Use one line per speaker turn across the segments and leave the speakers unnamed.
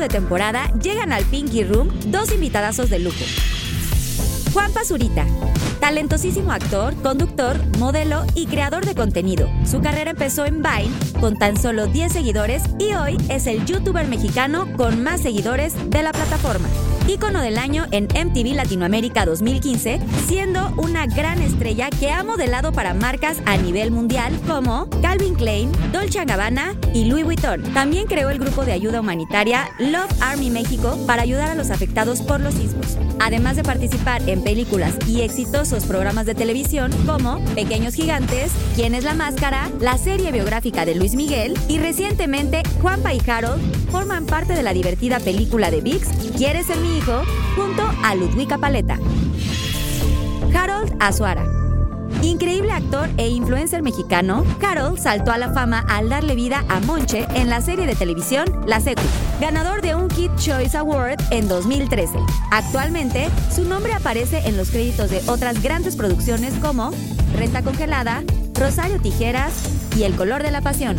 de temporada llegan al Pinky Room dos invitadazos de lujo. Juan Pazurita, talentosísimo actor, conductor, modelo y creador de contenido. Su carrera empezó en Vine con tan solo 10 seguidores y hoy es el youtuber mexicano con más seguidores de la plataforma. Ícono del año en MTV Latinoamérica 2015, siendo una gran estrella que ha modelado para marcas a nivel mundial como Calvin Klein, Dolce Gabbana y Louis Vuitton. También creó el grupo de ayuda humanitaria Love Army México para ayudar a los afectados por los sismos. Además de participar en películas y exitosos programas de televisión como Pequeños Gigantes, ¿Quién es la Máscara?, la serie biográfica de Luis Miguel y recientemente Juanpa y Harold forman parte de la divertida película de VIX ¿Quieres ser mi hijo? junto a Ludwika Paleta. Harold Azuara. Increíble actor e influencer mexicano, Harold saltó a la fama al darle vida a Monche en la serie de televisión La Secu, ganador de un Kid Choice Award en 2013. Actualmente, su nombre aparece en los créditos de otras grandes producciones como Renta Congelada, Rosario Tijeras y El Color de la Pasión.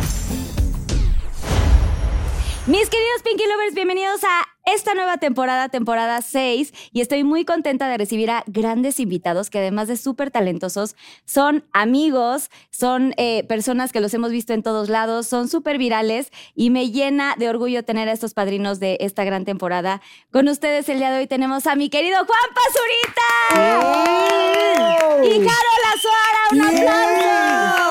Mis queridos Pinky Lovers, bienvenidos a esta nueva temporada, temporada 6, y estoy muy contenta de recibir a grandes invitados que además de súper talentosos, son amigos, son eh, personas que los hemos visto en todos lados, son súper virales y me llena de orgullo tener a estos padrinos de esta gran temporada. Con ustedes el día de hoy tenemos a mi querido Juan Pazurita y Azuara, un aplauso.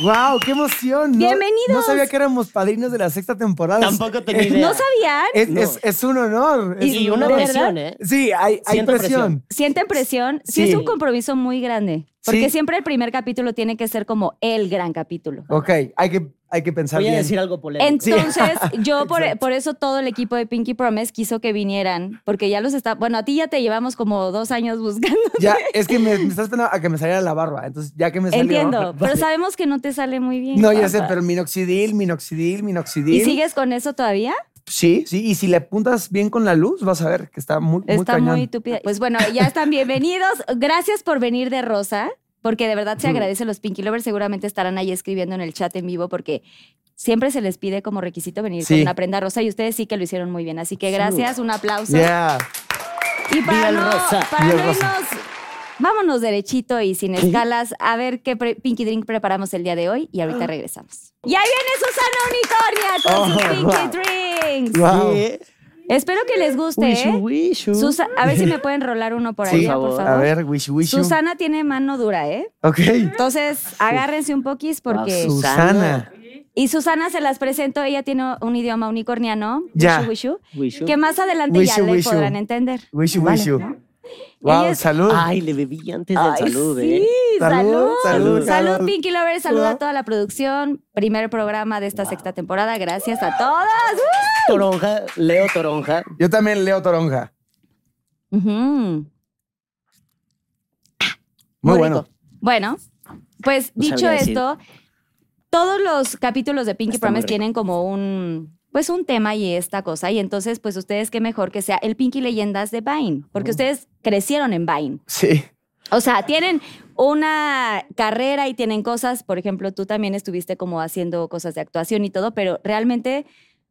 ¡Wow! ¡Qué emoción! No-
Bienvenidos.
No sabía que éramos padrinos de la sexta temporada.
Tampoco tenía idea.
¿No sabían?
Es,
No.
es- es un honor. es
Y
un
una
honor.
¿De
presión,
verdad?
¿eh?
Sí, hay, hay presión.
presión.
¿Sienten presión? Sí.
Sí.
es un compromiso muy grande. Porque
Sí.
siempre el primer capítulo tiene que ser como el gran capítulo.
Ok, hay que, hay que pensar
Voy a
bien.
decir algo polémico.
Entonces, yo por, por eso todo el equipo de Pinky Promise quiso que vinieran, porque ya los está. Bueno, a ti ya te llevamos como dos años buscando.
Ya, es que me, me estás esperando a que me saliera la barba. Entonces, ya que me salió.
Entiendo, pero sabemos que no te sale muy bien.
No, ya sé, pero minoxidil, minoxidil, minoxidil.
¿Y sigues con eso todavía?
Sí, sí. Y si le apuntas bien con la luz, vas a ver que está muy, muy
Está
cañón.
muy tupida. Pues bueno, ya están bienvenidos. Gracias por venir de Rosa, porque de verdad se agradece. Los Pinky Lovers seguramente estarán ahí escribiendo en el chat en vivo, porque siempre se les pide como requisito venir con una prenda rosa y ustedes sí que lo hicieron muy bien. Así que gracias, un aplauso.
Yeah.
Y para no,
rosa.
para no irnos, vámonos derechito y sin escalas a ver qué Pinky Drink preparamos el día de hoy y ahorita regresamos. Y ahí viene Susana Unicornia con sus
Oh,
Pinky
wow.
Drinks.
Wow.
Sí.
Espero que les guste.
Wishu,
¿eh?
wishu.
Susa- a ver si me pueden rolar uno por ahí,
Sí,
por favor.
A ver, wish, wish. you.
Susana tiene mano dura, ¿eh?
Ok.
Entonces, agárrense un poquis porque...
Wow,
Susana.
Y Susana se las presento, ella tiene un idioma unicorniano,
Ya.
wishu, wishu,
Wishu.
que más adelante ya
Wishu,
le
wishu.
podrán entender.
Wish, you,
Vale,
wish. you.
¿no?
Wow, salud.
Ay, le bebí antes del
Ay,
salud,
sí,
¿eh?
salud.
Salud,
Salud,
salud, salud.
Pinky Lovers, saluda a
Salud.
toda la producción. Primer programa de esta sexta temporada. Gracias a todas.
Toronja, Leo Toronja.
Yo también leo toronja.
Ujú.
Muy,
Muy
bueno.
Bueno, pues
No
dicho esto, todos los capítulos de Pinky
Está
Promise tienen como un pues un tema y esta cosa y entonces pues ustedes qué mejor que sea el Pinky Leyendas de Vine, porque ustedes crecieron en Vine.
Sí.
O sea, tienen una carrera y tienen cosas, por ejemplo, tú también estuviste como haciendo cosas de actuación y todo, pero realmente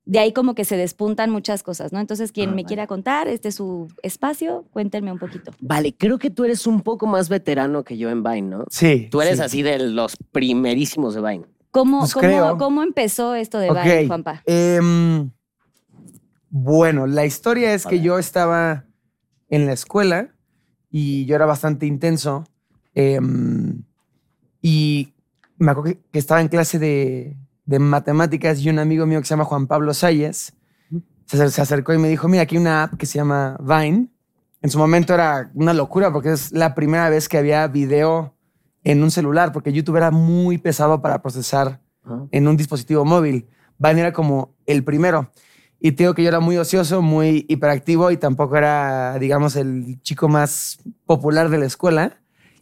de ahí como que se despuntan muchas cosas, ¿no? Entonces, quien
Ah,
me
vale.
quiera contar, este es su espacio, cuéntenme un poquito.
Vale, creo que tú eres un poco más veterano que yo en Vine, ¿no?
Sí.
Tú eres
sí.
así de los primerísimos de Vine.
¿Cómo,
Pues
cómo, cómo empezó esto de Vine, Juanpa?
em, bueno, la historia es que yo estaba en la escuela y yo era bastante intenso em, y me acuerdo que, estaba en clase de, de matemáticas y un amigo mío que se llama Juan Pablo Salles se, se acercó y me dijo, mira, aquí hay una app que se llama Vine. En su momento era una locura porque es la primera vez que había video en un celular, porque YouTube era muy pesado para procesar
Ajá.
en un dispositivo móvil. Vine era como el primero. Y te digo que yo era muy ocioso, muy hiperactivo y tampoco era, digamos, el chico más popular de la escuela.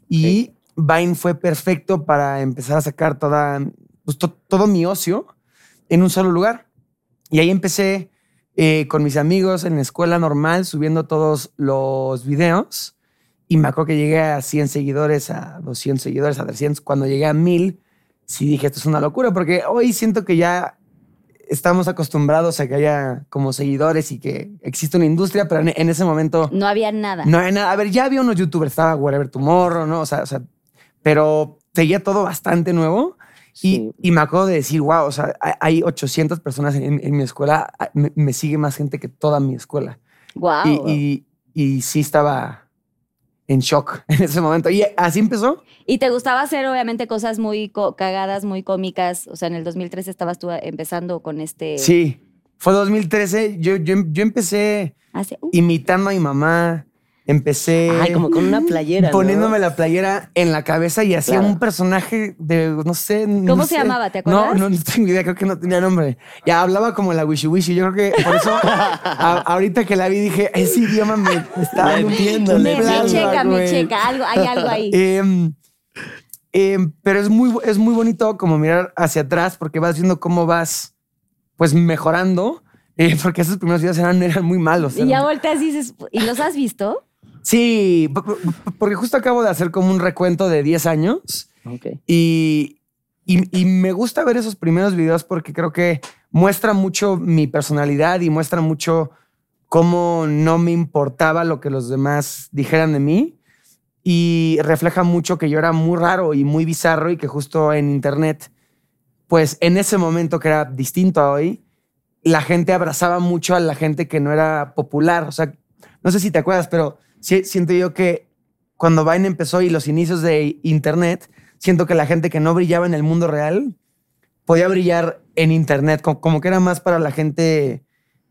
Y Vine fue perfecto para empezar a sacar toda, pues, to- todo mi ocio en un solo lugar. Y ahí empecé eh, con mis amigos en la escuela normal, subiendo todos los videos. Y me acuerdo que llegué a 100 seguidores, a 200 seguidores, a 300. Cuando llegué a 1000, sí dije, esto es una locura, porque hoy siento que ya estamos acostumbrados a que haya como seguidores y que existe una industria, pero en, en ese momento
No había nada.
no hay nada. A ver, ya había unos youtubers, estaba Whatever Tomorrow, ¿no? O sea, o sea, pero seguía todo bastante nuevo. Y,
Sí.
y me acuerdo de decir, wow, o sea, hay- hay 800 personas en, en mi escuela, me, me sigue más gente que toda mi escuela.
Wow.
Y, y, y sí estaba en shock en ese momento. Y así empezó.
Y te gustaba hacer, obviamente, cosas muy cagadas, muy cómicas. O sea, en el 2013 estabas tú empezando con este.
Sí. Fue 2013. Yo, yo, yo empecé
Hace, uh,
imitando a mi mamá. Empecé.
Ay, como con una playera. ¿no?
Poniéndome la playera en la cabeza y hacía
Claro.
un personaje de, no sé. no
¿Cómo se
sé.
llamaba? ¿Te acuerdas?
No, no, no tengo idea, creo que no tenía nombre. Ya hablaba como la Wishy Wishy. Yo creo que por eso, a- ahorita que la vi, dije, ese idioma me me está
entiendo,
me, me checa, me
güey.
checa. Algo, hay algo ahí.
Em, em, pero es muy, es muy bonito como mirar hacia atrás porque vas viendo cómo vas pues mejorando. eh, porque esos primeros videos eran, eran muy malos.
y ya volteas y dices, ¿y los has visto?
Sí, po- po- porque justo acabo de hacer como un recuento de 10 años
Ok.
y, y, y me gusta ver esos primeros videos porque creo que muestra mucho mi personalidad y muestra mucho cómo no me importaba lo que los demás dijeran de mí y refleja mucho que yo era muy raro y muy bizarro y que justo en internet, pues en ese momento que era distinto a hoy, la gente abrazaba mucho a la gente que no era popular. O sea, no sé si te acuerdas, pero sí- siento yo que cuando Vine empezó y los inicios de internet, siento que la gente que no brillaba en el mundo real podía brillar en internet, co- como, que era más para la gente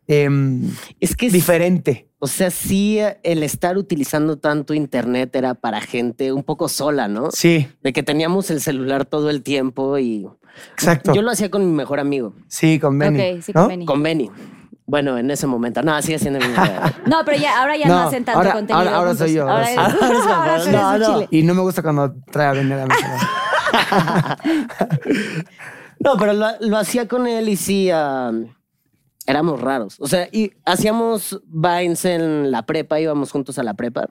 em,
Es que, es-
diferente.
o sea, sí, el estar utilizando tanto internet era para gente un poco sola, ¿no?
Sí,
De que teníamos el celular todo el tiempo y
exacto.
yo lo hacía con mi mejor amigo,
sí, con Benny.
Ok, sí,
¿no?
con Benny.
con Benny. Bueno, en ese momento. No, sigue siendo mi
No, pero ya, ahora ya no,
No,
hacen tanto
ahora-
contenido.
ahora- ahora
juntos.
soy yo, ahora
Ahora, eres,
Ahora
tú eres
no,
un
no.
chile.
Y no me gusta cuando trae a Benny a la mesa.
No, pero lo, lo hacía con él y sí, ah, éramos raros. O sea, y hacíamos vines en la prepa, íbamos juntos a la prepa.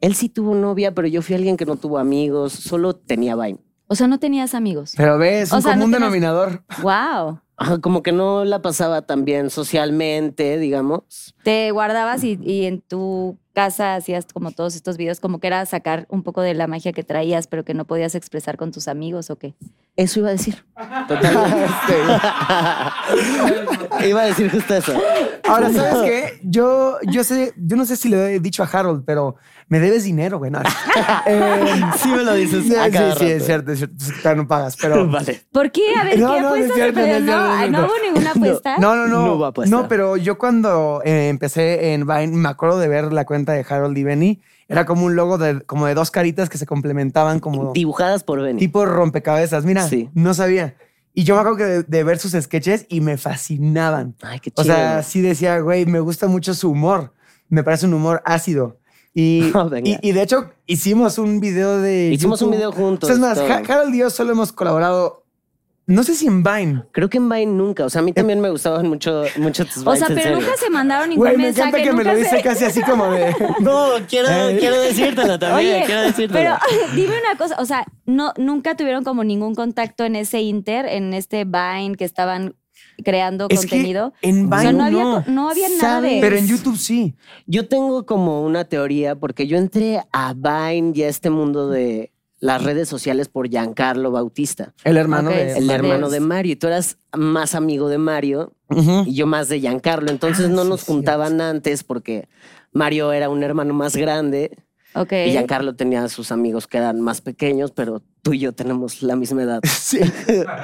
Él sí tuvo novia, pero yo fui alguien que no tuvo amigos, solo tenía Vine.
O sea, no tenías amigos.
Pero ves,
O
un
sea, no
común
tenías-
denominador.
Wow.
Como que no la pasaba tan bien socialmente, digamos.
Te guardabas y, y en tu casa hacías como todos estos videos, como que era sacar un poco de la magia que traías, pero que no podías expresar con tus amigos o qué.
Eso iba a decir. iba a decir justo eso.
Ahora, ¿sabes qué? Yo, yo sé, yo no sé si le he dicho a Harold, pero me debes dinero, güey. No, eh,
Sí me lo dices.
sí,
a
sí,
cada
sí,
rato.
es cierto, es cierto. No pagas, pero.
Vale.
¿Por qué? A ver,
No,
¿qué
no, no es
apuestas?
cierto, no
Pero hubo ninguna apuesta.
No, no, no.
No hubo apuesta.
No, pero yo cuando eh, empecé en Vine, me acuerdo de ver la cuenta de Harold y Benny. Era como un logo de, como de dos caritas que se complementaban como
Dibujadas por Benny.
tipo rompecabezas. Mira,
Sí.
no sabía. Y yo me acuerdo que de, de ver sus sketches y me fascinaban.
Ay, qué
O
chido.
sea, sí decía, güey, me gusta mucho su humor. Me parece un humor ácido. Y,
Oh, venga.
y, y de hecho, hicimos un video de.
Hicimos un video juntos,
O sea, es más,
todo.
Harold y yo solo hemos colaborado. No sé si en Vine.
Creo que en Vine nunca. O sea, a mí también me gustaban mucho, mucho tus
O
Vines,
sea,
en
pero
serio.
nunca se mandaron ningún
Güey, me
mensaje.
encanta que me lo dice
se-
casi así como de.
No, quiero,
Eh.
quiero decírtelo también.
Oye,
quiero decírtelo.
pero dime una cosa, o sea, no, nunca tuvieron como ningún contacto en ese Inter, en este Vine que estaban creando
Es que
contenido.
en
o sea,
Vine
no había,
no.
nada.
Pero en YouTube sí.
Yo tengo como una teoría porque yo entré a Vine y a este mundo de las redes sociales por Giancarlo Bautista,
El hermano
Ok,
de.
el hermano de Mario. Y tú eras más amigo de Mario y yo más de Giancarlo. Entonces
Ah,
no
sí,
nos juntaban antes porque Mario era un hermano más grande
Ok.
y Giancarlo tenía a sus amigos que eran más pequeños, pero tú y yo tenemos la misma edad.
Sí.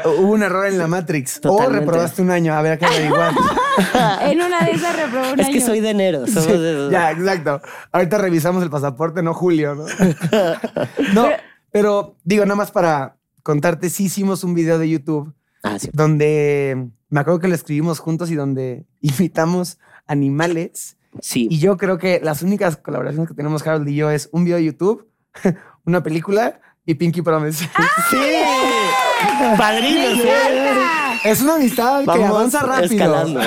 Hubo un error en la Matrix.
Totalmente.
O reprobaste un año. A ver, que averiguar.
En una de esas reprobó un
Es que
año.
soy de enero. somos
Sí,
de-
ya, exacto. Ahorita revisamos el pasaporte, no Julio, ¿no? no, pero digo, nada más para contarte, sí hicimos un video de YouTube
Ah, sí.
donde me acuerdo que lo escribimos juntos y donde imitamos animales.
Sí.
Y yo creo que las únicas colaboraciones que tenemos Harold y yo es un video de YouTube, una película y Pinky Promise.
Sí. Padrinos. ¿eh?
es una amistad que avanza rápido.
escalando.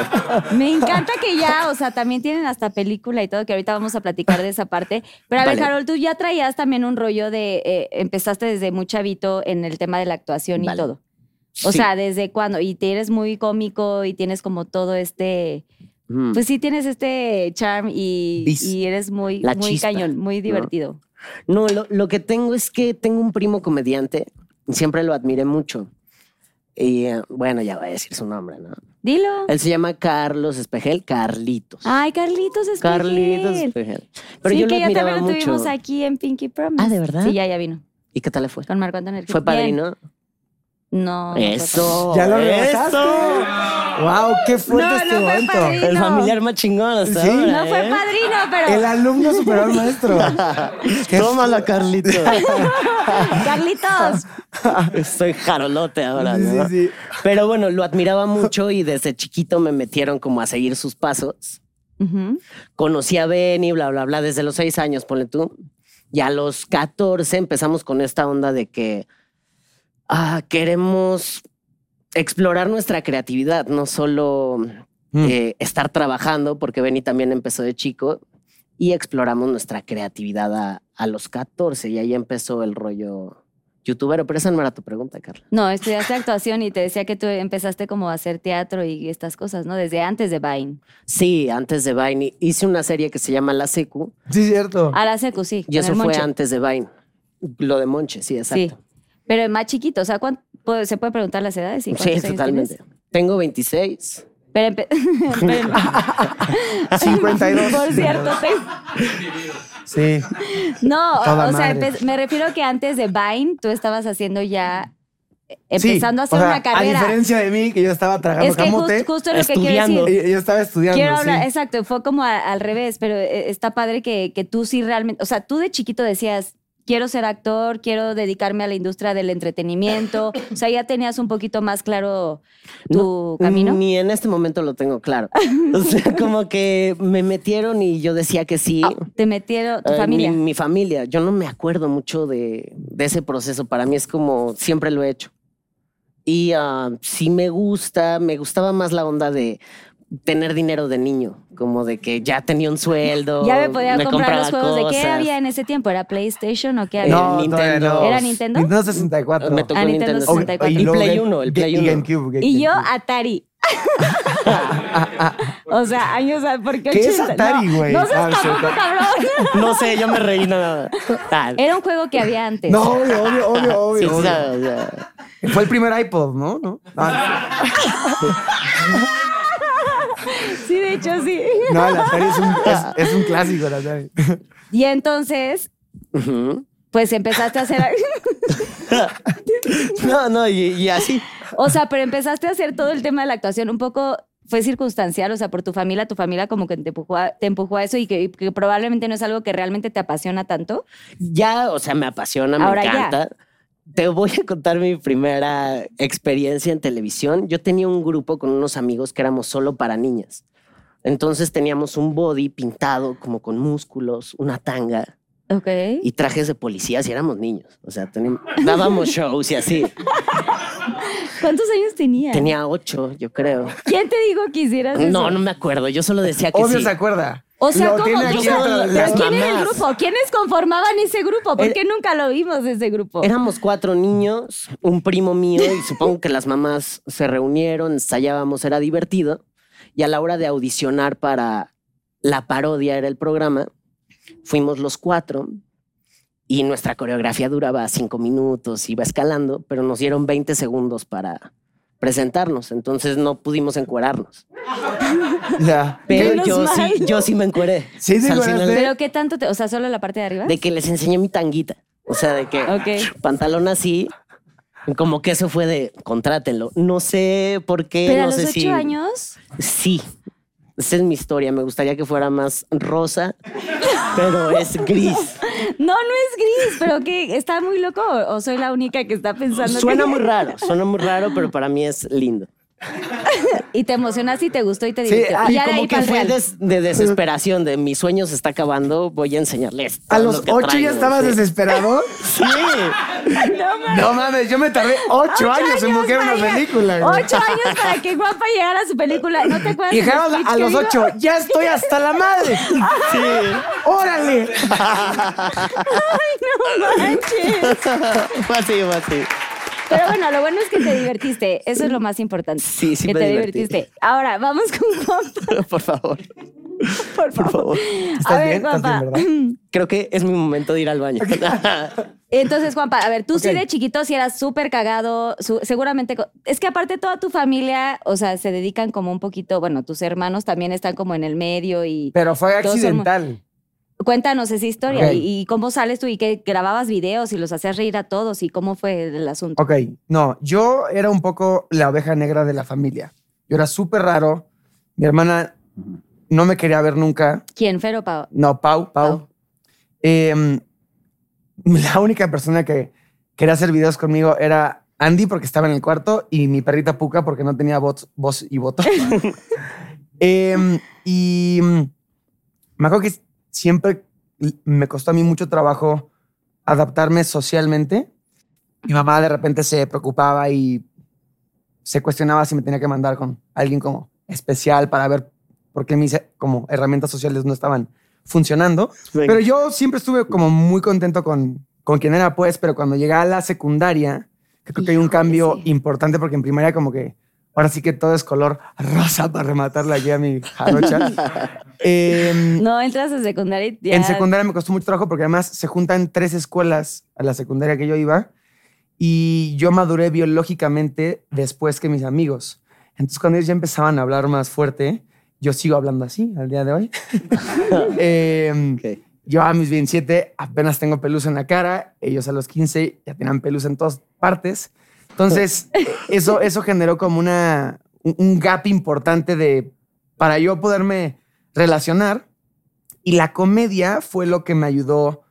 Me encanta que ya, o sea, también tienen hasta película y todo, que ahorita vamos a platicar de esa parte. Pero a ver,
Vale.
Harold, tú ya traías también un rollo de, eh, empezaste desde muy chavito en el tema de la actuación y todo. O
Sí.
sea, desde cuando, y te eres muy cómico y tienes como todo este,
Mm.
pues sí tienes este charm y, y eres muy,
La
muy
chispa,
cañón, muy divertido.
No, lo, lo que tengo es que tengo un primo comediante. Siempre lo admiré mucho. Y eh, bueno, ya voy a decir su nombre, ¿no?
Dilo.
Él se llama Carlos Espejel, Carlitos.
Ay, Carlitos es
Carlitos Espejel. Pero
sí,
yo lo
que ya
admiraba
también lo
mucho.
tuvimos aquí en Pinky Promise.
Ah, ¿de verdad?
Sí, ya, ya vino.
¿Y qué tal le fue?
Con Marco Antonio.
¿Fue
Bien.
padrino?
No. No
Eso.
¿Ya lo
eso.
rebasaste? ¡Wow! ¡Qué fuerte
No,
este
no fue
momento!
padrino.
El familiar más chingón hasta
Sí.
ahora,
No fue
¿eh?
padrino, pero.
El alumno superó al maestro.
Tómala, Carlitos.
Carlitos.
Soy jarolote ahora,
Sí,
¿no?
sí, sí.
Pero bueno, lo admiraba mucho y desde chiquito me metieron como a seguir sus pasos. Conocí a Benny, bla, bla, bla, desde los seis años, ponle tú. Y a los 14 empezamos con esta onda de que ah, queremos explorar nuestra creatividad, no solo
Mm.
eh, estar trabajando, porque Benny también empezó de chico, y exploramos nuestra creatividad a, a los 14 y ahí empezó el rollo youtubero. Pero esa no era tu pregunta, Carla.
No, estudiaste actuación y te decía que tú empezaste como a hacer teatro y estas cosas, ¿no? Desde antes de Vine.
Sí, antes de Vine hice una serie que se llama La Secu
Sí, cierto.
A la secu, sí.
y eso fue antes de Vine. Lo de Monche, sí,
Sí. Pero más chiquito, o sea, ¿cuánto, ¿se puede preguntar las edades?
Sí,
¿Cuántos años
totalmente.
tienes?
Tengo 26.
Pero pero-
52.
Por cierto, te-
Sí.
no,
Toda
o sea,
madre.
me refiero que antes de Vine tú estabas haciendo ya,
Sí,
empezando a
o
hacer
sea,
una carrera.
A diferencia de mí, que yo estaba tragando
es que
camote,
just- justo lo que quiero
estudiando.
decir.
yo, estaba estudiando.
Quiero
sí.
hablar, exacto, fue como a- al revés, pero eh, está padre que, que tú sí realmente, o sea, tú de chiquito decías, quiero ser actor, quiero dedicarme a la industria del entretenimiento, o sea, ya tenías un poquito más claro tu camino.
Ni en este momento lo tengo claro. O sea, como que me metieron y yo decía que sí.
Ah, te metieron tu
Eh,
familia.
Mi, mi familia. Yo no me acuerdo mucho de, de ese proceso. Para mí es como siempre lo he hecho. Y ah, sí me gusta, me gustaba más la onda de tener dinero de niño, como de que ya tenía un sueldo.
ya me podía comprar
compraba
los juegos de qué
cosas.
había en ese tiempo, ¿era PlayStation o qué había?
No,
Nintendo.
no.
¿Era Nintendo?
Nintendo 64.
Me tocó
Ah, Nintendo
Nintendo
64.
Y
luego
Play
Game-
1, el Play
y
1.
GameCube,
Y yo. Atari. o sea, años, ¿por qué
¿Qué es
80?
Atari, güey?
No, seas
Ah,
tampoco, cabrón.
No sé, yo me reí nada. Ah,
Era un juego que había antes.
No, obvio, obvio, obvio, obvio.
sí,
obvio.
o sea, o sea,
Fue el primer iPod, ¿no? ¿No? Ah,
Sí, de hecho, sí.
no, el Atari es un, es, es un clásico, el Atari.
Y entonces, pues empezaste a hacer.
No, no, y, y así.
o sea, pero empezaste a hacer todo el tema de la actuación un poco. Fue circunstancial, o sea, por tu familia, tu familia como que te empujó a, te empujó a eso y que, y que probablemente no es algo que realmente te apasiona tanto.
Ya, o sea, me apasiona, me
Ahora ya.
Te voy a contar mi primera experiencia en televisión. Yo tenía un grupo con unos amigos que éramos solo para niñas. Entonces teníamos un body pintado como con músculos, una tanga
Ok.
y trajes de policías y éramos niños. O sea, teníamos- dábamos shows y así.
¿Cuántos años tenías?
Tenía ocho, yo creo.
¿Quién te dijo que hicieras eso?
No, no me acuerdo. Yo solo decía que
Obvio
sí.
se acuerda.
O sea,
Lo
¿cómo?
tiene
¿Tú
aquí.
¿Pero
Las
quién era el
mamás.
grupo? ¿Quiénes conformaban ese grupo? ¿Por
Era-
qué nunca lo vimos ese grupo?
Éramos cuatro niños, un primo mío y supongo que las mamás se reunieron, ensayábamos, era divertido. Y a la hora de audicionar para la parodia era el programa, fuimos los cuatro y nuestra coreografía duraba cinco minutos, iba escalando, pero nos dieron 20 segundos para presentarnos, entonces no pudimos encuerarnos.
Ya.
Pero yo sí, yo sí me encueré.
¿Sí
final
¿Pero qué tanto te...? O sea, ¿solo la parte de arriba?
de que les enseñé mi tanguita. O sea, de que pantalón así, como que eso fue de contrátenlo. No sé por qué.
Pero a
no
los
sé
ocho
si-
años.
Sí. Esa es mi historia. Me gustaría que fuera más rosa, pero es gris.
No, no es gris, pero que está muy loco o o soy la única que está pensando
Suena
que-
muy raro, suena muy raro, pero para mí es lindo.
Y te emocionaste y te gustó y te
Sí,
divirtió.
ah,
Y
Y como que fue de desesperación, de mi sueño se está acabando, voy a enseñarles.
A los
lo
ocho ya estabas
sí.
desesperado.
Sí.
No mames, yo me tardé ocho, años en buscar una película. güey.
Ocho años para que Guapa llegara a su película. ¿No te acuerdas? Speech
a los ocho, ya estoy hasta la madre. ¡Órale!
No manches.
Fue así, fue así.
Pero bueno, lo bueno es que te divertiste. Eso es lo más importante.
Sí, sí
Que
me
te
divertí.
divertiste. Ahora, vamos con Juanpa,
Por favor.
por favor.
favor.
¿Estás
A ver,
bien? ¿Estás
Juanpa.
bien?
Creo que es mi momento de ir al baño.
Entonces, Juanpa, a ver, tú sí de chiquito sí eras súper cagado, su- seguramente, es que aparte toda tu familia, o sea, se dedican como un poquito, bueno, tus hermanos también están como en el medio y
Pero fue accidental.
Cuéntanos esa historia y, y cómo sales tú y que grababas videos y los hacías reír a todos y cómo fue el asunto.
Ok, no, yo era un poco la oveja negra de la familia. Yo era súper raro. Mi hermana no me quería ver nunca.
¿Quién, Fer o Pau?
No, Pau, Pau.
Pau.
Em, la única persona que quería hacer videos conmigo era Andy porque estaba en el cuarto y mi perrita Puka porque no tenía voz, voz y voto. Em, y me acuerdo que siempre me costó a mí mucho trabajo adaptarme socialmente. Mi mamá de repente se preocupaba y se cuestionaba si me tenía que mandar con alguien como especial para ver por qué mis como herramientas sociales no estaban funcionando. Pero yo siempre estuve como muy contento con, con quien era, pues, pero cuando llegué a la secundaria, que creo que hay un cambio
sí.
importante porque en primaria como que ahora sí que todo es color rosa para rematarla aquí a mi jarocha. Em,
No, entras a secundaria y ya-
en secundaria me costó mucho trabajo porque además se juntan tres escuelas a la secundaria que yo iba y yo maduré biológicamente después que mis amigos. Entonces cuando ellos ya empezaban a hablar más fuerte, yo sigo hablando así al día de hoy. Em,
Ok.
yo a mis 27 apenas tengo pelusa en la cara, ellos a los 15 ya tenían pelusa en todas partes. Entonces, eso, eso generó como una, un- gap importante de, para yo poderme relacionar. Y la comedia fue lo que me ayudó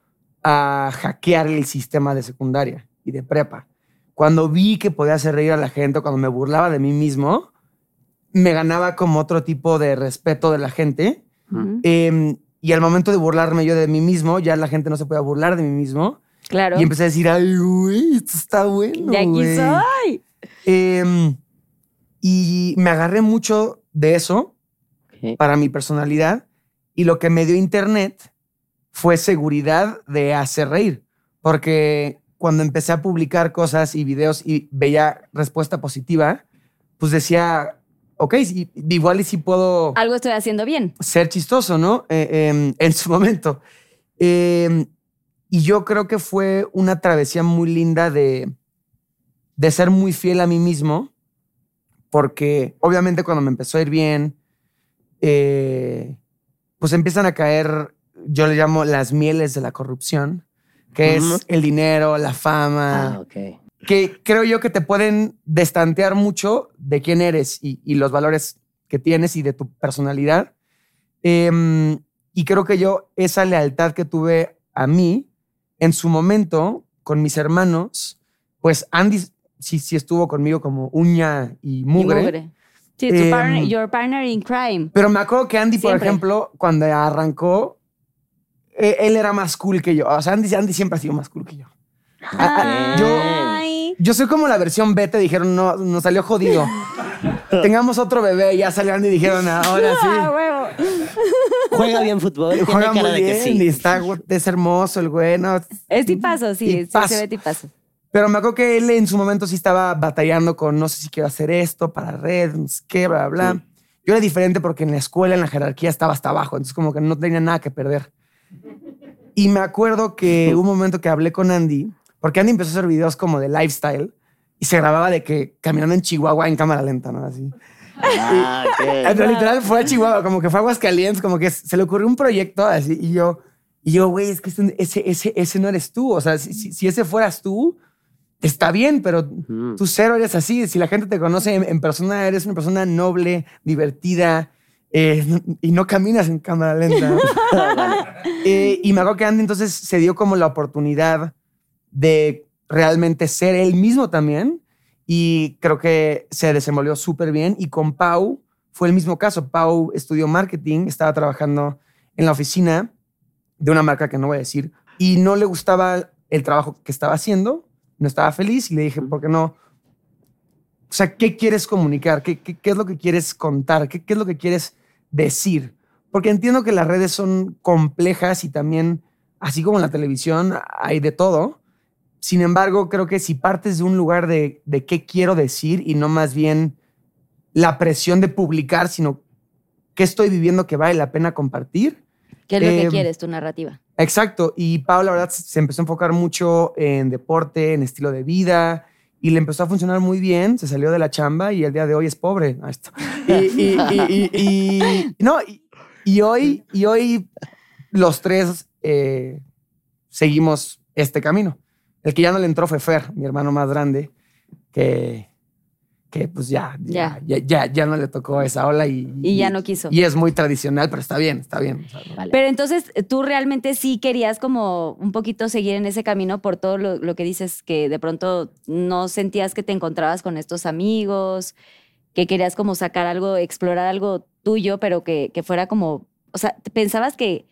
a hackear el sistema de secundaria y de prepa. Cuando vi que podía hacer reír a la gente, cuando me burlaba de mí mismo, me ganaba como otro tipo de respeto de la gente. Em, y al momento de burlarme yo de mí mismo, ya la gente no se podía burlar de mí mismo.
Claro.
Y empecé a decir, ay, güey, esto está bueno.
de aquí
güey".
soy.
Em, y me agarré mucho de eso
Ok.
para mi personalidad. Y lo que me dio internet fue seguridad de hacer reír. Porque cuando empecé a publicar cosas y videos y veía respuesta positiva, pues decía, ok, igual y si puedo
Algo estoy haciendo bien.
ser chistoso, ¿no? Eh, em, en su momento. Em, y yo creo que fue una travesía muy linda de, de ser muy fiel a mí mismo, porque obviamente cuando me empezó a ir bien, eh, pues empiezan a caer, yo le llamo las mieles de la corrupción, que es el dinero, la fama,
Ah, ok.
que creo yo que te pueden destantear mucho de quién eres y, y los valores que tienes y de tu personalidad. Em, y creo que yo esa lealtad que tuve a mí en su momento con mis hermanos, pues Andy sí, sí estuvo conmigo como uña y
Y
mugre.
mugre. Sí, tu
Em,
partner- your partner in crime.
Pero me acuerdo que Andy, por ejemplo, cuando arrancó, eh, él era más cool que yo. O sea, Andy, Andy siempre ha sido más cool que yo. Yo-. Yo soy como la versión beta, dijeron, no, nos salió jodido. Tengamos otro bebé, y ya Andy y dijeron, ahora
Ah,
sí.
huevo.
Juega bien fútbol. tiene
Juega
cara
muy
de que
bien,
sí.
y está, es hermoso el güey, ¿no?
Es tipazo, sí, sí, se ve tipazo.
Pero me acuerdo que él en su momento sí estaba batallando con, no sé si quiero hacer esto para red, no sé qué, bla, bla, bla. Yo era diferente porque en la escuela, en la jerarquía, estaba hasta abajo, entonces como que no tenía nada que perder. Y me acuerdo que un momento que hablé con Andy, porque Andy empezó a hacer videos como de lifestyle y se grababa de que caminando en Chihuahua en cámara lenta, ¿no? Así.
Ah, ok.
Pero literal fue a Chihuahua, como que fue a Aguascalientes, como que se le ocurrió un proyecto así y yo, Y yo, güey, es que ese, ese, ese, ese no eres tú. O sea, si, si- si ese fueras tú, está bien, pero
Mm.
tú cero eres así. Si la gente te conoce en, en persona, eres una persona noble, divertida eh, y no caminas en cámara lenta. Eh, y me acuerdo que Andy entonces se dio como la oportunidad de realmente ser él mismo también. Y creo que se desenvolvió súper bien. Y con Pau fue el mismo caso. Pau estudió marketing, estaba trabajando en la oficina de una marca que no voy a decir. Y no le gustaba el trabajo que estaba haciendo. No estaba feliz. Y le dije, ¿por qué no? O sea, ¿qué quieres comunicar? ¿Qué, qué, qué es lo que quieres contar? ¿Qué, ¿Qué es lo que quieres decir? Porque entiendo que las redes son complejas y también, así como en la televisión, hay de todo. Sin embargo, creo que si partes de un lugar de, de qué quiero decir y no más bien la presión de publicar, sino qué estoy viviendo que vale la pena compartir.
¿Qué es lo que
Em,
quieres, tu narrativa?
Exacto. Y Pau, la verdad, se empezó a enfocar mucho en deporte, en estilo de vida. Y le empezó a funcionar muy bien. Se salió de la chamba y el día de hoy es pobre. Y, y- y- y- y- no, y, y hoy, y hoy los tres eh, seguimos este camino. El que ya no le entró fue Fer, mi hermano más grande, que, que pues ya ya, ya, ya, ya no le tocó esa ola y,
Y ya no quiso.
Y es muy tradicional, pero está bien, está bien. O sea,
Vale.
Pero entonces tú realmente sí querías como un poquito seguir en ese camino por todo lo, lo que dices, que de pronto no sentías que te encontrabas con estos amigos, que querías como sacar algo, explorar algo tuyo, pero que, que fuera como, o sea, ¿pensabas que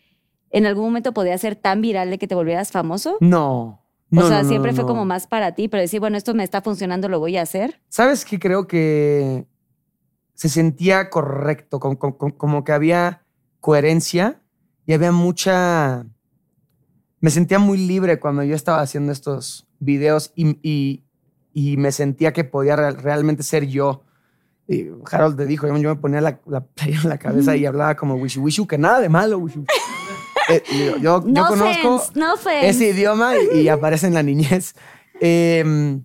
en algún momento podía ser tan viral de que te volvieras famoso?
No.
O sea,
no, no,
siempre fue como más para ti, pero decir, bueno, esto me está funcionando, lo voy a hacer.
¿Sabes qué? Creo que se sentía correcto, como, como- como que había coherencia y había mucha... Me sentía muy libre cuando yo estaba haciendo estos videos y, y- y me sentía que podía real- realmente ser yo. Y Harold te dijo, yo, yo me ponía la, la playa en la cabeza y hablaba como wishy wishy, que nada de malo, wishy. Eh, yo, yo- yo
No
conozco
no
ese idioma y, y aparece en la niñez. Eh,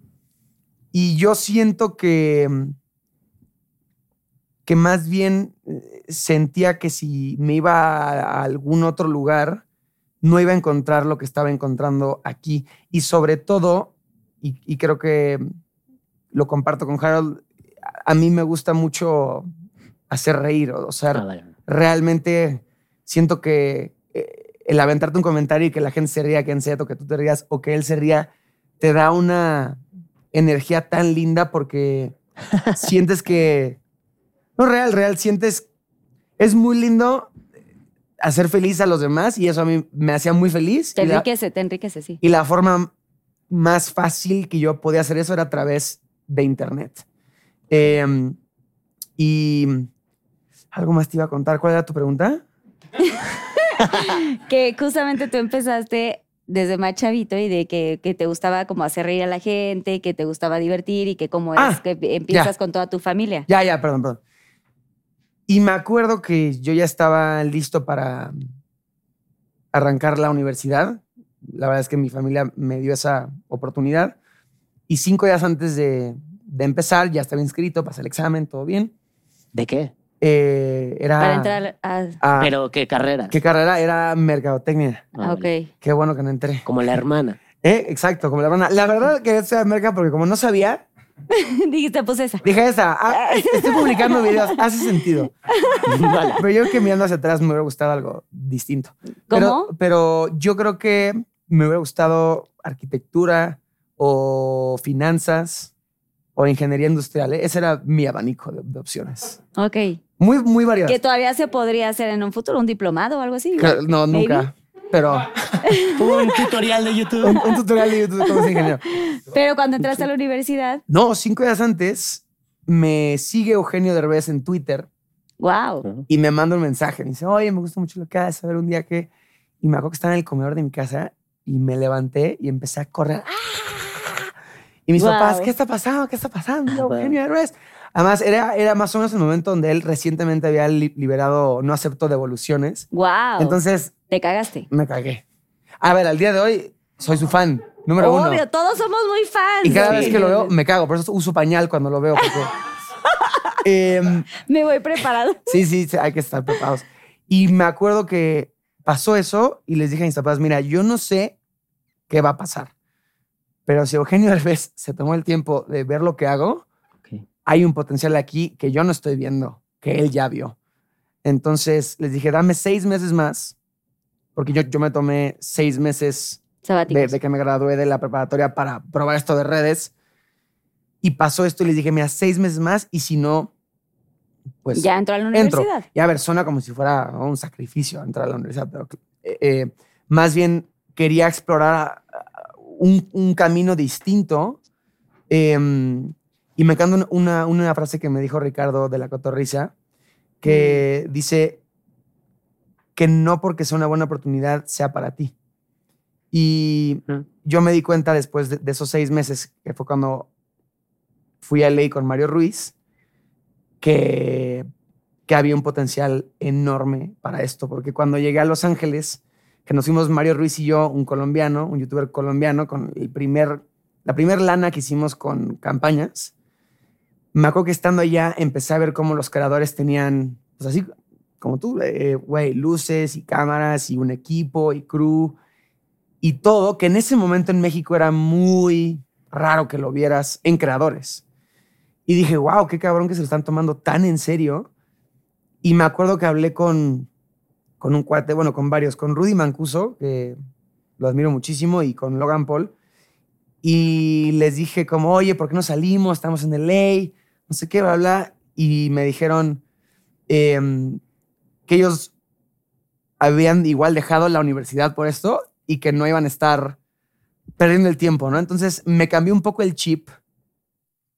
y yo siento que, que más bien eh, sentía que si me iba a, a algún otro lugar, no iba a encontrar lo que estaba encontrando aquí. Y sobre todo, y, y creo que lo comparto con Harold, a, a mí me gusta mucho hacer reír, o sea,
Ah, vale.
realmente siento que el aventarte un comentario y que la gente se ría, que en serio, que tú te rías o que él se ría, te da una energía tan linda porque sientes que, no real, real, sientes, es muy lindo hacer feliz a los demás y eso a mí me hacía muy feliz.
Te
la-
enriquece, te enriquece, sí.
y la forma más fácil que yo podía hacer eso era a través de internet. Eh, y algo más te iba a contar. ¿Cuál era tu pregunta?
Que justamente tú empezaste desde más chavito y de que, que te gustaba como hacer reír a la gente, que te gustaba divertir y que como
Ah,
es que empiezas
ya.
con toda tu familia.
Ya, ya, perdón, perdón. Y me acuerdo que yo ya estaba listo para arrancar la universidad. La verdad es que mi familia me dio esa oportunidad. Y cinco días antes de, de empezar, ya estaba inscrito, pasé el examen, todo bien.
¿De qué?
Eh, era...
Para entrar a...
a-
Pero qué carrera.
¿Qué carrera? Era mercadotecnia.
Ah,
ok.
Qué bueno que no entré.
Como la hermana.
Eh, exacto, como la hermana. La verdad quería estudiar merca porque como no sabía,
Dijiste, pues esa.
dije esa. ah, estoy publicando videos, hace sentido.
Vale.
Pero yo que mirando hacia atrás me hubiera gustado algo distinto.
¿Cómo?
Pero, pero yo creo que me hubiera gustado arquitectura o finanzas o ingeniería industrial. ¿eh? Ese era mi abanico de, de opciones.
Ok.
Muy, muy variadas.
Que todavía se podría hacer en un futuro, un diplomado o algo así.
Que- No,
Maybe.
nunca. Pero
Un tutorial de YouTube.
un, un tutorial de YouTube de cómo ser ingeniero.
Pero cuando entraste a la universidad,
No, cinco días antes me sigue Eugenio Derbez en Twitter
wow.
y me manda un mensaje. Me dice, oye, me gusta mucho lo que haces, a ver un día que... Y me acuerdo que estaba en el comedor de mi casa y me levanté y empecé a correr. ¡Ah! Y mis
Wow.
papás, ¿qué está pasando? ¿Qué está pasando?
Wow.
Eugenio Derbez. Además, era, era más o menos el momento donde él recientemente había li- liberado No acepto devoluciones.
Wow.
Entonces,
te cagaste.
me cagué. A ver, al día de hoy soy su fan, número uno.
Obvio, todos somos muy fans.
Y cada
Sí.
vez que lo veo, me cago. Por eso uso pañal cuando lo veo. Porque, Em,
Me voy preparado.
sí, sí, hay que estar preparados. Y me acuerdo que pasó eso y les dije a mis papás, mira, yo no sé qué va a pasar, pero si Eugenio Derbez se tomó el tiempo de ver lo que hago. Hay un potencial aquí que yo no estoy viendo, que él ya vio. Entonces les dije, dame seis meses más, porque yo, yo me tomé seis meses de, de que me gradué de la preparatoria para probar esto de redes. Y pasó esto y les dije, mira, seis meses más y si no, pues
ya entró a la
entro.
universidad.
Y a ver, suena como si fuera un sacrificio entrar a la universidad, pero eh, eh, más bien quería explorar ah, un, un camino distinto. eh, y me encanta una, una frase que me dijo Ricardo de la Cotorrisa, que dice que no porque sea una buena oportunidad sea para ti. Y
Mm.
yo me di cuenta después de, de esos seis meses, que fue cuando fui a LA con Mario Ruiz, que, que había un potencial enorme para esto, porque cuando llegué a Los Ángeles, que nos fuimos Mario Ruiz y yo, un colombiano, un youtuber colombiano, con el primer, la primera lana que hicimos con campañas, me acuerdo que estando allá empecé a ver cómo los creadores tenían, pues así como tú, eh, güey, luces y cámaras y un equipo y crew y todo, que en ese momento en México era muy raro que lo vieras en creadores. Y dije, wow, qué cabrón que se lo están tomando tan en serio. Y me acuerdo que hablé con, con un cuate, bueno, con varios, con Rudy Mancuso, que lo admiro muchísimo, y con Logan Paul. Y les dije como, oye, ¿por qué no salimos? Estamos en LA, no sé qué, bla, bla. Y me dijeron em, que ellos habían igual dejado la universidad por esto y que no iban a estar perdiendo el tiempo, ¿no? Entonces me cambió un poco el chip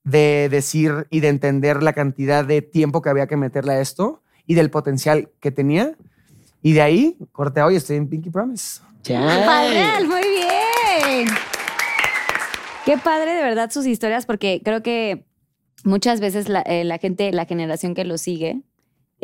de decir y de entender la cantidad de tiempo que había que meterle a esto y del potencial que tenía. Y de ahí, corte a hoy, estoy en Pinky Promise.
Ya.
Padre, muy bien. Qué padre de verdad sus historias, porque creo que muchas veces la, eh, la gente, la generación que lo sigue,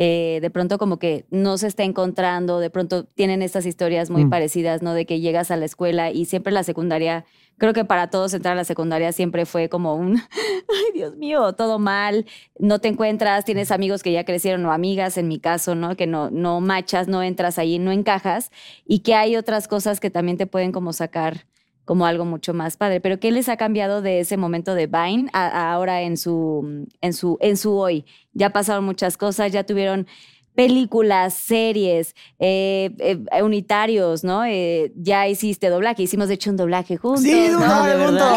eh, de pronto como que no se está encontrando, de pronto tienen estas historias muy
Mm.
parecidas, ¿no? De que llegas a la escuela y siempre la secundaria, creo que para todos entrar a la secundaria siempre fue como un, ay Dios mío, todo mal, no te encuentras, tienes amigos que ya crecieron o amigas, en mi caso, ¿no? Que no, no machas, no entras ahí, no encajas y que hay otras cosas que también te pueden como sacar como algo mucho más padre. Pero ¿qué les ha cambiado de ese momento de Vine a, a ahora en su, en, su, en su hoy? Ya pasaron muchas cosas, ya tuvieron películas, series, eh, eh, unitarios, ¿no? Eh, ya hiciste doblaje, hicimos de hecho un doblaje juntos.
Sí,
¿no?
doblaje
de
juntos.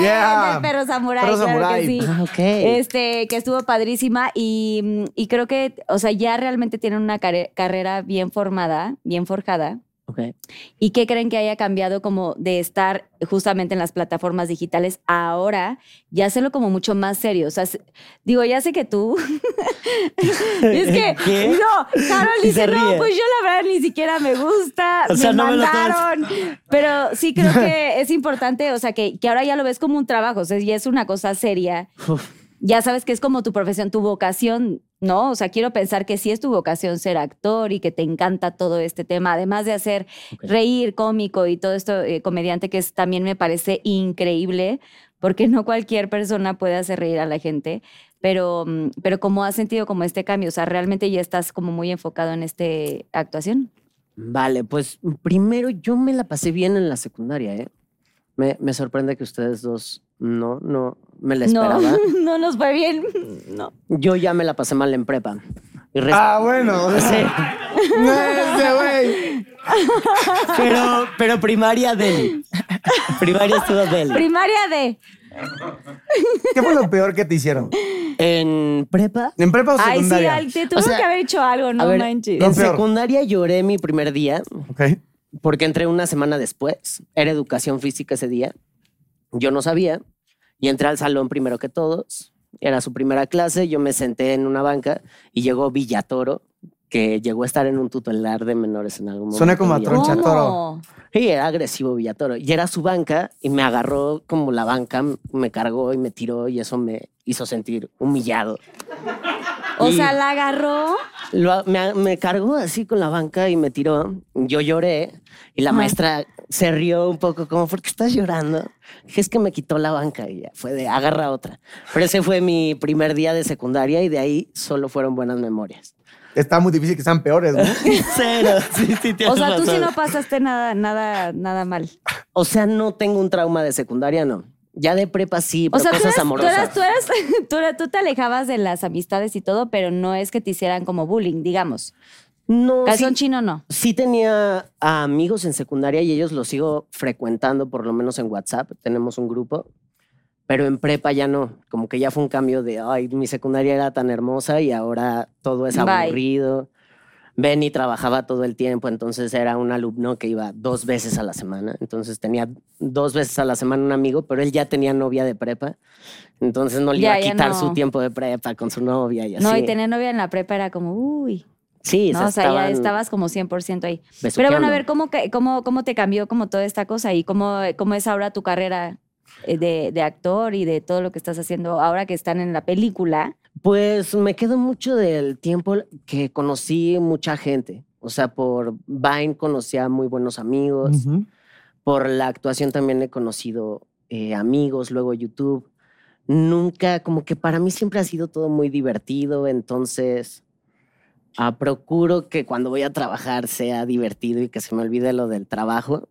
Yeah.
Del perro samurái,
Perro
claro
samurái.
que sí.
Ah, ok.
Este, que estuvo padrísima y, y creo que, o sea, ya realmente tienen una care- carrera bien formada, bien forjada. ¿Y qué creen que haya cambiado como de estar justamente en las plataformas digitales ahora y hacerlo como mucho más serio? O sea, se- digo, ya sé que tú. es que.
¿Qué?
No, Carol
Y
dice, no, pues yo la verdad ni siquiera me gusta.
O sea,
me
no me lo tomes.
mandaron. Pero sí creo que es importante, o sea, que, que ahora ya lo ves como un trabajo, o sea, ya es una cosa seria
Uf.
Ya sabes que es como tu profesión, tu vocación, ¿no? O sea, quiero pensar que sí es tu vocación ser actor y que te encanta todo este tema, además de hacer reír, cómico y todo esto, eh, comediante, que es, también me parece increíble, porque no cualquier persona puede hacer reír a la gente, pero, mm, pero ¿cómo has sentido como este cambio? O sea, realmente ya estás como muy enfocado en este actuación.
Vale, pues primero yo me la pasé bien en la secundaria, ¿eh? Me, me sorprende que ustedes dos no, no me la
No,
esperaba.
no nos fue bien, no.
Yo ya me la pasé mal en prepa. Y
Ah, bueno.
Sí.
No, ese güey.
Pero, pero primaria Deli. Primaria estuvo Deli.
Primaria de...
¿Qué fue lo peor que te hicieron?
En prepa,
¿En prepa o
Ay, sí,
secundaria?
al- te tuvo
sea,
que haber hecho algo, no
a ver,
manches.
Lo
en
peor.
secundaria lloré mi primer día
Ok.
porque entré una semana después. Era educación física ese día. Yo no sabía y entré al salón primero que todos. Era su primera clase. Yo me senté en una banca y llegó Villatoro, que llegó a estar en un tutelar de menores en algún momento.
Suena como a. Tronchatoro.
¿Cómo?
Sí, era agresivo Villatoro. Y era su banca y me agarró como la banca, me cargó y me tiró y eso me hizo sentir humillado.
O sea, la agarró.
Lo- me, me cargó así con la banca y me tiró. Yo lloré y la
Ajá.
maestra se rió un poco como, ¿por qué estás llorando? Dije, es que me quitó la banca y ya fue de agarra otra. Pero ese fue mi primer día de secundaria y de ahí solo fueron buenas memorias.
está muy difícil que sean peores, ¿no?
Cero. Sí, sí, tienes
O sea, tú sí no pasaste nada, nada, nada mal.
O sea, no tengo un trauma de secundaria, no. Ya de prepa sí,
O tú
cosas
tú,
amorosas.
eras, tú, eras- tú eras- tú te alejabas de las amistades y todo, pero no es que te hicieran como bullying, digamos.
No,
Calzón
sí,
chino no.
sí tenía a amigos en secundaria y ellos los sigo frecuentando, por lo menos en WhatsApp. Tenemos un grupo. Pero en prepa ya no. Como que ya fue un cambio de, ay, mi secundaria era tan hermosa y ahora todo es
Bye.
Benny trabajaba todo el tiempo, entonces era un alumno que iba dos veces a la semana. Entonces tenía dos veces a la semana un amigo, pero él ya tenía novia de prepa. Entonces no le
Ya,
iba a quitar
no.
su tiempo de prepa con su novia y así.
No, y tener novia en la prepa era como, uy.
Sí,
No, o sea, ya estabas como 100% ahí. Pero bueno, a ver, ¿cómo, cómo, ¿cómo te cambió como toda esta cosa y cómo, cómo es ahora tu carrera eh, de, de actor y de todo lo que estás haciendo ahora que están en la película?
Pues me quedo mucho del tiempo que conocí mucha gente. O sea, por Vine conocí a muy buenos amigos. Por la actuación también he conocido eh, amigos, luego YouTube. Nunca, como que para mí siempre ha sido todo muy divertido, entonces ah, procuro que cuando voy a trabajar sea divertido y que se me olvide lo del trabajo.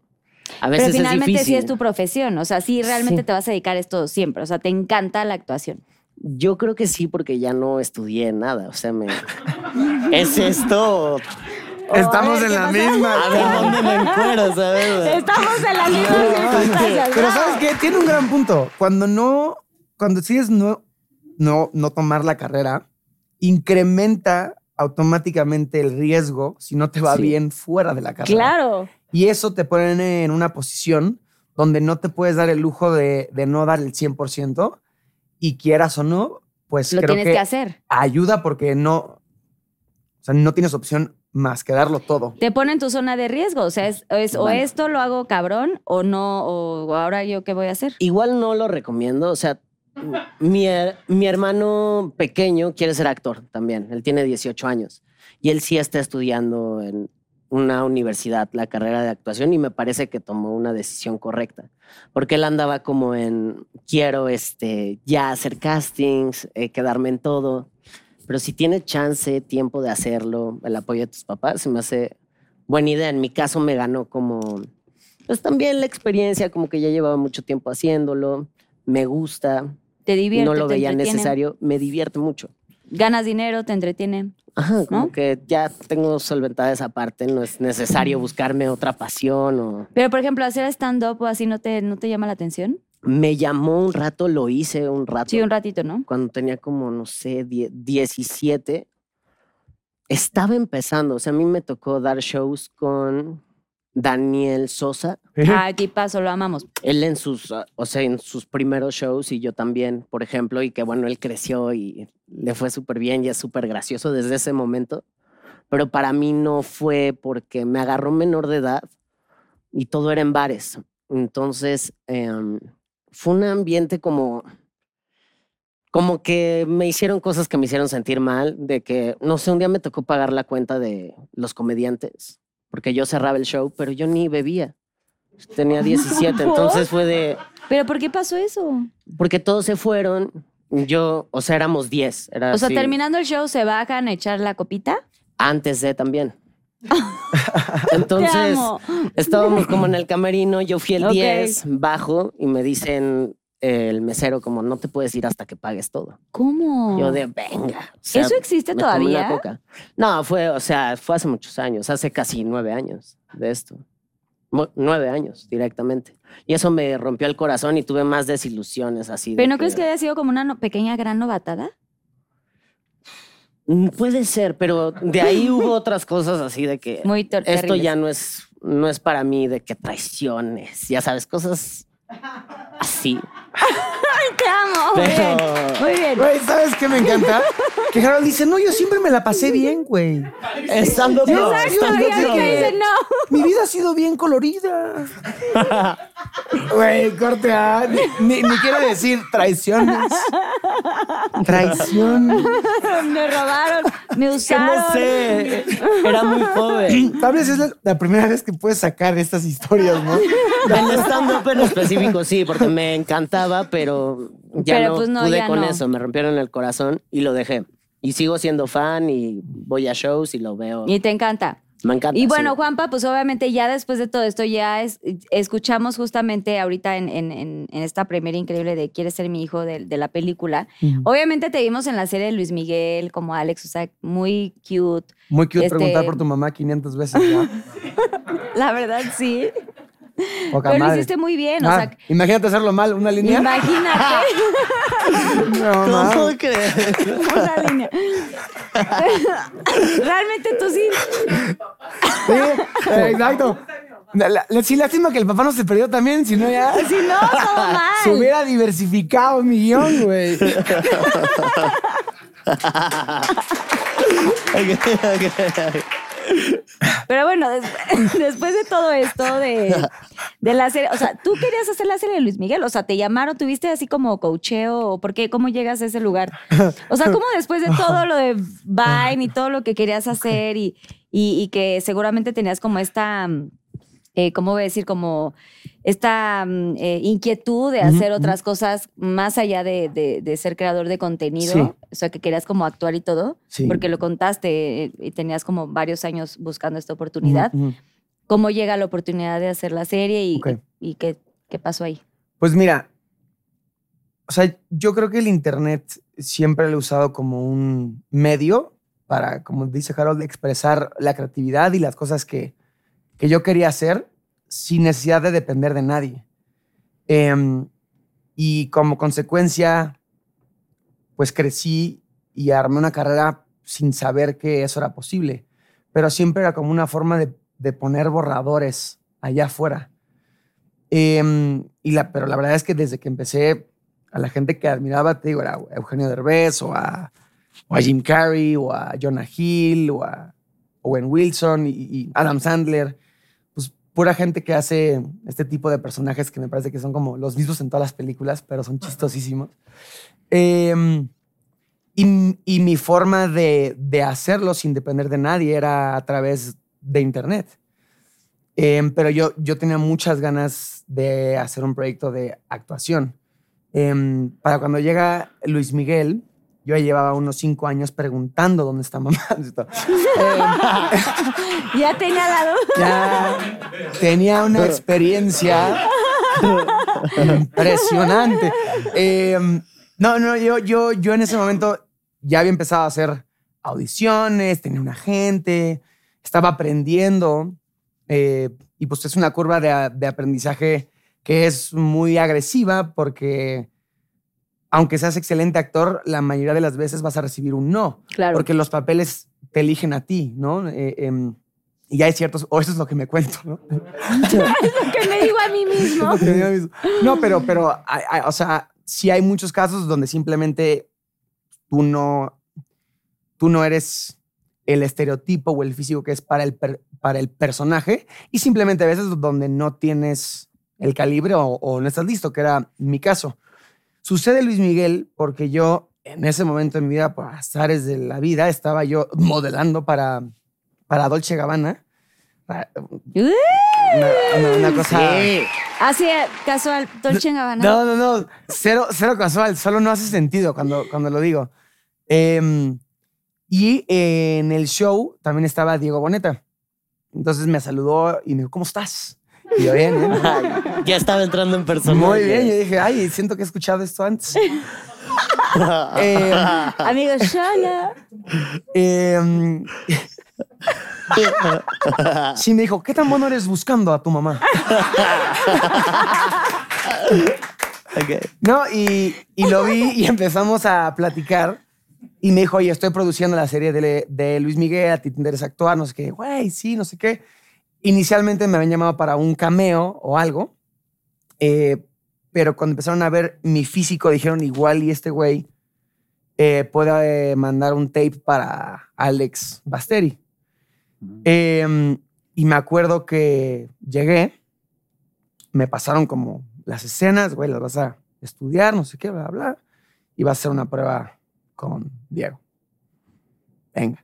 A veces
Pero finalmente
es difícil.
sí es tu profesión, o sea, sí realmente
Sí.
te vas a dedicar a esto siempre, o sea, te encanta la actuación.
Yo creo que sí, porque ya no estudié nada. O sea, me... ¿es esto?
Estamos en
¿qué
la misma.
A ver, ¿dónde me encuero, sabes?
Estamos en la misma.
Pero. ¿sabes qué? Tiene un gran punto. Cuando no, cuando decides no, no, no tomar la carrera, incrementa automáticamente el riesgo si no te va
Sí.
bien fuera de la carrera.
Claro.
Y eso te pone en una posición donde no te puedes dar el lujo de, de no dar el 100% y quieras o no, pues
Lo
creo
tienes
que,
que hacer.
ayuda porque no, o sea, no tienes opción más que darlo todo.
Te pone en tu zona de riesgo, o sea, es, es- o esto lo hago cabrón o no, o ahora yo qué voy a hacer.
Igual no lo recomiendo. O sea, mi, mi hermano pequeño quiere ser actor también. Él tiene 18 años y él sí está estudiando en una universidad la carrera de actuación y me parece que tomó una decisión correcta. Porque él andaba como en, quiero este, ya hacer castings, eh, quedarme en todo. Pero si tiene chance, tiempo de hacerlo, el apoyo de tus papás, se me hace buena idea. En mi caso me ganó como, pues también la experiencia, como que ya llevaba mucho tiempo haciéndolo, me gusta,
Te divierte,
no lo
te
veía
entretiene,
necesario, me divierte mucho.
Ganas dinero, te entretiene.
Ajá, como
¿No?
que ya tengo solventada esa parte, no es necesario buscarme otra pasión o...
Pero, por ejemplo, hacer stand-up o así no te, no te llama la atención.
Me llamó un rato, lo hice un rato.
Sí, un ratito, ¿no?
Cuando tenía como, no sé, die- 17. Estaba empezando, o sea, a mí me tocó dar shows con Daniel Sosa.
Ah, tipazo, lo amamos.
Él en sus, ah, o sea, en sus primeros shows y yo también, por ejemplo, y que bueno, él creció y le fue súper bien y es súper gracioso desde ese momento. Pero para mí no fue porque me agarró menor de edad y todo era en bares. Entonces, em, fue un ambiente como, como que me hicieron cosas que me hicieron sentir mal, de que, no sé, un día me tocó pagar la cuenta de los comediantes, porque yo cerraba el show, pero yo ni bebía. Tenía 17, entonces fue de,
¿Pero por qué pasó eso?
porque todos se fueron, yo, o sea, éramos 10. Era
O sea,
así,
terminando el show, ¿se bajan a echar la copita?
Antes de también. Entonces,
amo.
estábamos como en el camerino, yo fui el
Ok.
10, bajo y me dicen el mesero como no te puedes ir hasta que pagues todo.
¿Cómo?
Yo de venga. o sea,
¿Eso existe todavía?
coca. No, fue, o sea, fue hace muchos años, hace casi nueve años de esto. Nueve años directamente. Y eso me rompió el corazón y tuve más desilusiones así. de
¿Pero no crees que haya sido como una no- pequeña gran novatada?
Mm, Puede ser, pero de ahí hubo otras cosas así de que
Muy
esto
terribles.
ya no es, no es para mí de que traiciones, ya sabes, cosas así.
Te amo. Muy bien.
Pero
Muy bien.
Güey, ¿sabes qué me encanta? Que Harold dice, no, yo siempre me la pasé bien, güey.
estando no,
Exacto, y dice no.
Mi vida ha sido bien colorida. Güey, corte A. Ni, ni- ni quiero decir traiciones. Traición.
Me robaron, me usaron.
no sé, era muy joven.
Tal vez es la, la primera vez que puedes sacar estas historias, ¿no?
Del stand-up en específico, sí, porque me pero ya
Pero,
no
pues, no,
pude
ya
con
no.
eso. Me rompieron el corazón y lo dejé. Y sigo siendo fan y voy a shows y lo veo.
Y te encanta.
Me encanta.
Y bueno,
sí.
Juanpa, pues obviamente ya después de todo esto, ya es- escuchamos justamente ahorita en, en- en- en esta premiera increíble de Quieres ser mi hijo de, de la película. Obviamente te vimos en la serie de Luis Miguel como Alex, o sea, muy cute.
Muy cute
Este-
preguntar por tu mamá 500 veces. ¿no?
La verdad, sí.
Poca
Pero lo hiciste muy bien, o
Ah,
sea,
imagínate hacerlo mal, una línea.
imagínate
No,
¿Cómo crees?
una línea. Realmente tú sí.
Sí, eh, exacto. La- la- sí, lástima que el papá no se perdió también, si no ya
Si no, todo mal.
se hubiera diversificado un millón, güey.
Pero bueno, des- después de todo esto de, de la serie, o sea, tú querías hacer la serie de Luis Miguel, o sea, te llamaron, tuviste así como coacheo, o por qué, cómo llegas a ese lugar. O sea, ¿cómo después de todo lo de Vine y todo lo que querías hacer y, y, y que seguramente tenías como esta, eh, ¿cómo voy a decir? Como esta mm, eh, inquietud de hacer otras cosas más allá de, de- de ser creador de contenido,
Sí.
o sea, que querías como actuar y todo,
Sí.
porque lo contaste eh, y tenías como varios años buscando esta oportunidad. ¿Cómo llega la oportunidad de hacer la serie y qué, qué pasó ahí?
Pues mira, o sea, yo creo que el Internet siempre lo he usado como un medio para, como dice Harold, expresar la creatividad y las cosas que, que yo quería hacer sin necesidad de depender de nadie. Em, y como consecuencia, pues crecí y armé una carrera sin saber que eso era posible. Pero siempre era como una forma de, de poner borradores allá afuera. Em, y la, pero la verdad es que desde que empecé, a la gente que admiraba, te digo, era Eugenio Derbez o a, a Jim Carrey o a Jonah Hill o a Owen Wilson y Adam Sandler. Pura gente que hace este tipo de personajes que me parece que son como los mismos en todas las películas, pero son chistosísimos. Em, y, y mi forma de, de hacerlo sin depender de nadie era a través de Internet. Em, pero yo, yo tenía muchas ganas de hacer un proyecto de actuación. Em, para cuando llega Luis Miguel, yo ya llevaba unos cinco años preguntando dónde está mamá. Em,
Ya tenía la duda.
ya tenía una experiencia impresionante. Em, no, no, yo, yo, yo en ese momento ya había empezado a hacer audiciones, tenía un agente, estaba aprendiendo. eh, y pues es una curva de aprendizaje que es muy agresiva porque aunque seas excelente actor, la mayoría de las veces vas a recibir un no.
Claro.
Porque los papeles te eligen a ti, ¿no? Eh, em, y ya hay ciertos, o eso es lo que me cuento, ¿no?
que me digo a mí mismo.
No, pero, pero, hay- hay- o sea, sí hay muchos casos donde simplemente tú no, tú no eres el estereotipo o el físico que es para el, per- para el personaje y simplemente a veces donde no tienes el calibre o, o no estás listo, que era mi caso. Sucede Luis Miguel porque yo en ese momento de mi vida, por azares de la vida, estaba yo modelando para, para Dolce Gabbana. Para- Una, una- una cosa...
Sí.
Así, casual, Dolce Gabbana.
No, no, no. Cero, cero casual. Solo no hace sentido cuando, cuando lo digo. Em, y en el show también estaba Diego Boneta. Entonces me saludó y me dijo, ¿cómo estás? Y yo, bien, bien.
Ay, ya estaba entrando en persona.
Muy bien. Yo dije, ay, siento que he escuchado esto antes. Em,
Amigo, Shola.
em, sí, me dijo, ¿qué tan bueno eres buscando a tu mamá?
Ok.
No, y, y lo vi y empezamos a platicar. Y me dijo, oye, estoy produciendo la serie de, de Luis Miguel, a ti te interesa actuar, no sé qué. Güey, sí, no sé qué. Inicialmente me habían llamado para un cameo o algo. eh, pero cuando empezaron a ver mi físico, dijeron igual y este güey eh, puede eh, mandar un tape para Alex Basteri. Em, y me acuerdo que llegué, me pasaron como las escenas, güey, las vas a estudiar, no sé qué, bla, bla, bla. Y vas a hacer una prueba con Diego. Venga.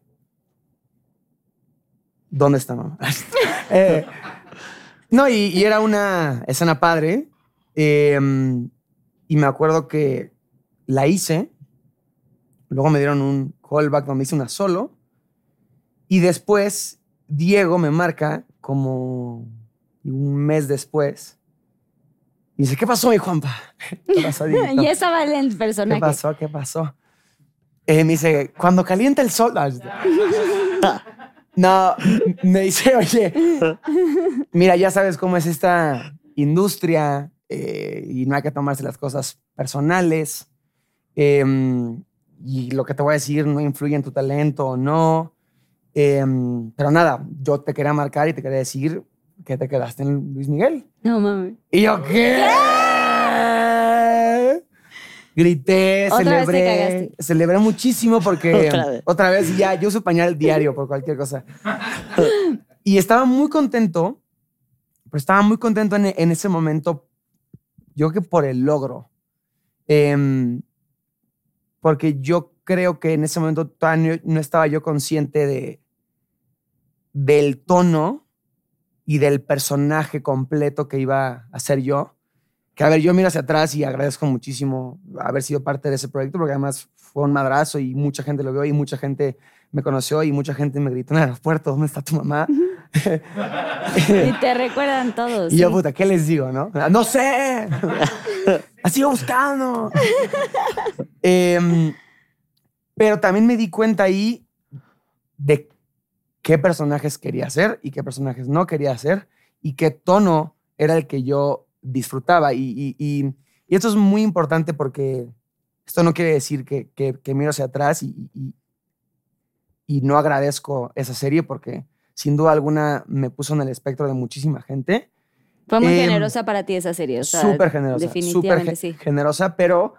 ¿Dónde está mamá? Eh, no, y, y era una escena padre. em, y me acuerdo que la hice, Luego me dieron un callback donde hice una solo. Y después Diego me marca como un mes después. Y dice, ¿qué pasó, mi Juanpa? ¿Qué pasó,
ya estaba en el
¿Qué
personaje.
pasó? ¿Qué pasó? Eh, me dice, cuando calienta el sol. No, me dice, oye, mira, ya sabes cómo es esta industria eh, y no hay que tomarse las cosas personales. Em, y lo que te voy a decir no influye en tu talento o no. Em, pero nada, yo te quería marcar y te quería decir que te quedaste en Luis Miguel.
No mames.
Y yo, ¿qué? Grité,
Otra vez te
celebré,
cagaste.
celebré muchísimo porque
Otra vez.
otra vez ya, yo uso pañal diario por cualquier cosa. y estaba muy contento, pero estaba muy contento en, en ese momento, yo creo que por el logro. Em, porque yo creo que en ese momento todavía no, no estaba yo consciente de, del tono y del personaje completo que iba a ser yo. Que a ver, yo miro hacia atrás y agradezco muchísimo haber sido parte de ese proyecto, porque además fue un madrazo y mucha gente lo vio y mucha gente me conoció y mucha gente me gritó en el aeropuerto, ¿dónde está tu mamá?
Y te recuerdan todos.
Y yo, puta, ¿qué les digo, no? ¡No sé! ¡La sigo buscando! Em, pero también me di cuenta ahí de qué personajes quería hacer y qué personajes no quería hacer y qué tono era el que yo disfrutaba. Y, y- y- y esto es muy importante porque esto no quiere decir que, que- que miro hacia atrás y, no agradezco esa serie porque sin duda alguna me puso en el espectro de muchísima gente.
Fue muy
Em,
generosa para ti esa serie. o sea,
Súper generosa.
Definitivamente sí.
generosa, pero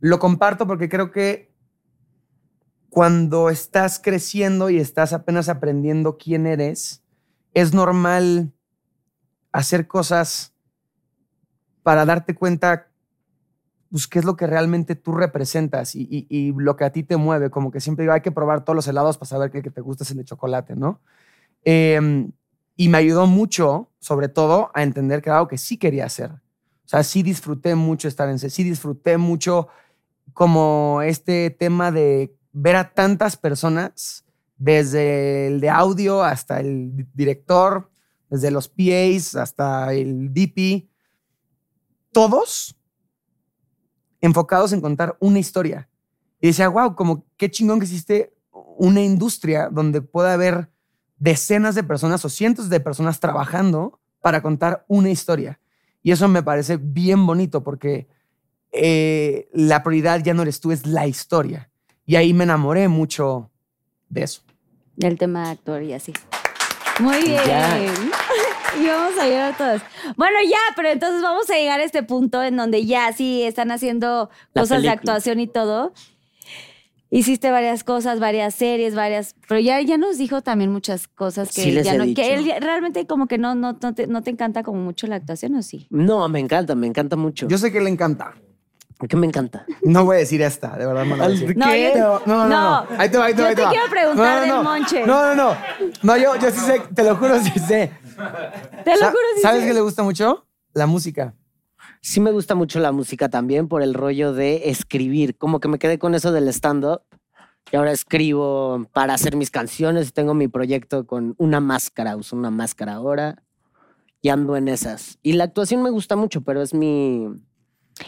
lo comparto porque creo que cuando estás creciendo y estás apenas aprendiendo quién eres, es normal hacer cosas para darte cuenta pues, qué es lo que realmente tú representas y, y- lo que a ti te mueve. Como que siempre digo, hay que probar todos los helados para saber que que te gusta es el de chocolate, ¿no? Em, y me ayudó mucho, sobre todo, a entender que era algo que sí quería hacer. O sea, sí disfruté mucho estar en sí disfruté mucho como este tema de ver a tantas personas, desde el de audio hasta el di- director, desde los PAs hasta el DP, todos enfocados en contar una historia. Y decía, wow, como qué chingón que existe una industria donde pueda haber decenas de personas o cientos de personas trabajando para contar una historia. Y eso me parece bien bonito porque eh, la prioridad ya no eres tú, es la historia. Y ahí me enamoré mucho de eso.
Del tema de actor y así. Muy bien.
Ya.
Y vamos a llegar a todas. Bueno, ya, pero entonces vamos a llegar a este punto en donde ya sí están haciendo
La
cosas de actuación y todo. Hiciste varias cosas, varias series, varias. Pero ya, ya nos dijo también muchas cosas que
Sí les
ya
he
no.
dicho.
Que él ya- realmente como que no, no, no, te, no te encanta como mucho la actuación, ¿o sí?
No, me encanta, me encanta mucho.
Yo sé que le encanta.
¿Qué me encanta?
No voy a decir esta, de verdad no la voy a decir.
No,
¿Qué?
yo-
no, no, no,
no.
no. Ahí te va, ahí te
Yo
va, ahí
te
va.
quiero preguntar
No, no,
del. Monche.
No, no, no. No, yo, yo sí sé, te lo juro, sí sé.
Te lo juro, sí
¿Sabes qué le gusta mucho? La música.
Sí me gusta mucho la música también por el rollo de escribir. Como que me quedé con eso del stand-up. Y ahora escribo para hacer mis canciones. Tengo mi proyecto con una máscara. Uso una máscara ahora. Y ando en esas. Y la actuación me gusta mucho, pero es mi...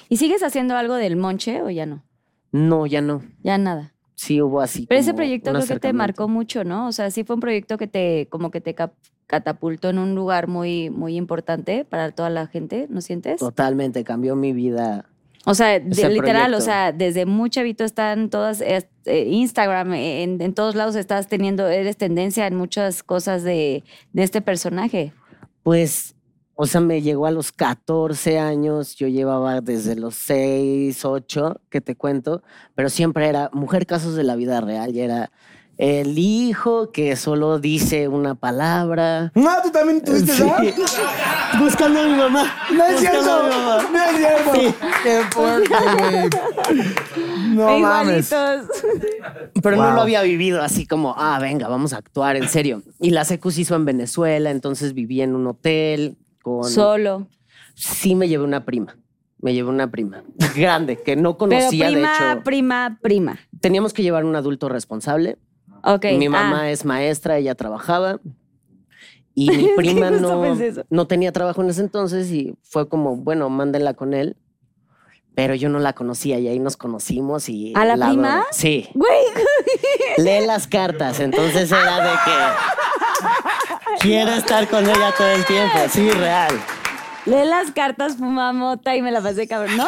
¿Y sigues haciendo algo del Monche o ya no?
No, ya no.
Ya nada.
Sí hubo así.
Pero ese proyecto creo que te marcó mucho, ¿no? O sea, sí fue un proyecto que te, como que te cap- catapultó en un lugar muy, muy importante para toda la gente, ¿no sientes?
Totalmente, cambió mi vida.
O sea, de- literal, o sea, desde muy chavito están todas, eh, Instagram, en, en todos lados estás teniendo, eres tendencia en muchas cosas de, de este personaje.
Pues, o sea, me llegó a los 14 años, yo llevaba desde los 6, 8, que te cuento, pero siempre era mujer casos de la vida real, y era el hijo que solo dice una palabra.
No, tú también tuviste.
Sí. Buscando a mi mamá.
No es
Buscando
cierto.
mamá.
No es cierto. Qué fuerte, güey. No mames.
Pero no lo había vivido así como, ah, venga, vamos a actuar, en serio. Y la secu se hizo en Venezuela, entonces viví en un hotel con...
Solo.
sí me llevé una prima. Me llevé una prima grande que no
Pero
conocía,
prima,
de hecho.
prima, prima.
Teníamos que llevar un adulto responsable. Mi mamá
ah.
es maestra, ella trabajaba. Y mi prima no, no tenía trabajo en ese entonces y fue como, bueno, mándenla con él. Pero yo no la conocía y ahí nos conocimos y...
¿A la prima?
Sí.
Güey,
Lee las cartas, entonces era de que... Quiero estar con ella todo el tiempo, sí, real.
Lee las cartas, fuma mota y me la pasé cabrón, ¿no?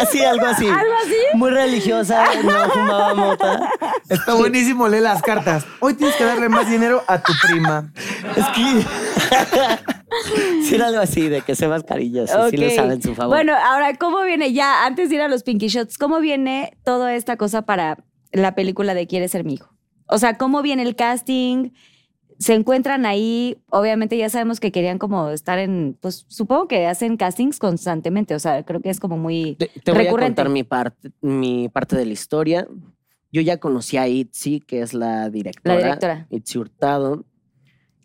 Así, algo así.
¿Algo así?
Muy religiosa, no fumaba mota.
Está buenísimo, lee las cartas. Hoy tienes que darle más dinero a tu prima.
Es que... sí, era algo así, de que se mascarillas, sí, sí le saben su favor.
Bueno, ahora, ¿cómo viene ya, antes de ir a los Pinky Shots, cómo viene toda esta cosa para la película de Quieres ser mi hijo? O sea, ¿cómo viene el casting? Se encuentran ahí, obviamente ya sabemos que querían como estar en, pues supongo que hacen castings constantemente, o sea, creo que es como muy
Te, te voy a
recurrente.
contar mi parte, mi parte de la historia. Yo ya conocí a Itzi, que es la directora.
La directora.
Itzi Hurtado.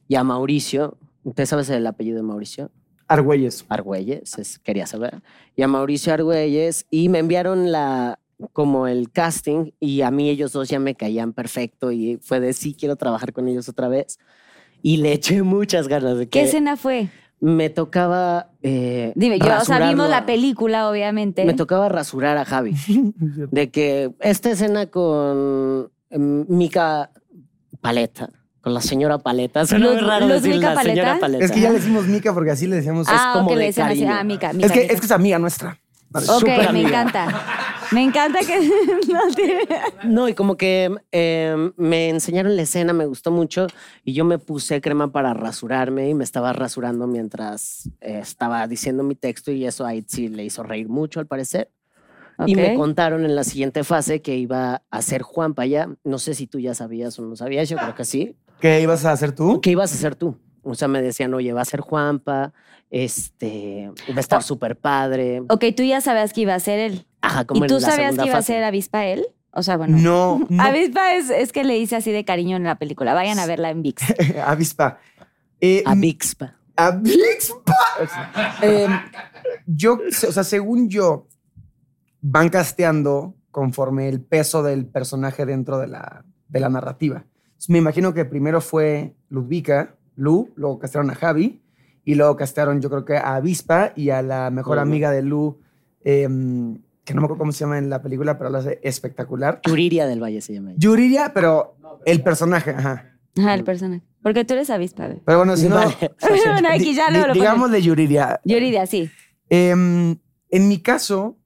Y a Mauricio. ¿Usted sabes el apellido de Mauricio?
Argüelles.
Argüelles, es- quería saber. Y a Mauricio Argüelles. Y me enviaron la como el casting y a mí ellos dos ya me caían perfecto y fue de sí quiero trabajar con ellos otra vez y le eché muchas ganas de
¿Qué
que
escena fue?
me tocaba eh,
Dime, yo, o sea, vimos la película, obviamente.
me tocaba rasurar a Javi. De que esta escena con em, Mica Paleta, con la señora Paleta. Suena
Luz-
muy raro
Luz
decir
Mica
la señora
Paleta.
Es que ya le decimos Mica porque así le decíamos.
ah,
como
ok,
de
le decían así.
cariño.
Ah, Mica,
es, que,
Mica.
es que es amiga nuestra.
Ok,
súper
me
amiga.
encanta. Me encanta que no tiene-
No, y como que em, me enseñaron la escena, me gustó mucho y yo me puse crema para rasurarme y me estaba rasurando mientras eh, estaba diciendo mi texto y eso a Itzi le hizo reír mucho al parecer. Y me
Ok.
contaron en la siguiente fase que iba a ser Juan Paya. No sé si tú ya sabías o no sabías, yo creo que sí.
¿Qué ibas a hacer tú?
¿Qué ibas a hacer tú? O sea, me decían, oye, va a ser Juanpa, este, va a estar súper padre.
Ok, tú ya sabías que iba a ser él.
Ajá, como
¿Y
en
tú
la
sabías que iba a ser avispa él? O sea, bueno.
No, no.
Avispa es, es que le hice así de cariño en la película. Vayan a verla en VIX.
Avispa. Eh. Avispa. Eh, yo, o sea, según yo, van casteando conforme el peso del personaje dentro de la, de la narrativa. Entonces, me imagino que primero fue Ludvika, Lu, luego castearon a Javi, y luego castearon yo creo que a Avispa y a la mejor amiga de Lu, em, que no me acuerdo cómo se llama en la película, pero lo hace espectacular.
Yuriria del Valle se llama. ella.
Yuriria, pero el personaje, ajá.
Ajá, el personaje. Porque tú eres avispa.
Pero bueno, si no,
Vale.
bueno, aquí ya no lo
digámosle Yuriria.
Yuridia, sí.
Em, en mi caso,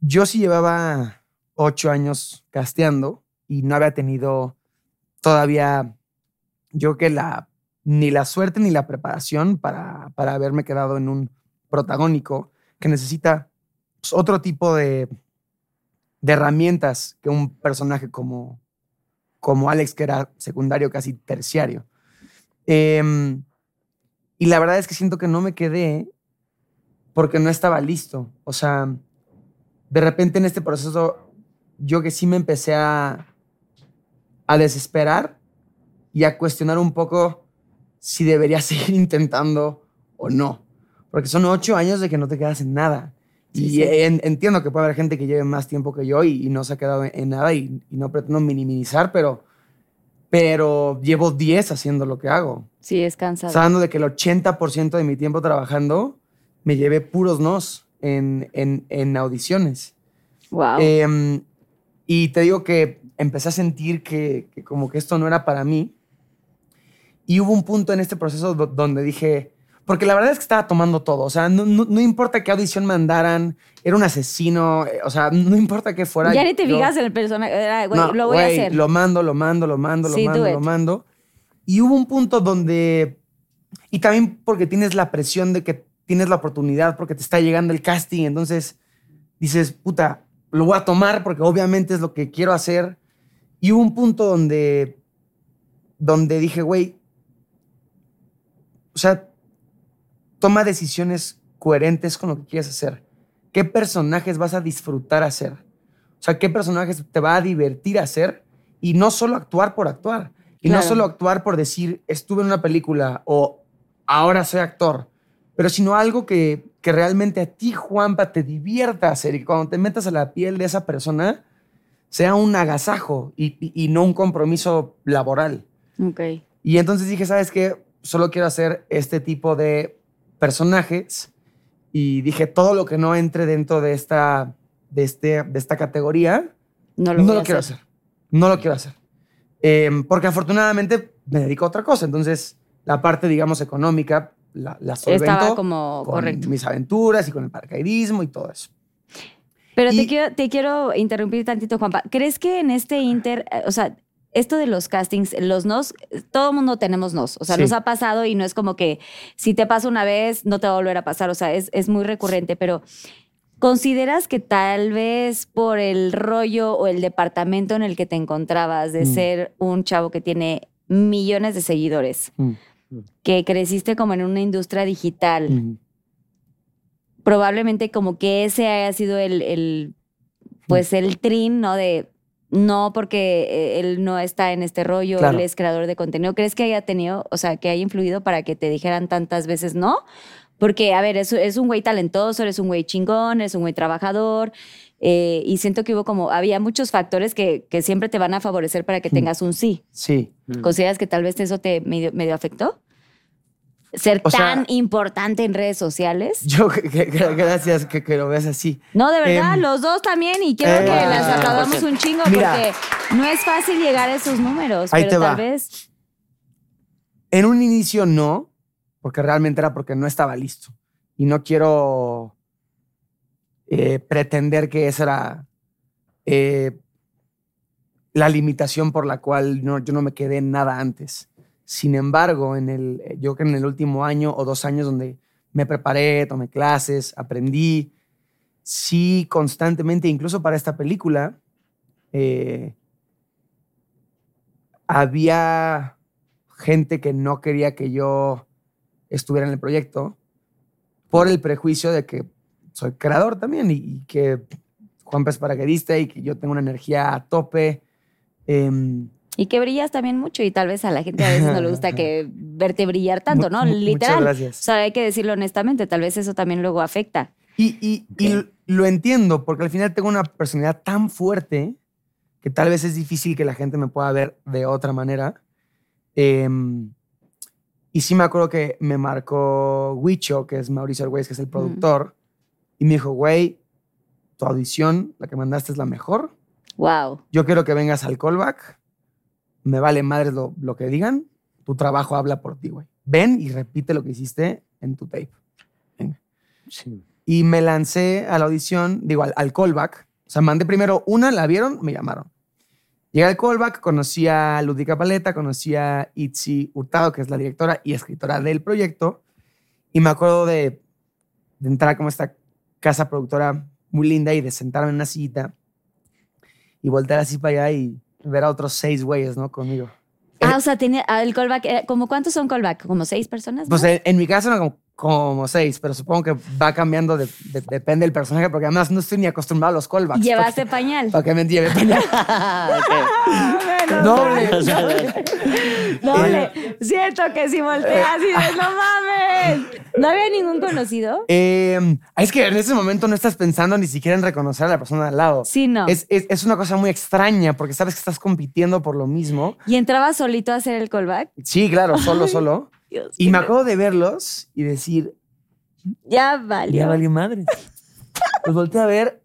yo sí llevaba ocho años casteando y no había tenido todavía, yo creo que la, ni la suerte ni la preparación para, para haberme quedado en un protagónico que necesita pues, otro tipo de, de herramientas que un personaje como, como Alex, que era secundario, casi terciario. Em, y la verdad es que siento que no me quedé porque no estaba listo. O sea, de repente en este proceso, yo que sí me empecé a, a desesperar y a cuestionar un poco si debería seguir intentando o no. Porque son ocho años de que no te quedas en nada.
Sí,
y
sí.
en- entiendo que puede haber gente que lleve más tiempo que yo y, y no se ha quedado en, en nada y, y no pretendo minimizar, pero, pero llevo 10 haciendo lo que hago.
Sí, es cansado.
Sabiendo de que el 80% de mi tiempo trabajando me llevé puros nos en, en, en audiciones.
wow.
Em, y te digo que empecé a sentir que, que como que esto no era para mí. Y hubo un punto en este proceso do- donde dije, porque la verdad es que estaba tomando todo, o sea, no, no- no importa qué audición mandaran, era un asesino, eh, o sea, no importa qué fuera.
ya ni te fijas en el personaje. Era, güey,
no,
lo voy a hacer.
Lo mando, lo mando, lo mando, lo
Sí,
mando,
do
lo mando. Y hubo un punto donde. Y también porque tienes la presión de que tienes la oportunidad, porque te está llegando el casting. Entonces dices, puta, lo voy a tomar porque obviamente es lo que quiero hacer. Y hubo un punto donde. Donde dije, güey. O sea, toma decisiones coherentes con lo que quieres hacer. ¿Qué personajes vas a disfrutar hacer? O sea, ¿qué personajes te va a divertir hacer? Y no solo actuar por actuar. Y no
Claro.
solo actuar por decir, estuve en una película o ahora soy actor. pero sino algo que, que realmente a ti, Juanpa, te divierta hacer y que cuando te metas a la piel de esa persona sea un agasajo y, y- y no un compromiso laboral.
Ok.
Y entonces dije, ¿sabes qué? Solo quiero hacer este tipo de personajes. Y dije, todo lo que no entre dentro de esta, de este, de esta categoría,
No
no
lo,
quiero hacer. No lo quiero hacer. Em, porque afortunadamente me dedico a otra cosa. Entonces, la parte, digamos, económica, la, la solvento
Estaba como
con
correcto.
mis aventuras y con el paracaidismo y todo eso.
Pero te, quiero, te quiero interrumpir tantito, Juanpa. ¿Crees que en este Inter, eh, o sea, esto de los castings, los nos, todo el mundo tenemos nos, o sea,
Sí.
nos ha pasado y no es como que si te pasa una vez, no te va a volver a pasar, o sea, es, es muy recurrente, pero ¿consideras que tal vez por el rollo o el departamento en el que te encontrabas de
Mm.
ser un chavo que tiene millones de seguidores,
Mm.
que creciste como en una industria digital,
Mm.
probablemente como que ese haya sido el, el, pues el trin, ¿no? De no porque eh, él no está en este rollo,
Claro.
él es creador de contenido. ¿Crees que haya tenido, o sea, que haya influido para que te dijeran tantas veces no? Porque, a ver, es, es un güey talentoso, eres un güey chingón, eres un güey trabajador. eh, y siento que hubo como, había muchos factores que, que siempre te van a favorecer para que tengas un sí.
Sí.
¿Consideras que tal vez eso te medio, medio afectó? Ser
O sea-
tan importante en redes sociales.
Yo, que- que- que- gracias que, que lo veas así.
No, de verdad,
Em,
los dos también. Y quiero
eh,
que
ah,
las aplaudamos un chingo
Mira.
porque no es fácil llegar a esos números.
Ahí
pero
te
tal
va.
vez.
En un inicio no, porque realmente era porque no estaba listo. Y no quiero eh, pretender que esa era eh, la limitación por la cual no- yo no me quedé en nada antes. Sin embargo, en el, eh, yo que en el último año o dos años donde me preparé, tomé clases, aprendí, sí constantemente, incluso para esta película, eh, había gente que no quería que yo estuviera en el proyecto por el prejuicio de que soy creador también y, que Juan es paracaidista y que yo tengo una energía a tope. Em,
Y que brillas también mucho y tal vez a la gente a veces no le gusta que verte brillar tanto, ¿no? Literal.
Muchas gracias.
O sea, hay que decirlo honestamente, tal vez eso también luego afecta.
Y, y- y
Ok.
lo entiendo, porque al final tengo una personalidad tan fuerte que tal vez es difícil que la gente me pueda ver de otra manera. Em, y sí me acuerdo que me marcó Huicho, que es Mauricio Argüez, que es el productor, y me dijo, güey, tu audición, la que mandaste es la mejor.
Wow.
Yo quiero que vengas al callback. Me vale madre lo, lo que digan. Tu trabajo habla por ti, güey. Ven y repite lo que hiciste en tu tape. Venga. Y me lancé a la audición, digo, al, al callback. O sea, mandé primero una, la vieron, me llamaron. Llegué al callback, conocí a Ludica Paleta, conocí a Itzi Hurtado, que es la directora y escritora del proyecto. Y me acuerdo de, de entrar como esta casa productora muy linda y de sentarme en una sillita y voltear así para allá y ver a otros seis güeyes, ¿no? Conmigo.
Ah, o sea, tenía ah, el callback. eh, ¿Cómo cuántos son callback? ¿Como seis personas?
Pues en mi caso eran como, como seis, pero supongo que va cambiando, de- de- depende del personaje, porque además no estoy ni acostumbrado a los callbacks.
Llevaste pañal.
Para me lleve pañal. Doble.
Doble. Siento que si volteas y dices, no mames. ¿No había ningún conocido?
Eh, es que en ese momento no estás pensando ni siquiera en reconocer a la persona de al lado.
Sí, no.
Es, es- es una cosa muy extraña porque sabes que estás compitiendo por lo mismo.
¿Y entrabas solito a hacer el callback?
Sí, claro, solo, solo.
Dios
Y me acuerdo de verlos y decir,
Ya valió.
ya valió madre. Los volteé a ver.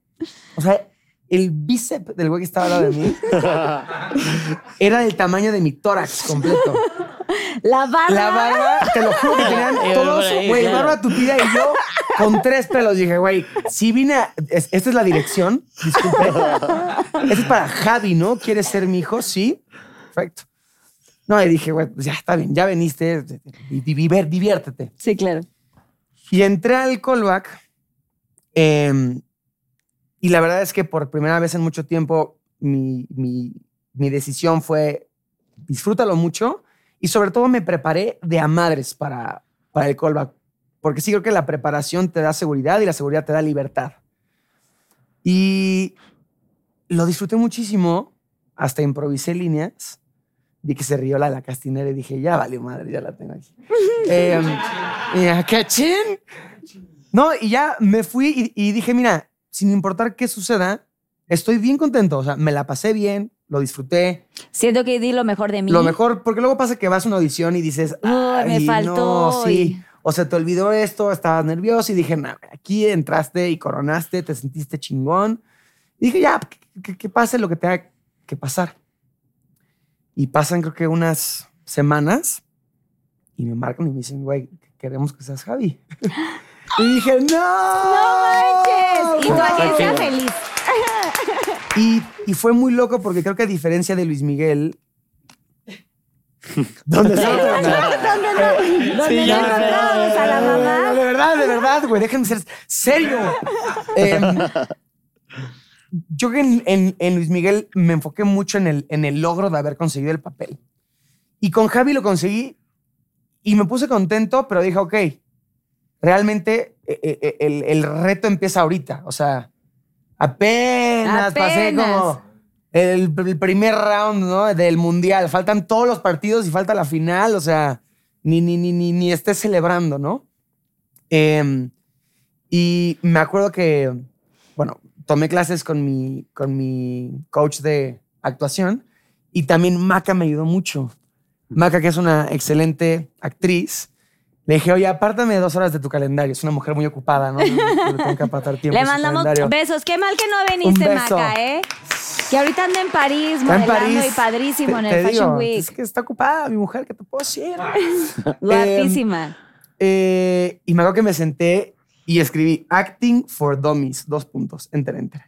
O sea, el bíceps del güey que estaba al lado de mí era del tamaño de mi tórax completo.
La barba.
La barba, te lo juro que tenían todos, güey,
claro.
barba tupida y yo con tres pelos. Dije, güey, si vine a, es- esta es la dirección, disculpe. Este es para Javi, ¿no? ¿Quieres ser mi hijo? Sí. Perfecto. No, y dije, güey, pues ya está bien, ya veniste, y, diver- diviértete.
Sí, claro.
Y entré al callback em, y la verdad es que por primera vez en mucho tiempo mi, mi- mi decisión fue disfrútalo mucho y sobre todo me preparé de a madres para, para el callback. Porque sí creo que la preparación te da seguridad y la seguridad te da libertad. Y lo disfruté muchísimo, hasta improvisé líneas. Vi que se rió la la castinera y dije, ya valió madre, ya la tengo aquí. eh, y ¿cachín? No, y ya me fui y, y dije, mira, sin importar qué suceda, estoy bien contento. O sea, me la pasé bien, lo disfruté.
Siento que di lo mejor de mí.
Lo mejor, porque luego pasa que vas a una audición y dices,
Uy, me
"Ay,
faltó
No, sí. O se te olvidó esto, estabas nervioso y dije, no, aquí entraste y coronaste, te sentiste chingón. Y dije, ya, que, que- que pase lo que tenga que pasar. Y pasan creo que unas semanas y me marcan y me dicen, güey, queremos que seas Javi. y dije, no.
¡No manches! Y tu agencia feliz.
Y, y fue muy loco porque creo que a diferencia de Luis Miguel, Donde
ya
no
sé.
encontramos a la mamá.
De verdad, de verdad, güey, déjenme ser serio. Em, yo en, en- en Luis Miguel me enfoqué mucho en el, en el logro de haber conseguido el papel. Y con Javi lo conseguí y me puse contento, pero dije, ok, realmente eh, eh, el, el reto empieza ahorita. O sea, apenas, pasé como el, el primer round ¿no? del mundial. Faltan todos los partidos y falta la final. O sea, ni, ni, ni, ni, ni estés celebrando, ¿no? Em, y me acuerdo que, tomé clases con mi, con mi coach de actuación y también Maca me ayudó mucho. Maca, que es una excelente actriz, le dije, oye, apártame dos horas de tu calendario. Es una mujer muy ocupada, ¿no? Le tengo que apartar tiempo.
Le mandamos besos. Qué mal que no
beso.
Maca, ¿eh? Que ahorita anda en París
Está en
modelando
París.
y padrísimo
Te-
en
te
el Fashion
digo,
Week.
Es que está ocupada mi mujer, ¿qué te puedo decir?
Guapísima.
Eh, y me acuerdo que me senté y escribí Acting for Dummies, dos puntos, enter, enter.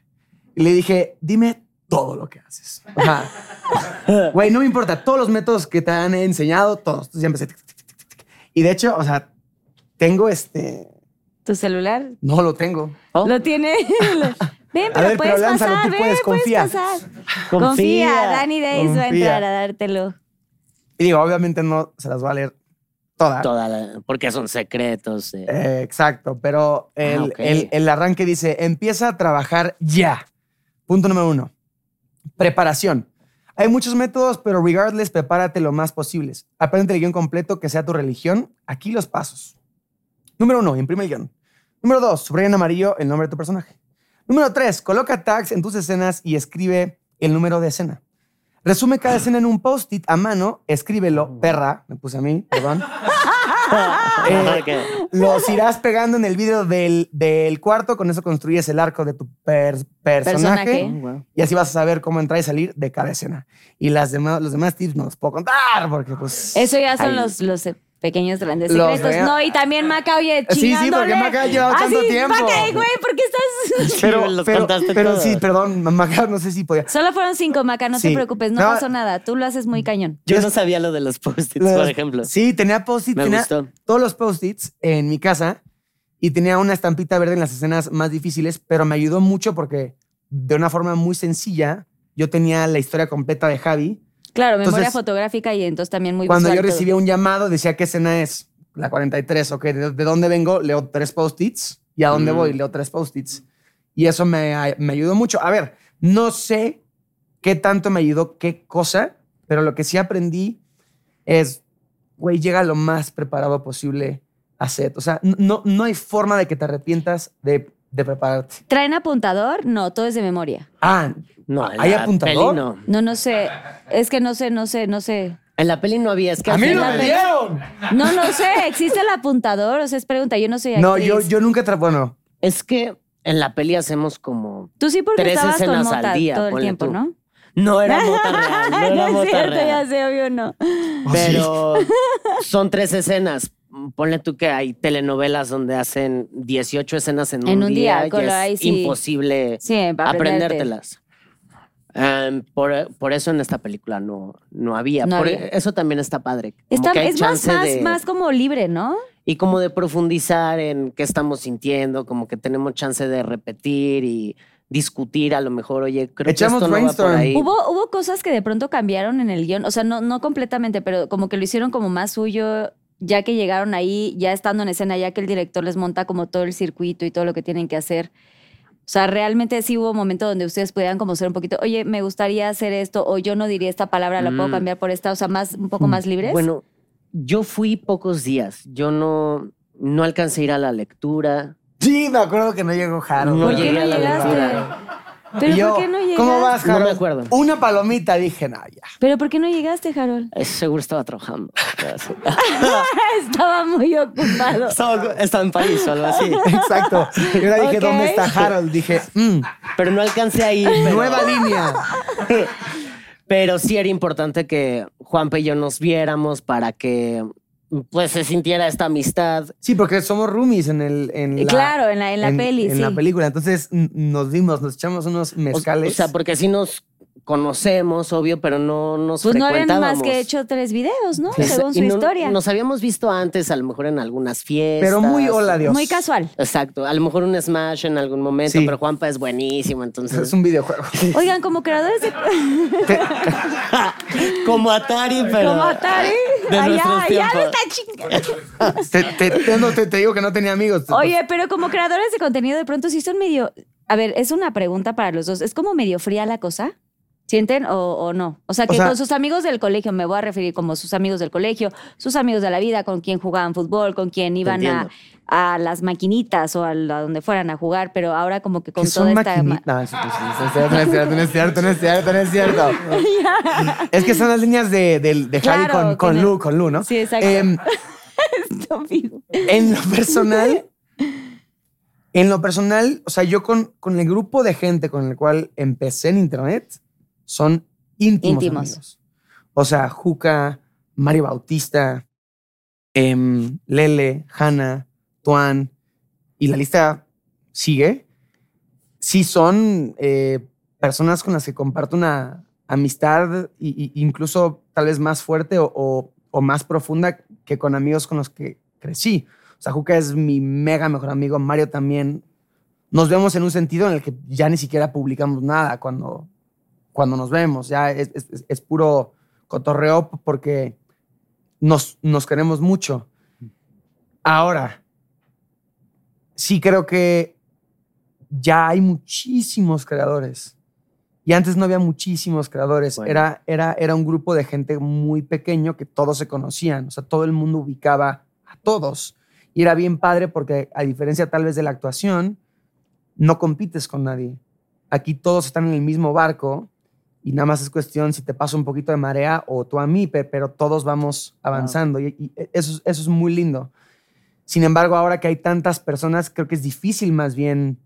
Y le dije, dime todo lo que haces. Ajá. Güey, no me importa, todos los métodos que te han enseñado, todos. Entonces ya empecé. tic, tic, tic, tic, tic. Y de hecho, o sea, tengo este.
¿Tu celular?
No lo tengo.
Oh.
Lo tiene. Ven,
A
pero
ver,
puedes
pero lánzalo,
pasar,
tú
ven,
puedes, confía.
pasar.
Confía.
Confía, Danny Days va a
Confía.
entrar a dártelo.
Y digo, obviamente no se las voy a leer
Toda la- porque son secretos. eh.
Eh, exacto, pero el,
Ah, ok.
el- el arranque dice, empieza a trabajar ya. Punto número uno, preparación. Hay muchos métodos, pero regardless, prepárate lo más posible. Aprende el guion completo que sea tu religión. Aquí los pasos. Número uno, imprime el guion. Número dos, subraya en amarillo el nombre de tu personaje. Número tres, coloca tags en tus escenas y escribe el número de escena. Resume cada escena en un post-it a mano, escríbelo, perra, me puse a mí, perdón. Eh, los irás pegando en el vidrio del, del cuarto, con eso construyes el arco de tu per- personaje, y así vas a saber cómo entrar y salir de cada escena. Y las demás, los demás tips no los puedo contar porque pues...
Eso ya son los, los pequeños grandes
Los
secretos. No, y también Maca, oye,
Sí, sí, porque
chingándole.
Maca ha llevado
Ah,
tanto
sí,
tiempo.
Maca, eh, güey, ¿por qué estás...?
pero,
los
pero,
contaste
pero
todos.
sí, perdón, Maca, no sé si podía.
Solo fueron cinco, Maca, no
Sí.
te preocupes, no,
No.
pasó nada. Tú lo haces muy cañón.
Yo no sabía lo de los post-its,
Los-
por ejemplo.
Sí, tenía post-its,
Me
tenía
gustó.
todos los post-its en mi casa y tenía una estampita verde en las escenas más difíciles, pero me ayudó mucho porque de una forma muy sencilla yo tenía la historia completa de Javi.
Claro, memoria
Entonces,
fotográfica y entonces también muy
Cuando yo
todo.
recibía un llamado decía qué escena es, la 43, ok, ¿de, de dónde vengo? Leo tres post-its y a dónde
Mm.
voy leo tres post-its. Y eso me, me ayudó mucho. A ver, no sé qué tanto me ayudó, qué cosa, pero lo que sí aprendí es, güey, llega lo más preparado posible a set. O sea, no, no hay forma de que te arrepientas de, de prepararte.
¿Traen apuntador? No, todo es de memoria.
Ah,
No,
¿Hay
la
apuntador?
peli no.
No, no sé. Es que no sé, no sé, no sé.
En la peli no había. Es que
a
al
mí no me dieron.
No, no sé. ¿Existe el apuntador? O sea, es pregunta. Yo no soy actriz.
No, yo, yo nunca, tra bueno,
Es que en la peli hacemos como.
Tú sí porque
tres
estabas con
escenas al
mota
día,
todo el
ponle
tiempo,
tú.
¿no?
No era mota real. No era
no es
mota
cierto, ya sé, obvio no.
Pero son tres escenas. Ponle tú que hay telenovelas donde hacen 18 escenas en,
En
un,
un
día,
día,
y
lo
es
ahí sí.
imposible
Sí,
aprendértelas. Em, por, por eso en esta película no, no había.
No
Por
había.
Eso también está padre.
Está,
que
es más,
chance
más,
de-
más como libre, ¿no?
Y como de profundizar en qué estamos sintiendo, como que tenemos chance de repetir y discutir a lo mejor, oye, creo
Echamos
que esto no va por
brainstorm.
ahí.
Hubo, hubo cosas que de pronto cambiaron en el guion, o sea, no, no completamente, pero como que lo hicieron como más suyo, ya que llegaron ahí, ya estando en escena, ya que el director les monta como todo el circuito y todo lo que tienen que hacer. O sea, realmente sí hubo un momento donde ustedes pudieran como ser un poquito, oye, me gustaría hacer esto, o yo no diría esta palabra, la puedo
Mm.
cambiar por esta, o sea, más, un poco más libres.
Bueno, yo fui pocos días. Yo no, no alcancé a ir a la lectura.
Sí, me acuerdo que no llegó Harold.
No
¿Por qué
llegué
no
a la
llegaste?
lectura.
¿Pero
yo,
por qué no llegaste?
¿Cómo vas,
No me
Harold?
acuerdo.
Una palomita, dije, no, ya.
¿Pero por qué no llegaste, Harold?
Eh, Seguro estaba trabajando.
Estaba muy ocupado.
estaba, estaba en París o algo así.
Exacto. Y ahora dije. ¿dónde está Harold? Dije, mm,
Pero no alcancé a ir. pero-
nueva línea.
Pero sí era importante que Juanpa y yo nos viéramos para que pues se sintiera esta amistad.
Sí, porque somos roomies en el. En la,
Claro, en la, en la peli,
En
sí.
la película. Entonces nos vimos, nos echamos unos
O,
mezcales.
o sea, porque sí nos conocemos, obvio, pero no nos
Pues no habían más que hecho tres videos, ¿no?
Sí.
Según su
no-
historia.
Nos habíamos visto antes, a lo mejor en algunas fiestas.
pero muy hola, Dios.
Muy casual.
Exacto, a lo mejor un Smash en algún momento,
Sí.
pero Juanpa es buenísimo, entonces...
Es un videojuego.
Oigan, como creadores de.
Como Atari, pero...
como Atari.
de
Ay,
nuestros
ya, ya
tiempos.
me está chingando.
te, te- te- no, te- te digo que no tenía amigos.
Oye, pero como creadores de contenido, de pronto sí son medio. A ver, es una pregunta para los dos. ¿Es como medio fría la cosa? ¿Sienten o, o no? O sea, que
O sea-
con sus amigos del colegio, me voy a referir como sus amigos del colegio, sus amigos de la vida, con quien jugaban fútbol, con quien iban a, a las maquinitas o a, la- donde fueran a jugar, pero ahora como que con toda
son
esta.
No, no es cierto, no es cierto, no es cierto, no es cierto, no es cierto. es que son las líneas de, de, de Javi
Claro,
con, con Lu, con Lu, ¿no?
Sí, exacto. Estúpido.
en lo personal, en lo personal, o sea, yo con, con el grupo de gente con el cual empecé en internet, son íntimos,
Íntimos.
amigos. O sea, Juca, Mario Bautista, em, Lele, Hanna, Tuan, y la lista sigue. Sí son eh, personas con las que comparto una amistad y, y incluso tal vez más fuerte o, o- o más profunda que con amigos con los que crecí. O sea, Juca es mi mega mejor amigo, Mario también. Nos vemos en un sentido en el que ya ni siquiera publicamos nada cuando, cuando nos vemos. Ya es, es- es puro cotorreo porque nos, nos queremos mucho. Ahora, sí creo que ya hay muchísimos creadores. Y antes no había muchísimos creadores.
Bueno.
Era, era, era un grupo de gente muy pequeño que todos se conocían. O sea, todo el mundo ubicaba a todos. Y era bien padre porque, a diferencia tal vez de la actuación, no compites con nadie. Aquí todos están en el mismo barco y nada más es cuestión si te pasa un poquito de marea o tú a mí, pe- pero todos vamos avanzando. Y, y eso, es- eso es muy lindo. Sin embargo, ahora que hay tantas personas, creo que es difícil más bien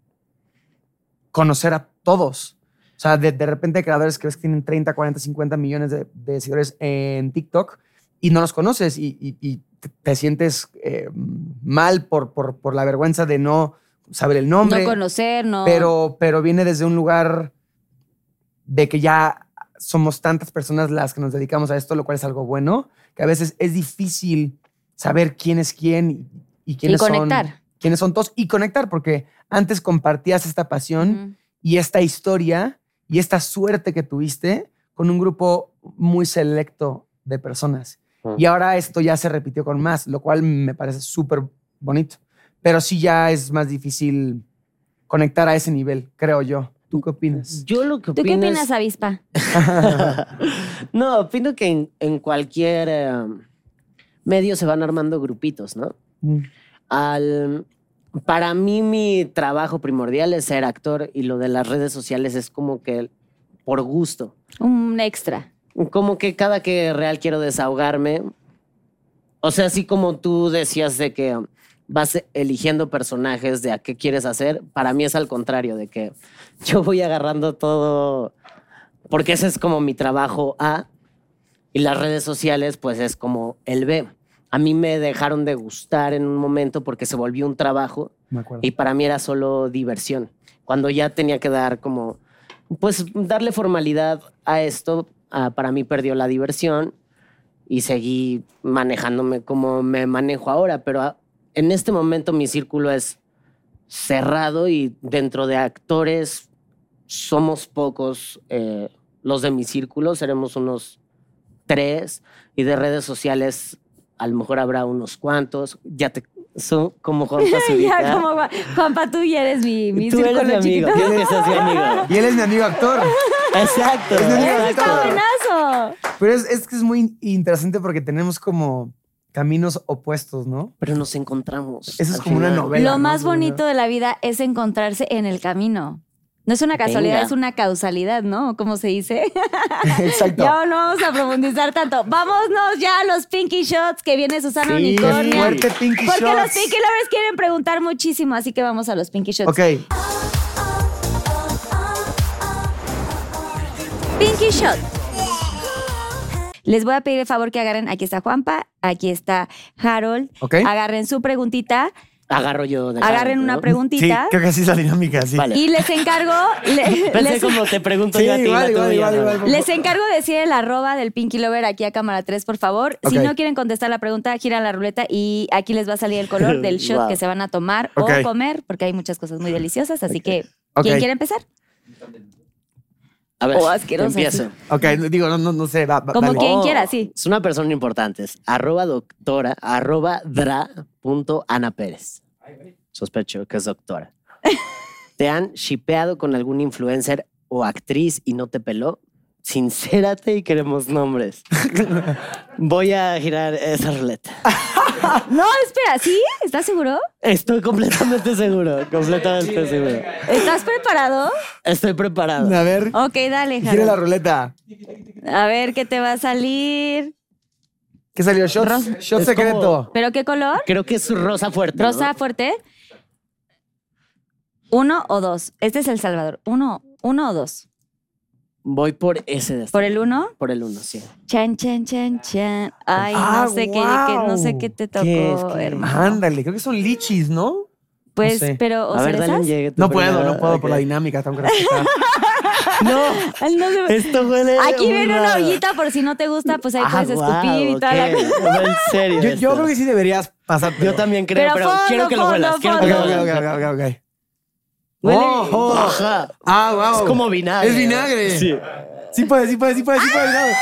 conocer a todos. O sea, de, de repente hay creadores que ves que tienen 30, 40, 50 millones de, de seguidores en TikTok y no los conoces y, y- te sientes eh, mal por, por, por la vergüenza de no saber el nombre.
No conocer, no.
Pero, pero viene desde un lugar de que ya somos tantas personas las que nos dedicamos a esto, lo cual es algo bueno, que a veces es difícil saber quién es quién y, y quiénes
conectar.
son quiénes son todos y conectar, porque antes compartías esta pasión y esta historia y esta suerte que tuviste con un grupo muy selecto de personas. Y ahora esto ya se repitió con más, lo cual me parece súper bonito. Pero sí ya es más difícil conectar a ese nivel, creo yo. ¿Tú qué opinas?
Yo lo que
¿Tú qué
opino es-
opinas, avispa?
no, opino que en, en cualquier eh, medio se van armando grupitos, ¿no?
Mm.
Al, para mí mi trabajo primordial es ser actor y lo de las redes sociales es como que por gusto.
Un extra.
Como que cada que real quiero desahogarme. O sea, así como tú decías de que vas eligiendo personajes de a qué quieres hacer, para mí es al contrario, de que yo voy agarrando todo, porque ese es como mi trabajo A, y las redes sociales pues es como el B. A mí me dejaron de gustar en un momento porque se volvió un trabajo
Me
y para mí era solo diversión. Cuando ya tenía que dar como, pues darle formalidad a esto, ah, para mí perdió la diversión y seguí manejándome como me manejo ahora, pero en este momento mi círculo es cerrado y dentro de actores somos pocos eh, los de mi círculo, seremos unos tres y de redes sociales a lo mejor habrá unos cuantos. Ya te Son como Juan
ya, como Juan- Juanpa, tú ya eres mi, mi
Tú eres mi
círculo
amigo. Tienes que mi amigo.
Y él es mi amigo actor.
Exacto.
Es mi amigo
Eso está
actor.
buenazo.
Pero es, es que es muy interesante porque tenemos como caminos opuestos, ¿no?
Pero nos encontramos.
Eso es como una novela.
Lo más
Como
bonito de la vida es encontrarse en el camino. No es una casualidad,
Venga.
es una causalidad, ¿no? ¿Cómo se dice?
Exacto.
ya no vamos a profundizar tanto. Vámonos ya a los Pinky Shots que viene Susana
Sí.
Unicornia.
Fuerte Pinky
Porque los. Pinky Lovers quieren preguntar muchísimo, así que vamos a los Pinky Shots.
Ok.
Pinky Shot. Les voy a pedir el favor que agarren, aquí está Juanpa, aquí está Harold.
Ok.
Agarren su preguntita,
Agarro yo de
agarren una
Sí,
preguntita.
creo que así es la dinámica, sí.
Vale.
Y les encargo, le-
Pensé
les,
como te pregunto
Sí,
yo a ti.
igual,
no
igual, igual,
les encargo decir el arroba del Pinky Lover aquí a cámara 3, por favor. Si
Ok.
no quieren contestar la pregunta, giran la ruleta y aquí les va a salir el color del shot
Wow.
que se van a tomar
Ok.
o comer, porque hay muchas cosas muy deliciosas. Así que,
Ok.
¿quién quiere empezar?
A ver, empiezo.
Ok, digo, no, no, no sé, va, va,
Como
dale.
quien
Oh,
quiera, sí.
Es una persona importante. Es arroba doctora, arroba dra punto Ana Pérez. Sospecho que es doctora. ¿Te han shipeado con algún influencer o actriz y no te peló? Sincérate y queremos nombres. Voy a girar esa ruleta.
No, espera, ¿sí? ¿Estás seguro?
Estoy completamente seguro, completamente seguro.
¿Estás preparado?
Estoy preparado.
A ver,
Ok, dale,
gire la
Harold.
ruleta.
A ver qué te va a salir.
¿Qué salió? Shots, shot
Es
secreto.
¿Pero qué color?
Creo que es rosa fuerte. ¿no?
¿Rosa fuerte? ¿Uno o dos? Este es El Salvador. ¿Uno, uno o dos?
Voy por ese de
¿Por el uno?
Por el uno, sí.
Chan, chan, chan, chan. Ay,
Ah,
no sé qué, qué- no sé qué te tocó,
¿Qué es? ¿Qué?
hermano.
Ándale, creo que son lichis, ¿no?
Pues,
sé.
pero, ¿o
A ver, dale llegue
No puedo, no puedo por la dinámica, tengo que.
No,
no se-
esto huele.
Aquí viene una ollita por si no te gusta, pues ahí
Ah,
puedes escupir y tal.
No, en serio.
Yo, creo que sí deberías pasar.
Yo también creo,
Pero
pero,
fondo,
quiero que lo huelas. Quiero que lo
ok,
huelas.
ok, ok, ok.
Huele.
Oh, oh. Ah, wow.
Es como vinagre.
Es vinagre.
Sí.
Sí puedes, sí puedes, sí puedes, sí puedes. vamos.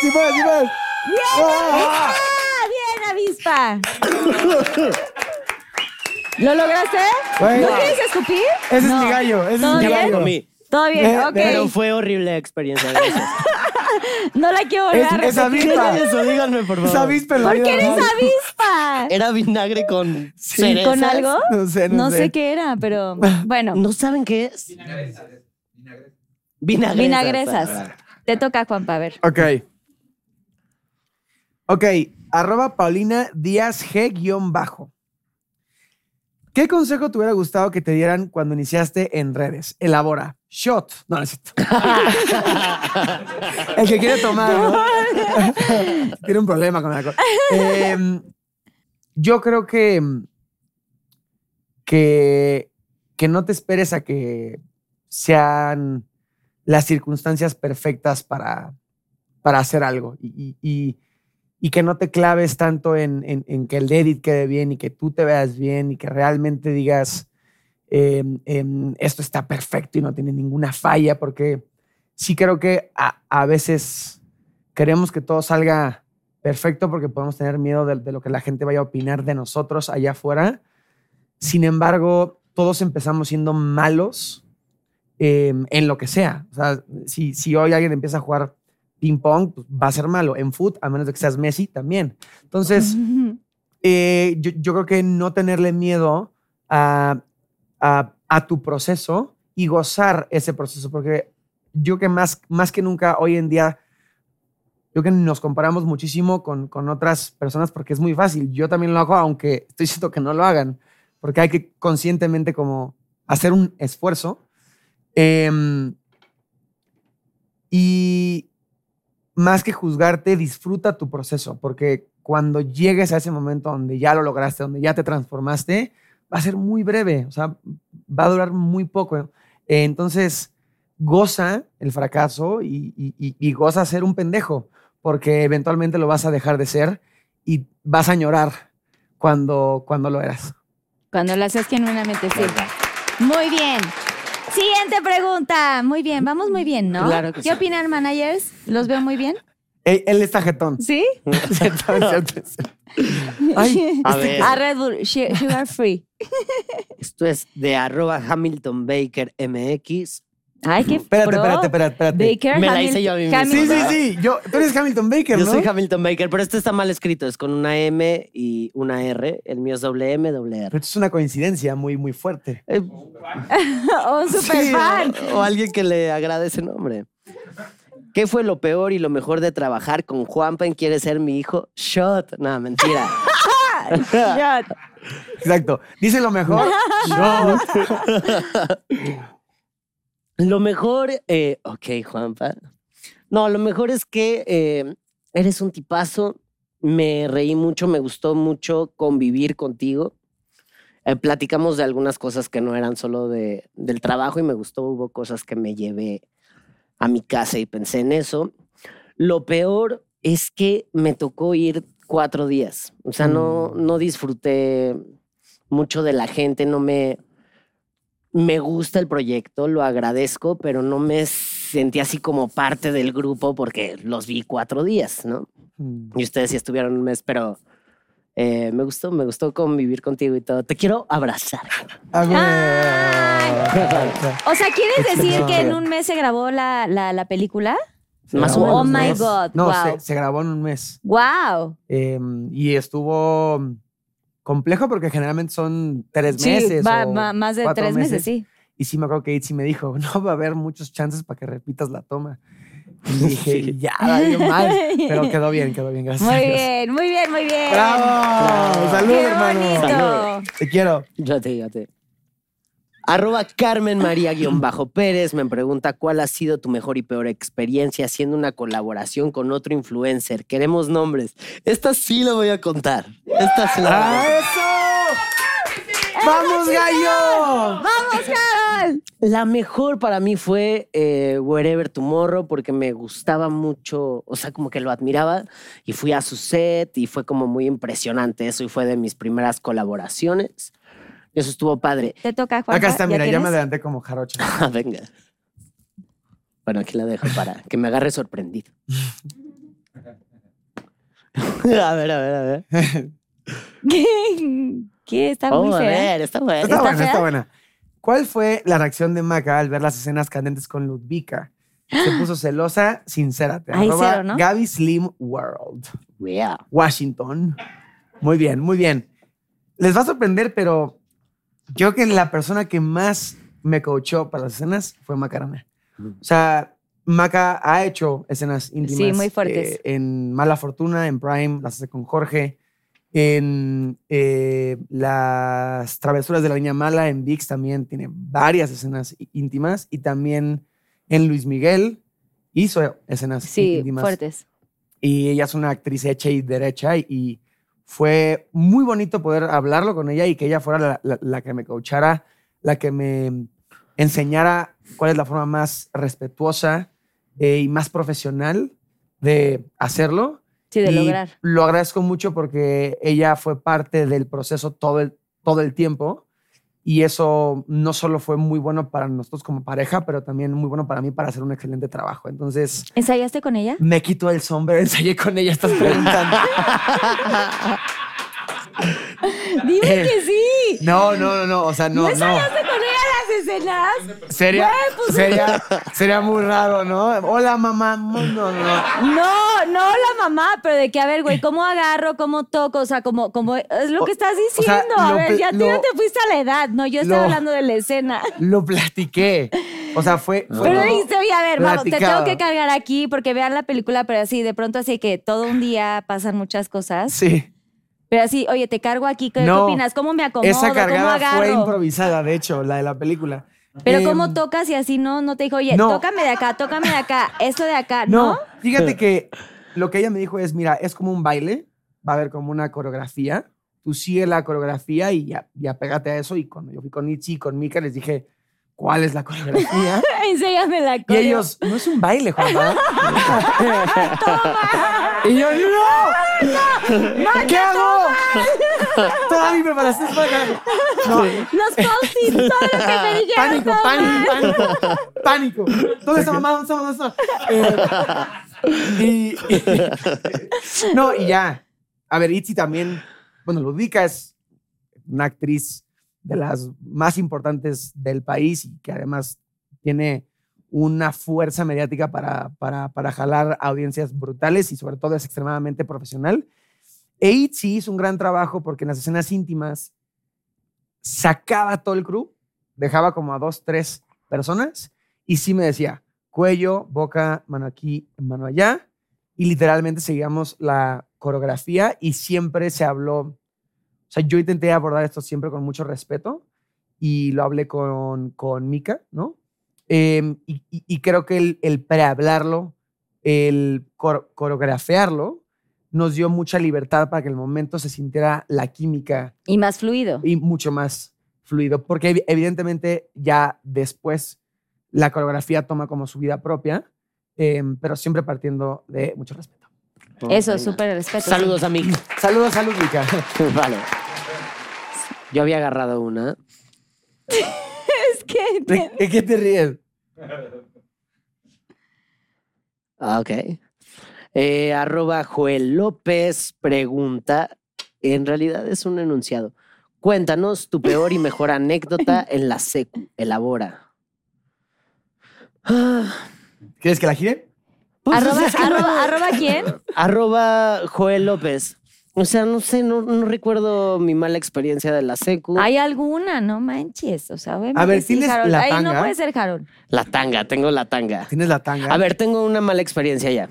Sí puedes, sí puedes.
¡Ah, bien, avispa! ¿Lo lograste?
Bueno.
¿No quieres escupir?
Ese
No.
es mi gallo, ese es
¿Todo
mi
bien?
gallo.
Todo bien,
Ve-
ok.
Pero fue horrible experiencia. Gracias.
No la quiero volver
Es-
a
es avispa.
Eso, díganme, por favor.
Esa avispa en la
¿Por
vida
qué eres avispa?
¿Era vinagre con
Sí.
cerezas?
¿Con algo?
No sé, no sé.
qué era, pero bueno.
¿No saben qué es? Vinagresas.
Vinagresas. Te toca, Juanpa, a ver.
Ok. Ok, arroba Paulina Díaz G guion bajo. ¿Qué consejo te hubiera gustado que te dieran cuando iniciaste en redes? Elabora. Shot. No, no es cierto. El que quiere tomar, ¿no? Tiene un problema con el alcohol. Em, yo creo que, que, que no te esperes a que sean las circunstancias perfectas para, para hacer algo y, y- y- y que no te claves tanto en, en- en que el edit quede bien y que tú te veas bien y que realmente digas em, em, esto está perfecto y no tiene ninguna falla porque sí creo que a, a veces queremos que todo salga perfecto porque podemos tener miedo de, de lo que la gente vaya a opinar de nosotros allá afuera. Sin embargo, todos empezamos siendo malos eh, en lo que sea. O sea, si, si hoy alguien empieza a jugar ping pong, pues va a ser malo. En foot, a menos de que seas Messi, también. Entonces, eh, yo, yo creo que no tenerle miedo a, a- tu proceso y gozar ese proceso, porque yo que más, más que nunca hoy en día, yo que nos comparamos muchísimo con, con otras personas porque es muy fácil. Yo también lo hago, aunque estoy diciendo que no lo hagan, porque hay que conscientemente como hacer un esfuerzo. Em, y más que juzgarte, disfruta tu proceso, porque cuando llegues a ese momento donde ya lo lograste, donde ya te transformaste, va a ser muy breve, o sea, va a durar muy poco. Eh, entonces, goza el fracaso y, y- y- goza ser un pendejo, porque eventualmente lo vas a dejar de ser y vas a añorar cuando, cuando lo eras.
Cuando lo haces genuinamente, sí. Muy bien. Siguiente pregunta. Muy bien, vamos muy bien, ¿no?
Claro que
¿Qué
sí.
opinan, managers? ¿Los veo muy bien?
Él, él está jetón.
¿Sí?
Ay,
A ver,
A Red Bull, su- Sugar Free.
Esto es de arroba Hamilton Baker MX.
Ay, qué
espérate,
pro.
espérate, espérate, espérate.
Baker,
Me la
Hamil-
hice yo a mí mismo.
Sí, sí, sí. Yo, tú eres Hamilton Baker,
Yo
¿no?
soy Hamilton Baker, pero este está mal escrito. Es con una M y una R. El mío es doble M, doble R.
Pero esto es una coincidencia muy, muy fuerte.
Eh,
Oh, un super
sí,
fan.
o, o alguien que le agrade ese nombre. ¿Qué fue lo peor y lo mejor de trabajar con Juanpa en Quiere ser mi hijo? Shot. No, mentira.
Ya.
Exacto. Dice lo mejor.
Lo mejor, eh, ok, Juanpa. No, lo mejor es que eh, eres un tipazo. Me reí mucho, me gustó mucho convivir contigo. Eh, platicamos de algunas cosas que no eran solo de, del trabajo y me gustó. Hubo cosas que me llevé a mi casa y pensé en eso. Lo peor es que me tocó ir cuatro días. O sea, no, no disfruté mucho de la gente, no me, me gusta el proyecto, lo agradezco, pero no me sentí así como parte del grupo porque los vi cuatro días, ¿no? Y ustedes sí estuvieron un mes, pero eh, me gustó, me gustó convivir contigo y todo. Te quiero abrazar.
Ah, güey.
O sea, ¿quieres decir que en un mes se grabó la, la, la película?
Más o
Oh
menos.
my
¿no?
God.
No,
wow.
se, se grabó en un mes.
Wow.
Eh, y estuvo complejo porque generalmente son tres
Sí,
meses.
va,
o
va- más de tres meses, sí.
Y sí me acuerdo que Itzy me dijo, no va a haber muchos chances para que repitas la toma. Y dije,
Sí.
ya, valió mal. Pero quedó bien, quedó bien, gracias.
Muy bien, muy bien, muy bien.
¡Bravo! ¡Salud,
¡Qué
hermano!
bonito!
Te quiero.
Ya te, ya te. Arroba Carmen María guion bajo Pérez me pregunta cuál ha sido tu mejor y peor experiencia haciendo una colaboración con otro influencer. Queremos nombres. Esta sí la voy a contar. Esta sí la voy a
¡Ah,
contar.
eso! ¡Vamos, gallo!
¡Vamos, Carol!
La mejor para mí fue eh, Wherever Tomorrow porque me gustaba mucho, o sea, como que lo admiraba y fui a su set y fue como muy impresionante eso y fue de mis primeras colaboraciones. Eso estuvo padre.
Te toca, Juan.
Acá está, mira, ya me
tienes?
adelanté como jarocha.
Ah, venga. Bueno, aquí la dejo para que me agarre sorprendido. a ver, a ver, a ver.
¿Qué? ¿Qué? Está muy
Oh, a
fea.
ver, está bueno.
Está,
¿Está
buena,
fea?
está buena. ¿Cuál fue la reacción de Maca al ver las escenas candentes con Ludvika? Se puso celosa, sincérate.
Ay,
Arroba
cero, ¿no?
Gaby Slim World.
Yeah.
Washington. Muy bien, muy bien. Les va a sorprender, pero yo creo que la persona que más me coachó para las escenas fue Macarena. O sea, Maca ha hecho escenas íntimas.
Sí, muy fuertes.
eh, en Mala Fortuna, en Prime, las hace con Jorge. En eh, Las Travesuras de la Niña Mala, en VIX también tiene varias escenas íntimas. Y también en Luis Miguel hizo escenas
Sí,
íntimas
fuertes.
y ella es una actriz hecha y derecha y fue muy bonito poder hablarlo con ella y que ella fuera la, la- la que me coachara, la que me enseñara cuál es la forma más respetuosa eh, y más profesional de hacerlo.
Sí, de
Y
lograr.
Lo agradezco mucho porque ella fue parte del proceso todo el, todo el tiempo. Y eso no solo fue muy bueno para nosotros como pareja, pero también muy bueno para mí para hacer un excelente trabajo. Entonces,
¿Ensayaste con ella?
me quito el sombrero, ensayé con ella, estás preguntando.
Dime que sí.
No, no, no, no, o sea, no,
¿No
no.
ensayaste con ella escenas?
Sería,
Güey, pues-
sería, sería muy raro, ¿no? Hola, mamá. No, no, no.
No, la mamá, pero de que, a ver, güey, ¿cómo agarro? ¿Cómo toco? O sea, como, como es lo que estás
o sea,
diciendo. a ver, ya tú ya te fuiste a la edad. No, yo estaba
lo-
hablando de la escena.
Lo platiqué. O sea, fue. fue
Pero dijiste, oye, a ver, vamos, te tengo que cargar aquí porque vean la película, pero así, de pronto así que todo un día pasan muchas cosas.
Sí.
Pero así, oye, te cargo aquí, ¿qué, qué
No,
opinas? ¿Cómo me acomodo?
Esa
¿Cómo
cargada fue improvisada, de hecho, la de la película.
Pero
Em,
¿cómo tocas y así no? No te dijo, oye,
no.
tócame de acá, tócame de acá, esto de acá, ¿no?
No, fíjate que lo que ella me dijo es, mira, es como un baile, va a haber como una coreografía, tú sigue la coreografía y ya, ya pégate a eso. Y cuando yo fui con Itzy y con Mika, les dije, ¿cuál es la coreografía?
Enséñame la
y
coreo.
ellos, no es un baile, Juan. Y yo, ¡no! ¿Qué hago? Toda mi preparación es para acá. No,
Los post-its, todo lo que me dijeron.
pánico,
todo
pánico, pánico, pánico. ¿Dónde está mamá? ¿Dónde está mamá? Eh, y, y- no, y ya. A ver, Itzy también, bueno, Ludica es una actriz de las más importantes del país y que además tiene una fuerza mediática para, para, para jalar audiencias brutales y sobre todo es extremadamente profesional. E Itzy hizo un gran trabajo porque en las escenas íntimas sacaba todo el crew, dejaba como a dos, tres personas y sí me decía cuello, boca, mano aquí, mano allá y literalmente seguíamos la coreografía y siempre se habló, o sea, yo intenté abordar esto siempre con mucho respeto y lo hablé con, con Mika, ¿no? Y, y- y creo que el, el prehablarlo, el cor- coreografiarlo, nos dio mucha libertad para que el momento se sintiera la química
Y más fluido.
y mucho más fluido, porque evi- evidentemente ya después la coreografía toma como su vida propia, eh, pero siempre partiendo de mucho respeto.
Eso, súper respeto.
Saludos a Mick.
Saludos a Ludwika.
Vale. Yo había agarrado una.
Es que
¿De, de qué te ríes?
Ah, ok. Eh, arroba Joel López pregunta. En realidad es un enunciado. Cuéntanos tu peor y mejor anécdota en la secu. Elabora. Ah,
¿Quieres que la gire?
pues,
arroba,
es que no-
arroba, arroba quién?
arroba Joel López. O sea, no sé, no, no recuerdo mi mala experiencia de la secu.
Hay alguna, no manches. O sea,
A ver,
sí,
¿tienes
Harold.
la
Ahí no
tanga?
puede ser Harold.
La tanga, tengo la tanga.
Tienes la tanga.
A ver, tengo una mala experiencia ya.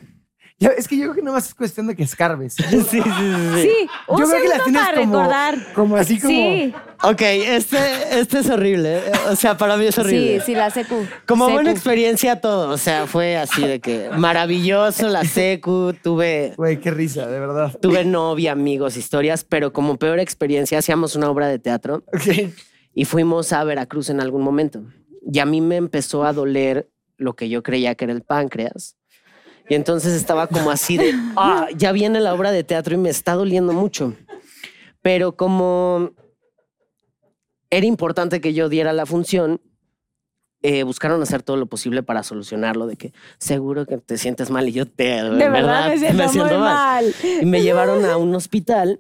Ya, es que yo creo que nomás es cuestión de que escarbes.
Sí, sí, sí. sí.
Sí, un
Yo creo que la
segundo
tienes
para
como,
recordar.
como así como...
Sí,
Ok, este, este es horrible. eh, O sea, para mí es horrible.
sí, sí, la secu.
Como
Secu.
buena experiencia todo, o sea, fue así de que maravilloso la secu, tuve,
Güey, qué risa, de verdad.
tuve novia, amigos, historias, pero como peor experiencia hacíamos una obra de teatro
Ok.
y fuimos a Veracruz en algún momento. Y a mí me empezó a doler lo que yo creía que era el páncreas. Y entonces estaba como así de, ah, ya viene la obra de teatro y me está doliendo mucho. Pero como era importante que yo diera la función, eh, buscaron hacer todo lo posible para solucionarlo, de que seguro que te sientes mal y yo te...
De verdad, me siento, muy mal.
Y me llevaron a un hospital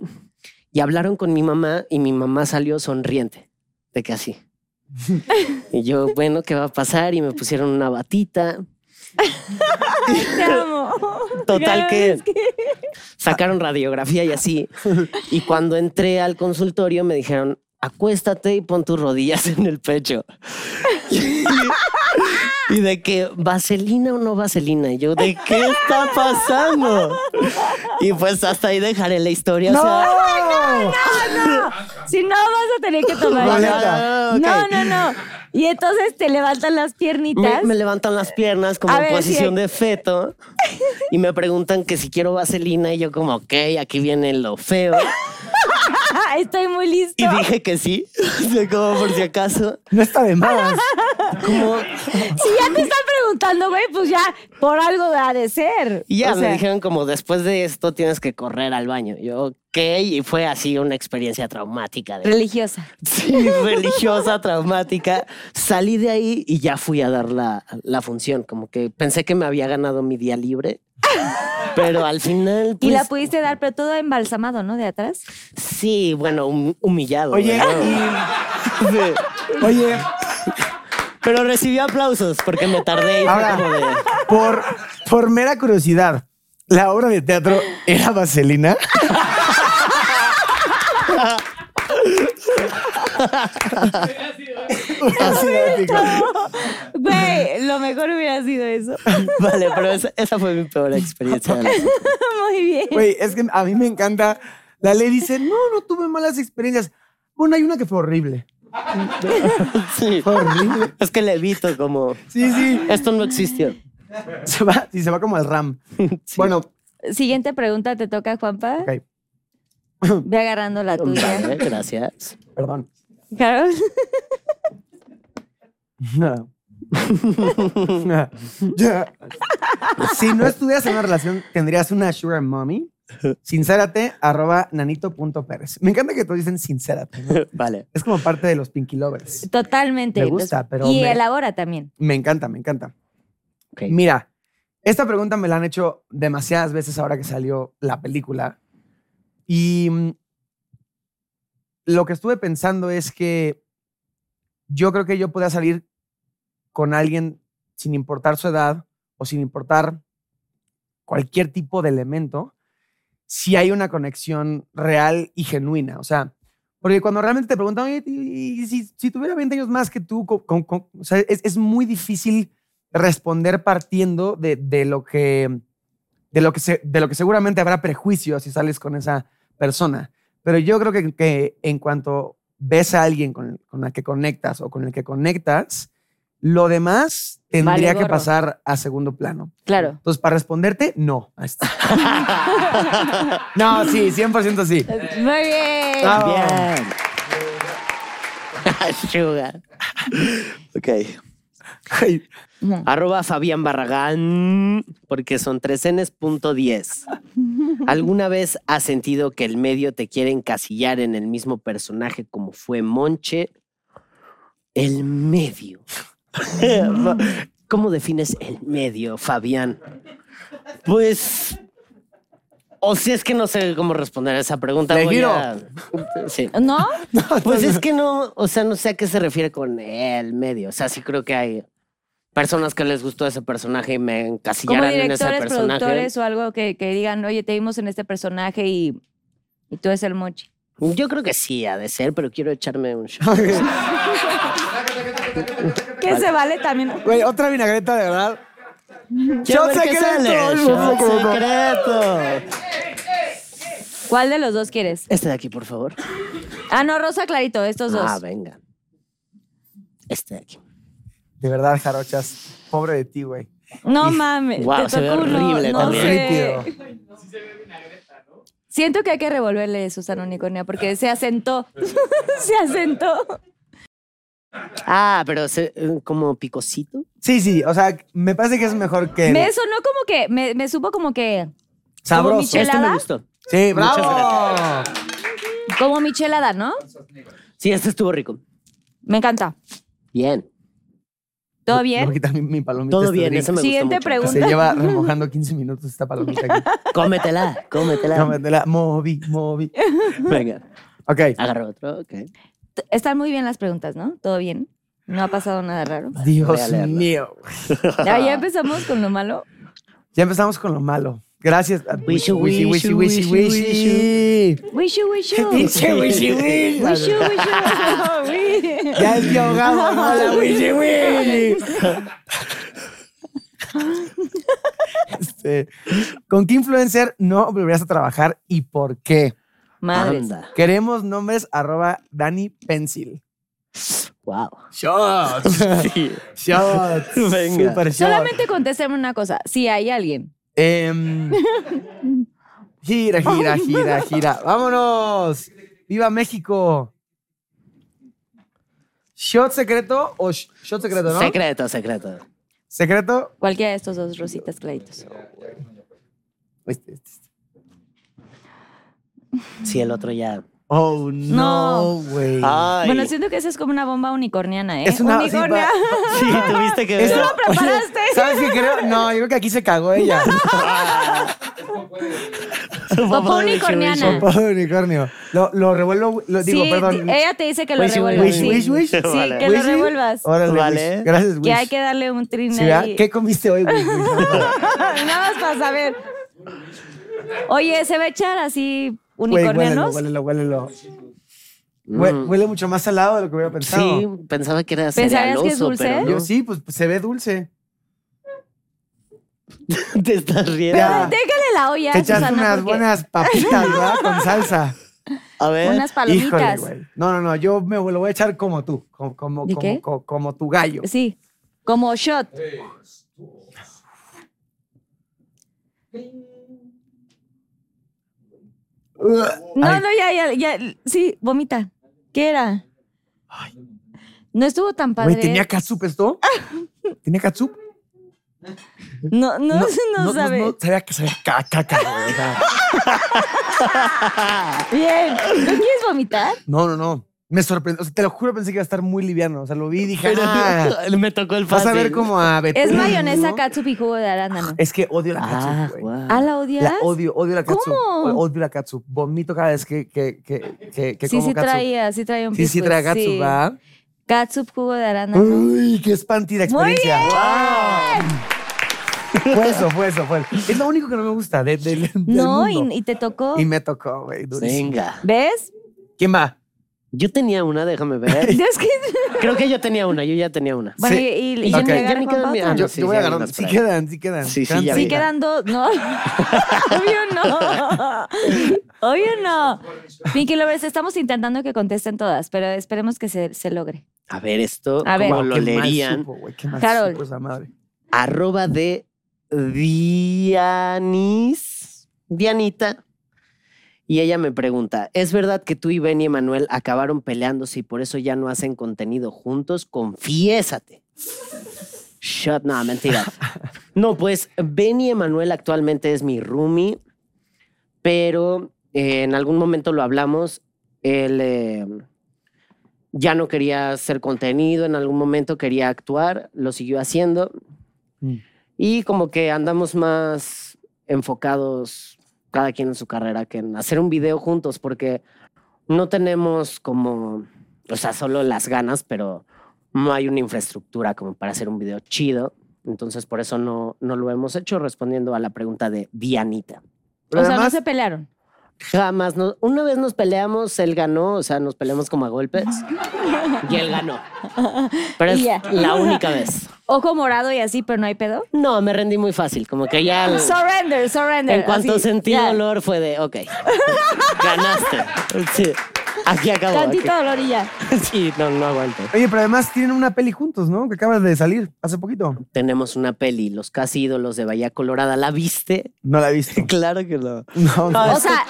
y hablaron con mi mamá y mi mamá salió sonriente, de que así. Y yo, bueno, ¿qué va a pasar? Y me pusieron una batita.
Te amo.
Total que
ves
sacaron radiografía y así. Y cuando entré al consultorio me dijeron, acuéstate y pon tus rodillas en el pecho. Y de que, ¿vaselina o no vaselina? Y yo, ¿de qué está pasando? Y pues hasta ahí dejaré la historia. o sea,
Si no, vas a tener que tomar.
Boleta.
ok.
No, no, no. Y entonces te levantan las
Me,
piernitas.
me levantan las piernas como
A
en
ver,
posición de feto y me preguntan que si quiero vaselina y yo como, ok, aquí viene lo feo.
Estoy muy listo.
Y dije que sí, como por si acaso.
No está de más.
Como,
Si ya te están preguntando, güey, pues ya por algo ha de ser.
y ya
O
me
sea,
dijeron como, después de esto tienes que correr al baño. Yo, ok, y fue así una experiencia traumática. De,
Religiosa.
sí, religiosa, traumática. Salí de ahí y ya fui a dar la, la función. Como que pensé que me había ganado mi día libre. Pero al final,
Y la
pues,
pudiste dar, pero todo embalsamado, ¿no? De atrás.
Sí, bueno, hum- humillado.
Oye, oye,
Pero recibí aplausos porque me tardé y
Ahora-
como de.
por, por mera curiosidad, ¿la obra de teatro era vaselina? Hubiera sido épico.
Güey, lo mejor hubiera sido eso.
Vale, pero esa, esa fue mi peor experiencia.
Muy bien.
Güey, es que a mí me encanta. La ley dice, no, no tuve malas experiencias. Bueno, hay una que fue horrible.
Sí.
Fue horrible.
Es que le evito como.
Sí, sí.
Esto no existió.
Se va, sí, se va como al RAM. Bueno,
Siguiente pregunta te toca, Juanpa.
ok,
Ve agarrando la tuya.
Vale, gracias.
perdón.
Carol.
No. Si no estuvieras en una relación, ¿tendrías una sugar mommy? Sincérate, arroba nanito.pérez. Me encanta que todos dicen sincérate. ¿no?
Vale.
Es como parte de los Pinky Lovers.
Totalmente.
Me gusta, pero
Y
me-
elabora también.
Me encanta, me encanta.
Ok.
Mira, esta pregunta me la han hecho demasiadas veces ahora que salió la película. Y mm, lo que estuve pensando es que yo creo que yo podía salir con alguien sin importar su edad o sin importar cualquier tipo de elemento si hay una conexión real y genuina. O sea, porque cuando realmente te preguntan, oye, y- si, tuviera 20 años más que tú, es, muy difícil responder partiendo de, lo que de lo que seguramente habrá prejuicios si sales con esa persona. Pero yo creo que, que en cuanto ves a alguien con, con la que conectas o con el que conectas, lo demás tendría que
gorro.
pasar a segundo plano.
Claro.
Entonces, para responderte, no. No, sí, 100% sí.
Muy bien.
Bravo.
Bien. Sugar. Ok.
Ay.
Arroba Fabián Barragán, porque son tres Ns punto 10. ¿Alguna vez has sentido que el medio te quiere encasillar en el mismo personaje como fue Monche? El medio. ¿Cómo defines el medio, Fabián? Pues. O si es que no sé cómo responder a esa pregunta.
Le
voy
giro.
a- Sí.
¿No?
Pues es que no, o sea, no sé a qué se refiere con el medio. O sea, sí creo que hay personas que les gustó ese personaje y me encasillaran en ese
directores,
personaje.
productores o algo que, que digan, oye, te vimos en este personaje y, y tú eres el mochi.
Yo creo que sí ha de ser, pero quiero echarme un shot.
Que se vale también.
Güey, otra vinagreta, de verdad. ¡Shot
ver qué
secreto!
sale.
¡Shot
¡Shot secreto!
¿Cuál de los dos quieres?
Este de aquí, por favor.
Ah, no, rosa clarito, estos dos.
Ah, venga. Este de aquí.
De verdad, jarochas. Pobre de ti, güey.
no mames.
Guau,
te
se ve
tocó uno,
horrible
no
también.
sé.
Lípido.
Siento que hay que revolverle Susana Unicornia porque se asentó. se asentó.
Ah, pero se- eh, como picosito.
Sí, sí. O sea, me parece que es mejor que.
Me sonó como que, me, me supo como que,
Sabroso.
Michelada.
Este me gustó.
Sí, bravo.
como michelada, ¿no?
Sí, este estuvo rico.
Me encanta.
Bien.
¿Todo
Voy a
bien?
quitar mi, mi palomita.
Todo bien, ese me
Siguiente
gustó mucho.
pregunta.
Se lleva remojando 15 minutos esta palomita aquí.
Cómetela, cómetela.
Cómetela. Moví, moví.
Venga.
Ok.
Agarro otro, ok.
Están muy bien las preguntas, ¿no? ¿Todo bien? No ha pasado nada raro.
Dios mío.
Ya, ya empezamos con lo malo.
Ya empezamos con lo malo. Gracias.
Wishy,
wishy, wishy, wishy,
wishy,
wishy.
Wishu, wishu.
Pinche wishy, wishy.
Wishu, wishu.
Ya es que ahogado, no la wishy, wishy. Este, ¿Con qué influencer no volverías a trabajar y por qué?
Madres.
Anda.
Queremos nombres arroba Dani Pencil.
Wow.
Shots.
Sí.
Shots.
Venga.
Super.
Solamente contéstame una cosa. Si hay alguien.
Em, gira, gira, gira, gira. ¡Vámonos! ¡Viva México! ¿Shot secreto o sh- shot secreto, no?
Secreto, secreto.
¿Secreto?
Cualquiera de estos dos rositas claritos.
Este, este,
Sí, el otro ya.
Oh, no,
No.
güey.
Ay.
Bueno, siento que esa es como una bomba unicorniana, ¿eh?
Es una- sí,
Unicornia.
va-
sí, tuviste que ver.
Eso-
lo preparaste.
Oye, ¿Sabes qué creo? No, yo creo que aquí se cagó ella.
Popó unicorniana.
Popó de unicornio. Lo, lo revuelvo, lo digo,
sí,
perdón.
ella te dice que lo
Wish,
revuelvas.
wish,
sí.
wish, wish.
Sí,
Vale.
que lo
Wish,
revuelvas.
Órale,
Vale.
Wish. Gracias, Wish.
Que hay que darle un trin
Sí. ¿Qué comiste hoy? Wish?
Nada más para saber. Oye, ¿se va a echar así
Güey, huélelo,
unicornianos?
huélelo, huélelo. Hue-
Mm.
Huele mucho más salado de lo que hubiera pensado.
Sí, pensaba que era
¿Pensarías que es
cerealoso,
dulce?
pero no.
Yo sí, pues se ve dulce.
Te estás riendo.
Pero déjale la olla,
Te echaste
Susana,
unas
porque
buenas papitas, ¿verdad? Con salsa.
A ver.
unas
Híjole,
palomitas.
güey. No, no, no. Yo me lo voy a echar como tú. Como, como,
¿De
como,
qué?
co- como tu gallo.
Sí, como shot. No,
Ay,
no, ya, ya, ya. Sí, vomita. ¿Qué era? No estuvo tan padre.
Güey, ¿tenía catsup esto? ¿Tenía catsup?
No, no, no, sabe.
No, sabía que sabía ca- caca, sea,
Bien. ¿No quieres vomitar?
no, no, no. Me sorprendió. O sea, te lo juro, pensé que iba a estar muy liviano. O sea, lo vi y dije, ah,
me tocó el
vas
fácil.
a ver como a Betún,
Es mayonesa,
¿no?
catsup y jugo de arándano.
Es que odio la
Ah,
catsup, güey.
¿Ah, la odias?
La odio, odio la catsup.
¿Cómo?
Odio la catsup. Vomito cada vez que, que, que, que, que
Sí,
como
sí traía, sí traía un
Sí, sí trae catsup,
sí.
¿verdad?
Catsup, jugo de arándano.
Uy, qué espanti la
Muy
experiencia.
bien.
¡Wow! Fue eso, fue eso, fue. Es lo único que no me gusta de, de- del
No,
mundo.
y, y te tocó.
Y me tocó, güey.
Venga.
¿Ves?
¿Quién va?
Yo tenía una, déjame ver. Creo que yo tenía una, yo ya tenía una.
Bueno,
Sí.
y, y, ya
Ok.
ni
ya
agarra
ni
Juan
quedan mi-
Pauta.
ah, no,
yo,
sí,
yo voy
sí,
a agarrar.
unas
Sí
por ahí.
quedan, sí quedan.
Sí, sí,
Sí quedan dos. No. Obvio no. Obvio no. Pinky Lovers, estamos intentando que contesten todas, pero esperemos que se, se logre.
A ver, esto,
A ver.
como
Guau,
lo
qué mal
leerían.
supo, güey, qué mal
Carol.
supo esa madre.
Arroba de Dianis. Dianita. Y ella me pregunta, ¿es verdad que tú y Benny y Manuel acabaron peleándose y por eso ya no hacen contenido juntos? Confiésate. Shut, no, mentira. No, pues Benny Emanuel actualmente es mi roomie, pero eh, en algún momento lo hablamos. Él eh, ya no quería hacer contenido, en algún momento quería actuar, lo siguió haciendo.
Mm.
Y como que andamos más enfocados cada quien en su carrera que en hacer un video juntos, porque no tenemos como, o sea, solo las ganas, pero no hay una infraestructura como para hacer un video chido. Entonces, por eso no, no lo hemos hecho, respondiendo a la pregunta de Dianita.
Pero
o sea, no se pelearon.
Jamás. no- una vez nos peleamos, él ganó, o sea, nos peleamos como a golpes y él ganó. Pero es la única vez.
Ojo morado y así, pero no hay pedo.
No, me rendí muy fácil, como que ya...
Surrender, surrender.
En cuanto
así,
sentí dolor fue de, ok, ganaste. Sí, aquí acabó.
Tantito
aquí.
dolor y ya.
Sí, no, no aguanto.
Oye, pero además tienen una peli juntos, ¿no? Que acaba de salir hace poquito.
Tenemos una peli, Los Casi Ídolos de Bahía Colorada. ¿La viste?
No la he visto.
Claro que no.
No, no.
O sea,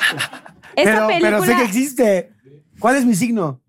esta
pero,
película.
pero sé que existe. ¿Cuál es mi signo?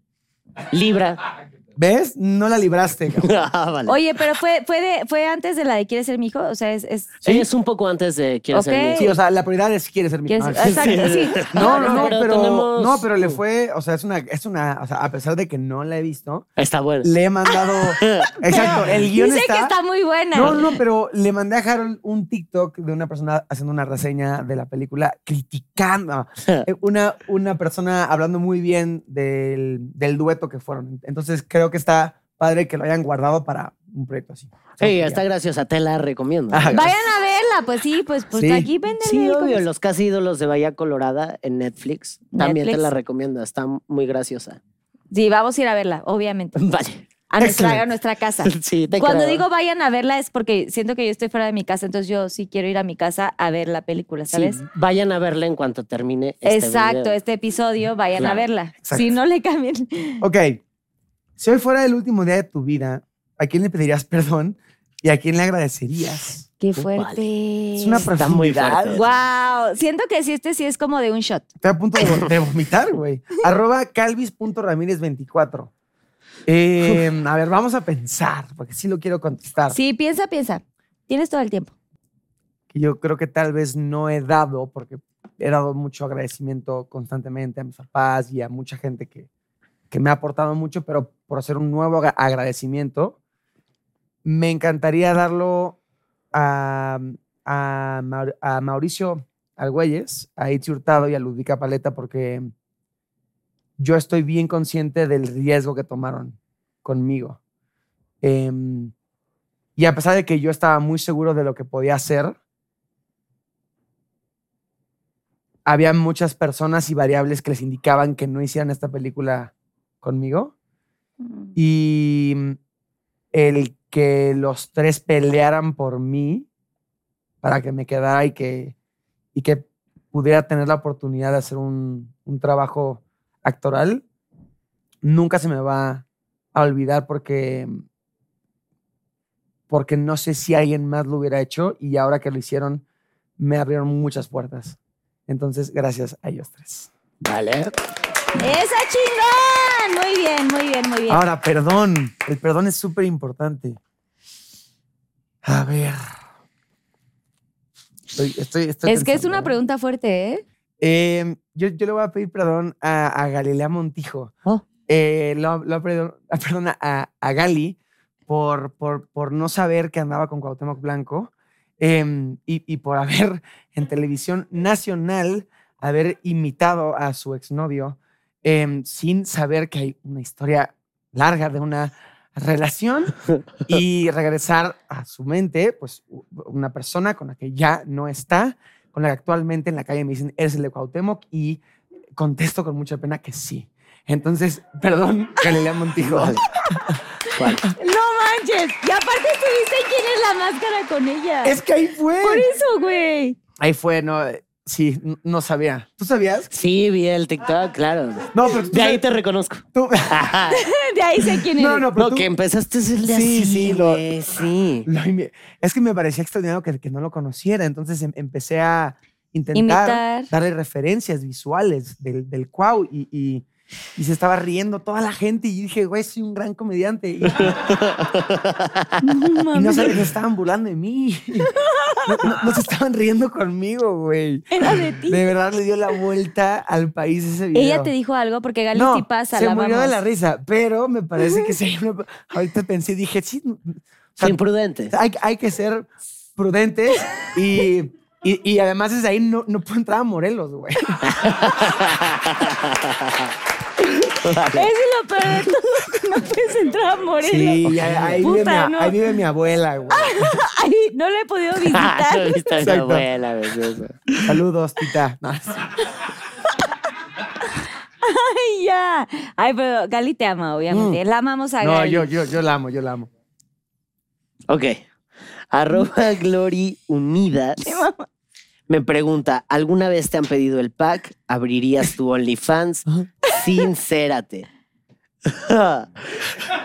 Libra.
¿Ves? No la libraste.
Ah, vale.
Oye, pero fue, fue, de, fue antes de la de ¿Quieres ser mi hijo? O sea, es. es
Sí, es un poco antes de Quiero ser mi
Sí, o sea, la prioridad es si quieres ser mi
¿Quieres-
Ah,
Exacto, sí.
No, no, no,
Pero
pero,
tenemos-
no, pero le fue, o sea, es una, es una, o sea, a pesar de que no la he visto,
Está bueno.
le he mandado, exacto, el guion
Dice
está,
que está muy buena.
no, no, pero le mandé a Harold un TikTok de una persona haciendo una reseña de la película, criticando, una, una persona hablando muy bien del, del dueto que fueron. Entonces creo que está padre que lo hayan guardado para un proyecto así. Ya.
está graciosa, te la recomiendo.
Ajá.
Vayan a verla, pues sí, pues, pues
Sí.
aquí venden.
Sí, obvio, Los Casi Ídolos de Bahía Colorada en Netflix. También te
Netflix.
la recomiendo, está muy graciosa.
Sí, vamos a ir a verla, obviamente.
Vale.
A nuestra, a nuestra casa.
Sí, te
Cuando
creo.
digo vayan a verla es porque siento que yo estoy fuera de mi casa, entonces yo sí quiero ir a mi casa a ver la película,
Sí,
¿sabes?
vayan a verla en cuanto termine este
Exacto,
video.
este episodio, vayan a
Claro,
verla.
exacto.
Si no le cambian.
Ok, si hoy fuera el último día de tu vida, ¿a quién le pedirías perdón y a quién le agradecerías?
Qué
Vale.
fuerte.
Es una
Está muy fuerte.
Wow, siento que si este sí es como de un shot.
Estoy a punto de, vo- de vomitar, güey. Arroba calvis.ramírez24. Eh, a ver, vamos a pensar, porque sí lo quiero contestar.
Sí, piensa, piensa. Tienes todo el tiempo.
Que yo creo que tal vez no he dado, porque he dado mucho agradecimiento constantemente a mis papás y a mucha gente que, que me ha aportado mucho, pero por hacer un nuevo agra- agradecimiento, me encantaría darlo a, a, Maur- a Mauricio Argüelles, a Itzi Hurtado y a Ludvika Paleta, porque yo estoy bien consciente del riesgo que tomaron conmigo. Em, y a pesar de que yo estaba muy seguro de lo que podía hacer, había muchas personas y variables que les indicaban que no hicieran esta película conmigo. Y mm, el que los tres pelearan por mí para que me quedara y que, y que pudiera tener la oportunidad de hacer un, un trabajo actoral, nunca se me va a olvidar porque, porque no sé si alguien más lo hubiera hecho y ahora que lo hicieron me abrieron muchas puertas. Entonces, gracias a ellos tres.
Vale.
¡Esa chingón! Muy bien, muy bien, muy bien.
Ahora, perdón. El perdón es súper importante. A ver. Estoy, estoy, estoy
Es que es una pregunta fuerte, ¿eh?
Eh, yo, yo le voy a pedir perdón a, a Galilea Montijo.
Oh.
Eh, lo, lo perdón, perdón a, a Gali por, por, por no saber que andaba con Cuauhtémoc Blanco em, y, y por haber en televisión nacional haber imitado a su exnovio em, sin saber que hay una historia larga de una relación y regresar a su mente, pues una persona con la que ya no está, con la que actualmente en la calle me dicen, eres el de Cuauhtémoc y contesto con mucha pena que sí. Entonces, perdón, Galilea Montijo.
Vale. Vale.
No manches. Y aparte estuviste quién es la máscara con ella.
Es que ahí fue.
Por eso, güey.
Ahí fue, no, sí, no sabía. ¿Tú sabías?
Sí, vi el TikTok, claro.
No, pero tú
De ahí te reconozco.
tú-
De ahí sé quién
No,
eres.
no, pero
No,
tú-
que empezaste a hacerle
Sí,
así,
sí, lo-
sí.
Lo es que me parecía extraordinario que, que no lo conociera, entonces em- empecé a intentar
Imitar.
darle referencias visuales del, del Cuau y, y- y se estaba riendo toda la gente y dije, güey, soy un gran comediante. Y,
No
y no se estaban burlando de mí. No, no- no se estaban riendo conmigo, güey.
Era de ti.
De verdad le dio la vuelta al país ese video.
Ella te dijo algo porque Gali
no,
sí pasa,
se
la
murió de la risa, pero me parece que sí. Ahorita pensé, dije, sí, o sea,
imprudente.
hay, hay que ser prudentes y, y, y además desde ahí no, no puedo entrar a Morelos, güey.
Eso es lo peor de todo, que no puedes entrar a Morelos.
Sí, ahí, vive, mi,
Puta,
a-
no.
ahí vive mi abuela, güey.
No le he podido
Ah,
visitar.
no viste a mi
Exacto.
abuela.
Saludos, tita. No, sí.
Ay, ya. Ay, pero Gali te ama, obviamente. La amamos a
Mm. no
Gali.
yo, yo, yo la amo, yo la amo.
Ok. Arroba Glory Unidas. Me pregunta, ¿alguna vez te han pedido el pack? ¿Abrirías tu OnlyFans? Sincérate.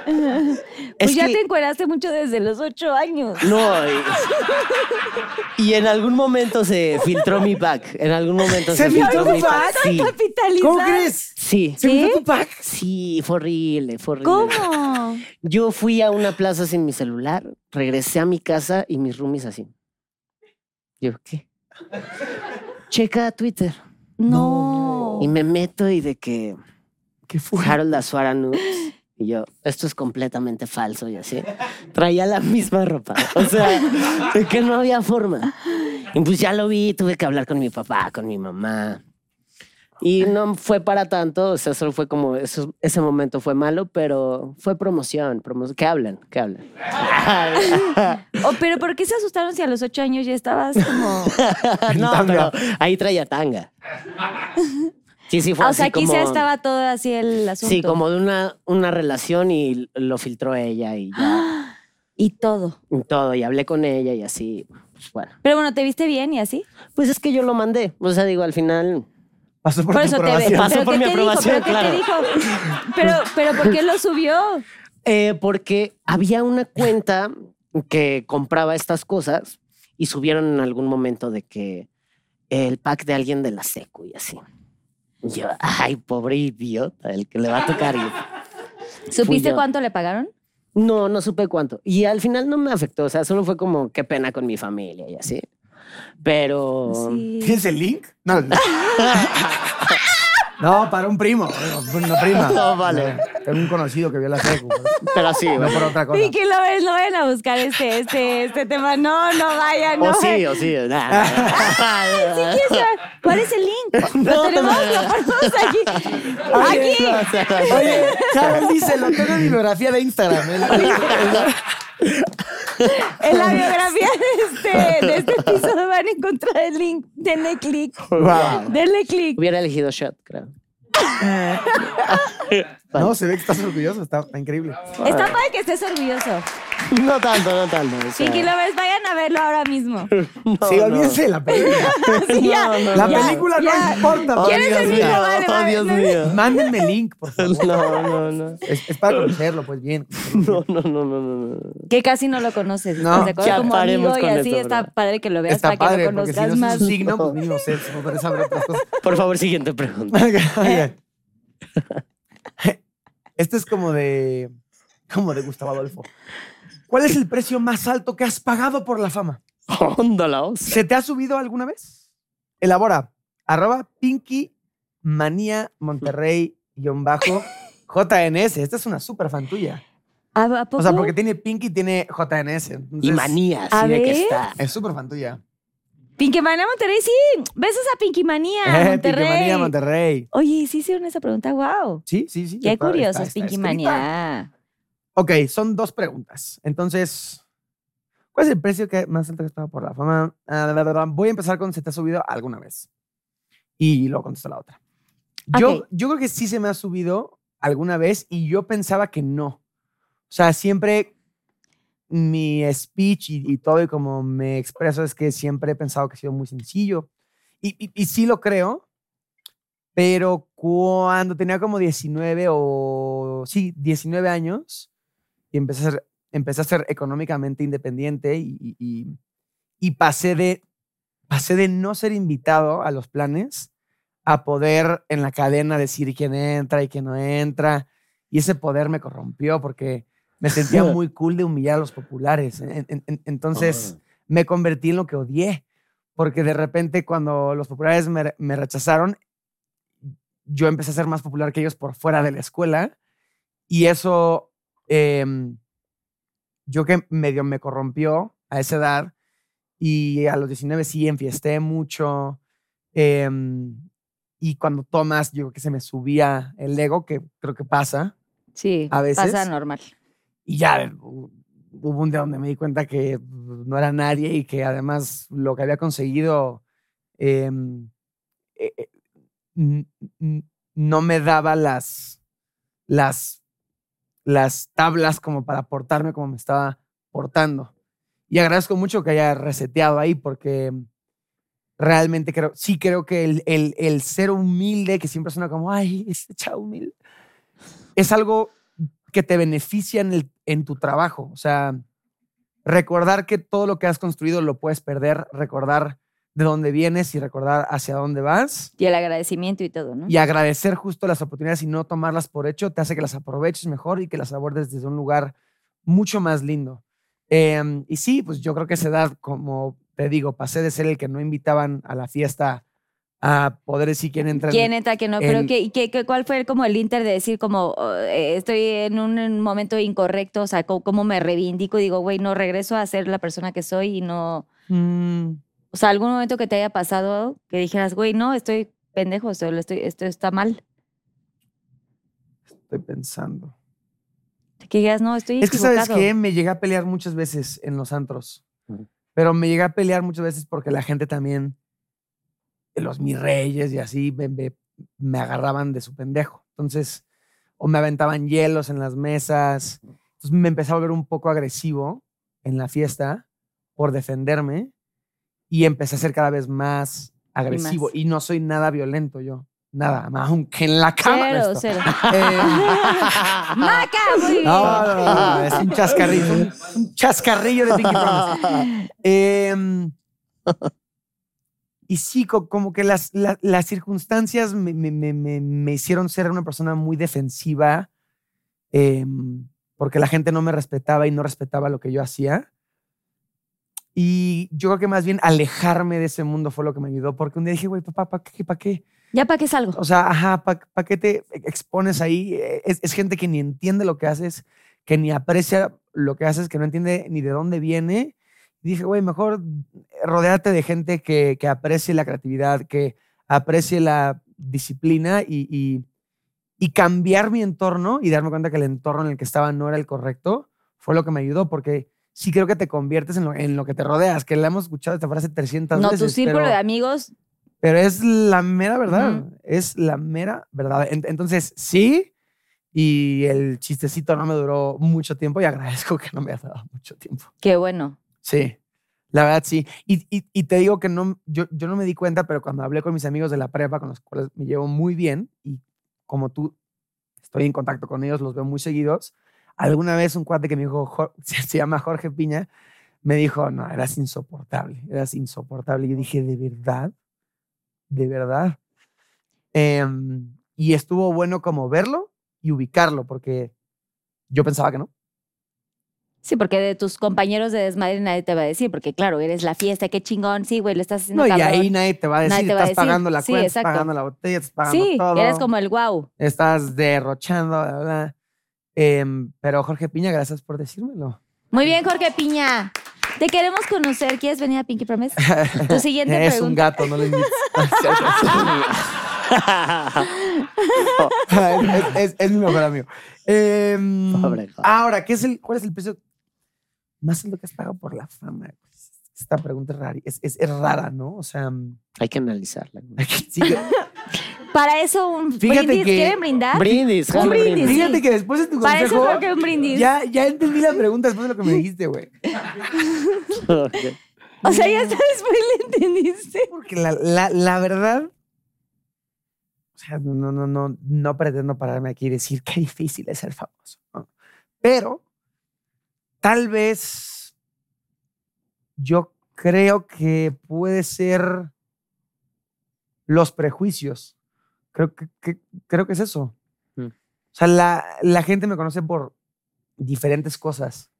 Pues
Es
ya
que-
te encueraste mucho desde los ocho años.
No, y, y en algún momento se filtró mi pack. En algún momento se,
¿Se
filtró
filtró tu
mi
pack?
Sí,
Capitalizar.
¿Cómo crees?
sí,
¿Se metió tu pack?
sí, fue horrible, fue horrible.
¿Cómo?
Yo fui a una plaza sin mi celular, regresé a mi casa y mis roomies así. Yo, ¿qué? Checa Twitter.
No.
Y me meto y de que
¿Qué fue?
Harold Azuara nudes. Y yo, esto es completamente falso y así. Traía la misma ropa. O sea, de que no había forma. Y pues ya lo vi, tuve que hablar con mi papá, con mi mamá. Y no fue para tanto, o sea, solo fue como, eso, ese momento fue malo, pero fue promoción, promoción. ¿Qué hablan? ¿Qué hablan?
Oh, pero ¿por qué se asustaron si a los ocho años ya estabas como...
no, pero ahí traía tanga. Sí, sí, fue
Ah, o
así
sea, aquí
como...
ya estaba todo así el asunto.
Sí, como de una, una relación y lo filtró ella y ya.
Y todo.
y todo, y hablé con ella y así, pues bueno.
Pero bueno, ¿te viste bien y así?
Pues es que yo lo mandé, o sea, digo, al final,
Pasó por,
Por eso te
aprobación.
Pasó
¿Pero
por mi
te
aprobación,
dijo? ¿Pero
claro.
qué te dijo? Pero, pero ¿por qué lo subió?
eh, porque había una cuenta que compraba estas cosas y subieron en algún momento de que el pack de alguien de la secu y así. Y yo, ay, pobre idiota, el que le va a tocar. Y-
¿Supiste cuánto le pagaron?
No, no supe cuánto. Y al final no me afectó, o sea, solo fue como qué pena con mi familia y así. Pero...
Sí.
¿Tienes el link? No. No, para un primo. Una prima.
No, vale.
Tengo un conocido que vio la secu. pero
Pero sí,
No por otra cosa.
Vicky Lovers, no vayan a buscar este, este, este tema. No, no vayan. No
O sí, o sí. nah.
¿Cuál es el link? Lo tenemos, lo ponemos aquí.
Oye,
Aquí.
Oye, Carol dice, lo tengo en mi biografía de Instagram.
En la biografía de este, de este episodio van a encontrar el link. Denle clic.
Wow.
Denle clic.
Hubiera elegido shot, creo.
No, se ve que estás orgulloso, está, está increíble.
Está padre que estés orgulloso.
No tanto, no tanto. o sea,
Lovers, vayan a verlo ahora mismo.
no,
sí,
no.
olvídense de la película.
Sí, ya,
La
ya,
película
ya.
no importa.
Oh,
¿Quieres
Dios
el
mío?
Vale,
oh,
vale,
Dios
no.
mío.
Mándenme link, por favor.
No, no, no.
Es, es para conocerlo, pues bien.
No, no, no, no, no, no.
Que casi no lo conoces.
No,
ya
como amigo y así
esto,
está
bro.
padre que lo veas
Está
para
padre,
que lo
porque si
conozcas
no es
más.
un signo, pues mínimo sé, no.
Por favor, siguiente pregunta.
Oigan. Este es como de. como de Gustavo Adolfo. ¿Cuál es el precio más alto que has pagado por la fama?
Onda la osa.
¿Se te ha subido alguna vez? Elabora. Arroba Pinky Manía Monterrey guion bajo JNS. Esta es una súper fan tuya.
¿A, a poco?
O sea, porque tiene Pinky y tiene JNS. entonces
Y manía, sí, de que está.
Es súper fan tuya.
Pinky Manía Monterrey, sí. Besos a Pinky Manía
Eh,
Monterrey.
Pinky Manía Monterrey.
Oye, sí hicieron esa pregunta, wow.
Sí, sí, sí.
Qué curioso es Pinky
escrita.
Manía.
Ok, son dos preguntas. Entonces, ¿cuál es el precio que más alto que has pagado por la fama? La, Voy a empezar con ¿se te ha subido alguna vez? Y luego contesto la otra. Yo,
Ok.
yo creo que sí se me ha subido alguna vez y yo pensaba que no. O sea, siempre mi speech y, y todo y como me expreso es que siempre he pensado que ha sido muy sencillo. Y, y, y sí lo creo, pero cuando tenía como 19 o, sí, 19 años, y empecé a ser, empecé a ser económicamente independiente y, y- y- pasé, de, pasé de no ser invitado a los planes a poder en la cadena decir quién entra y quién no entra. Y ese poder me corrompió porque me sentía muy cool de humillar a los populares. En- en- en- entonces me convertí en lo que odié, porque de repente cuando los populares me, me rechazaron, yo empecé a ser más popular que ellos por fuera de la escuela y eso em, yo que medio me corrompió a esa edad y a los 19 sí enfiesté mucho em, y cuando tomas yo creo que se me subía el ego, que creo que pasa
Sí,
A veces.
pasa normal.
y ya hu- hubo un día donde me di cuenta que no era nadie y que además lo que había conseguido em, eh, eh, n- n- no me daba las, las, las tablas como para portarme como me estaba portando. Y agradezco mucho que haya reseteado ahí porque realmente creo, sí creo que el, el, el ser humilde, que siempre suena como, ay, ese chavo humilde, es algo que te beneficia en, el, en tu trabajo. O sea, recordar que todo lo que has construido lo puedes perder, recordar de dónde vienes y recordar hacia dónde vas
Y el agradecimiento y todo, ¿no?
y agradecer justo las oportunidades y no tomarlas por hecho te hace que las aproveches mejor y que las abordes desde un lugar mucho más lindo. Em, y sí, pues yo creo que a esa edad, como te digo, pasé de ser el que no invitaban a la fiesta a poder decir quién entra. en-
¿Quién entra, quién no? Pero
el-
¿qué, qué, qué- ¿cuál fue como el inter de decir como oh, eh, estoy en un, en un momento incorrecto? O sea, ¿cómo, cómo me reivindico y digo, güey, no regreso a ser la persona que soy y no...
Mm,
O sea, algún momento que te haya pasado que dijeras, güey, no, estoy pendejo, esto, estoy, esto está mal.
estoy pensando.
Que digas, no, estoy
Es que, ¿sabes qué? Me llegué a pelear muchas veces en los antros. Pero me llegué a pelear muchas veces porque la gente también, los mis reyes y así, me, me- me agarraban de su pendejo. Entonces, o me aventaban hielos en las mesas. Entonces me empecé a volver un poco agresivo en la fiesta por defenderme y empecé a ser cada vez más agresivo.
más.
Y, no soy nada violento yo. Nada, aunque en la cama.
Cero,
esto.
cero.
Eh,
¡Maca!
No, no, no, no, es un chascarrillo, un, un chascarrillo de Pinky Promise. Em, y sí, co- como que las, la- las circunstancias me, me- me- me- hicieron ser una persona muy defensiva, em, porque la gente no me respetaba y no respetaba lo que yo hacía. Y yo creo que más bien alejarme de ese mundo fue lo que me ayudó, porque un día dije, güey, papá, ¿para qué? ¿Para qué?
¿Ya para qué salgo?
O sea, ajá, ¿para qué te expones ahí? Eh, Es, es gente que ni entiende lo que haces, que ni aprecia lo que haces, que no entiende ni de dónde viene. Y dije, güey, mejor rodearte de gente que, que aprecie la creatividad, que aprecie la disciplina y, y, y cambiar mi entorno y darme cuenta que el entorno en el que estaba no era el correcto, fue lo que me ayudó, porque sí creo que te conviertes en lo, en lo que te rodeas, que la hemos escuchado esta frase 300
No,
veces.
tu círculo
pero-
de amigos,
pero es la mera verdad. Es la mera verdad. En- Entonces, sí. Y el chistecito no me duró mucho tiempo y agradezco que no me haya dado mucho tiempo.
qué bueno.
Sí. La verdad, sí. Y, y- y te digo que no, yo, yo no me di cuenta, pero cuando hablé con mis amigos de la prepa, con los cuales me llevo muy bien, y como tú, estoy en contacto con ellos, los veo muy seguidos. Alguna vez un cuate que me dijo, Jo- se, llama Jorge Piña, me dijo, no, eras insoportable, eras insoportable. Y yo dije, ¿de verdad? ¿De verdad? Em, y estuvo bueno como verlo y ubicarlo, porque yo pensaba que no.
Sí, porque de tus compañeros de desmadre nadie te va a decir, porque claro, eres la fiesta, qué chingón, sí, güey, lo estás haciendo
No, y ahí nadie te va a decir,
Nadie te va a
estás
decir.
pagando la
Sí,
cuenta, estás pagando la botella, estás pagando
Sí,
todo.
eres como el wow.
Estás derrochando, bla, bla, Em, pero Jorge Piña, gracias por decírmelo.
Muy bien, Jorge Piña. Te queremos conocer. ¿Quieres venir a Pinky Promise? Tu siguiente
es un
pregunta.
gato, no lo invites. es, es- es mi mejor amigo. Em,
Pobre
ahora, ¿qué es el, ¿cuál es el precio más alto que has pagado por la fama? Esta pregunta es rara, es, es- es rara, ¿no? O sea,
Hay que analizarla.
sí,
Para eso un
Fíjate
brindis.
que-
¿Quieren brindar?
Brindis,
Un
jale,
brindis.
fíjate que después de tu
Para eso
consejo,
creo que un brindis.
ya, ya entendí la pregunta después de lo que me dijiste, güey.
Ok.
O sea, ya hasta después le entendiste.
Porque la, la, la verdad, o sea, no, no, no, no, no pretendo pararme aquí y decir qué difícil es ser famoso. ¿no? Pero tal vez yo creo que puede ser los prejuicios. Creo que, que- creo que es eso.
Mm.
O sea, la, la gente me conoce por diferentes cosas